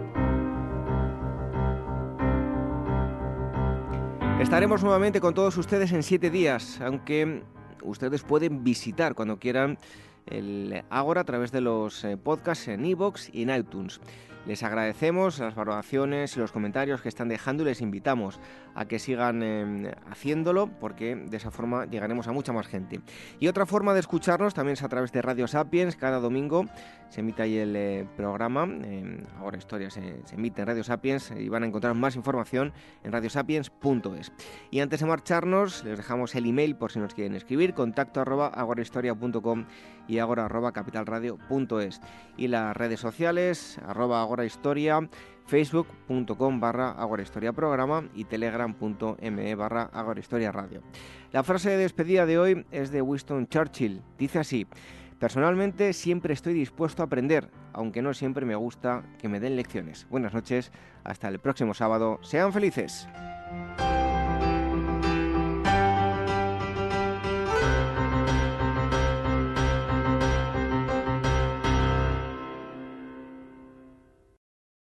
Estaremos nuevamente con todos ustedes en siete días, aunque ustedes pueden visitar cuando quieran el Ágora a través de los eh, podcasts en iVoox y en iTunes. Les agradecemos las valoraciones y los comentarios que están dejando y les invitamos a que sigan em, haciéndolo porque de esa forma llegaremos a mucha más gente. Y otra forma de escucharnos también es a través de Radio Sapiens. Cada domingo se emite ahí el eh, programa. Em, ahora Historia se, emite en Radio Sapiens y van a encontrar más información en radiosapiens.es. Y antes de marcharnos, les dejamos el email por si nos quieren escribir, contacto arroba agorahistoria.com y agora arroba capitalradio.es. Y las redes sociales, arroba agorahistoria, facebook.com barra agorahistoria programa y telegram.me barra radio. La frase de despedida de hoy es de Winston Churchill. Dice así, personalmente siempre estoy dispuesto a aprender, aunque no siempre me gusta que me den lecciones. Buenas noches, hasta el próximo sábado, sean felices.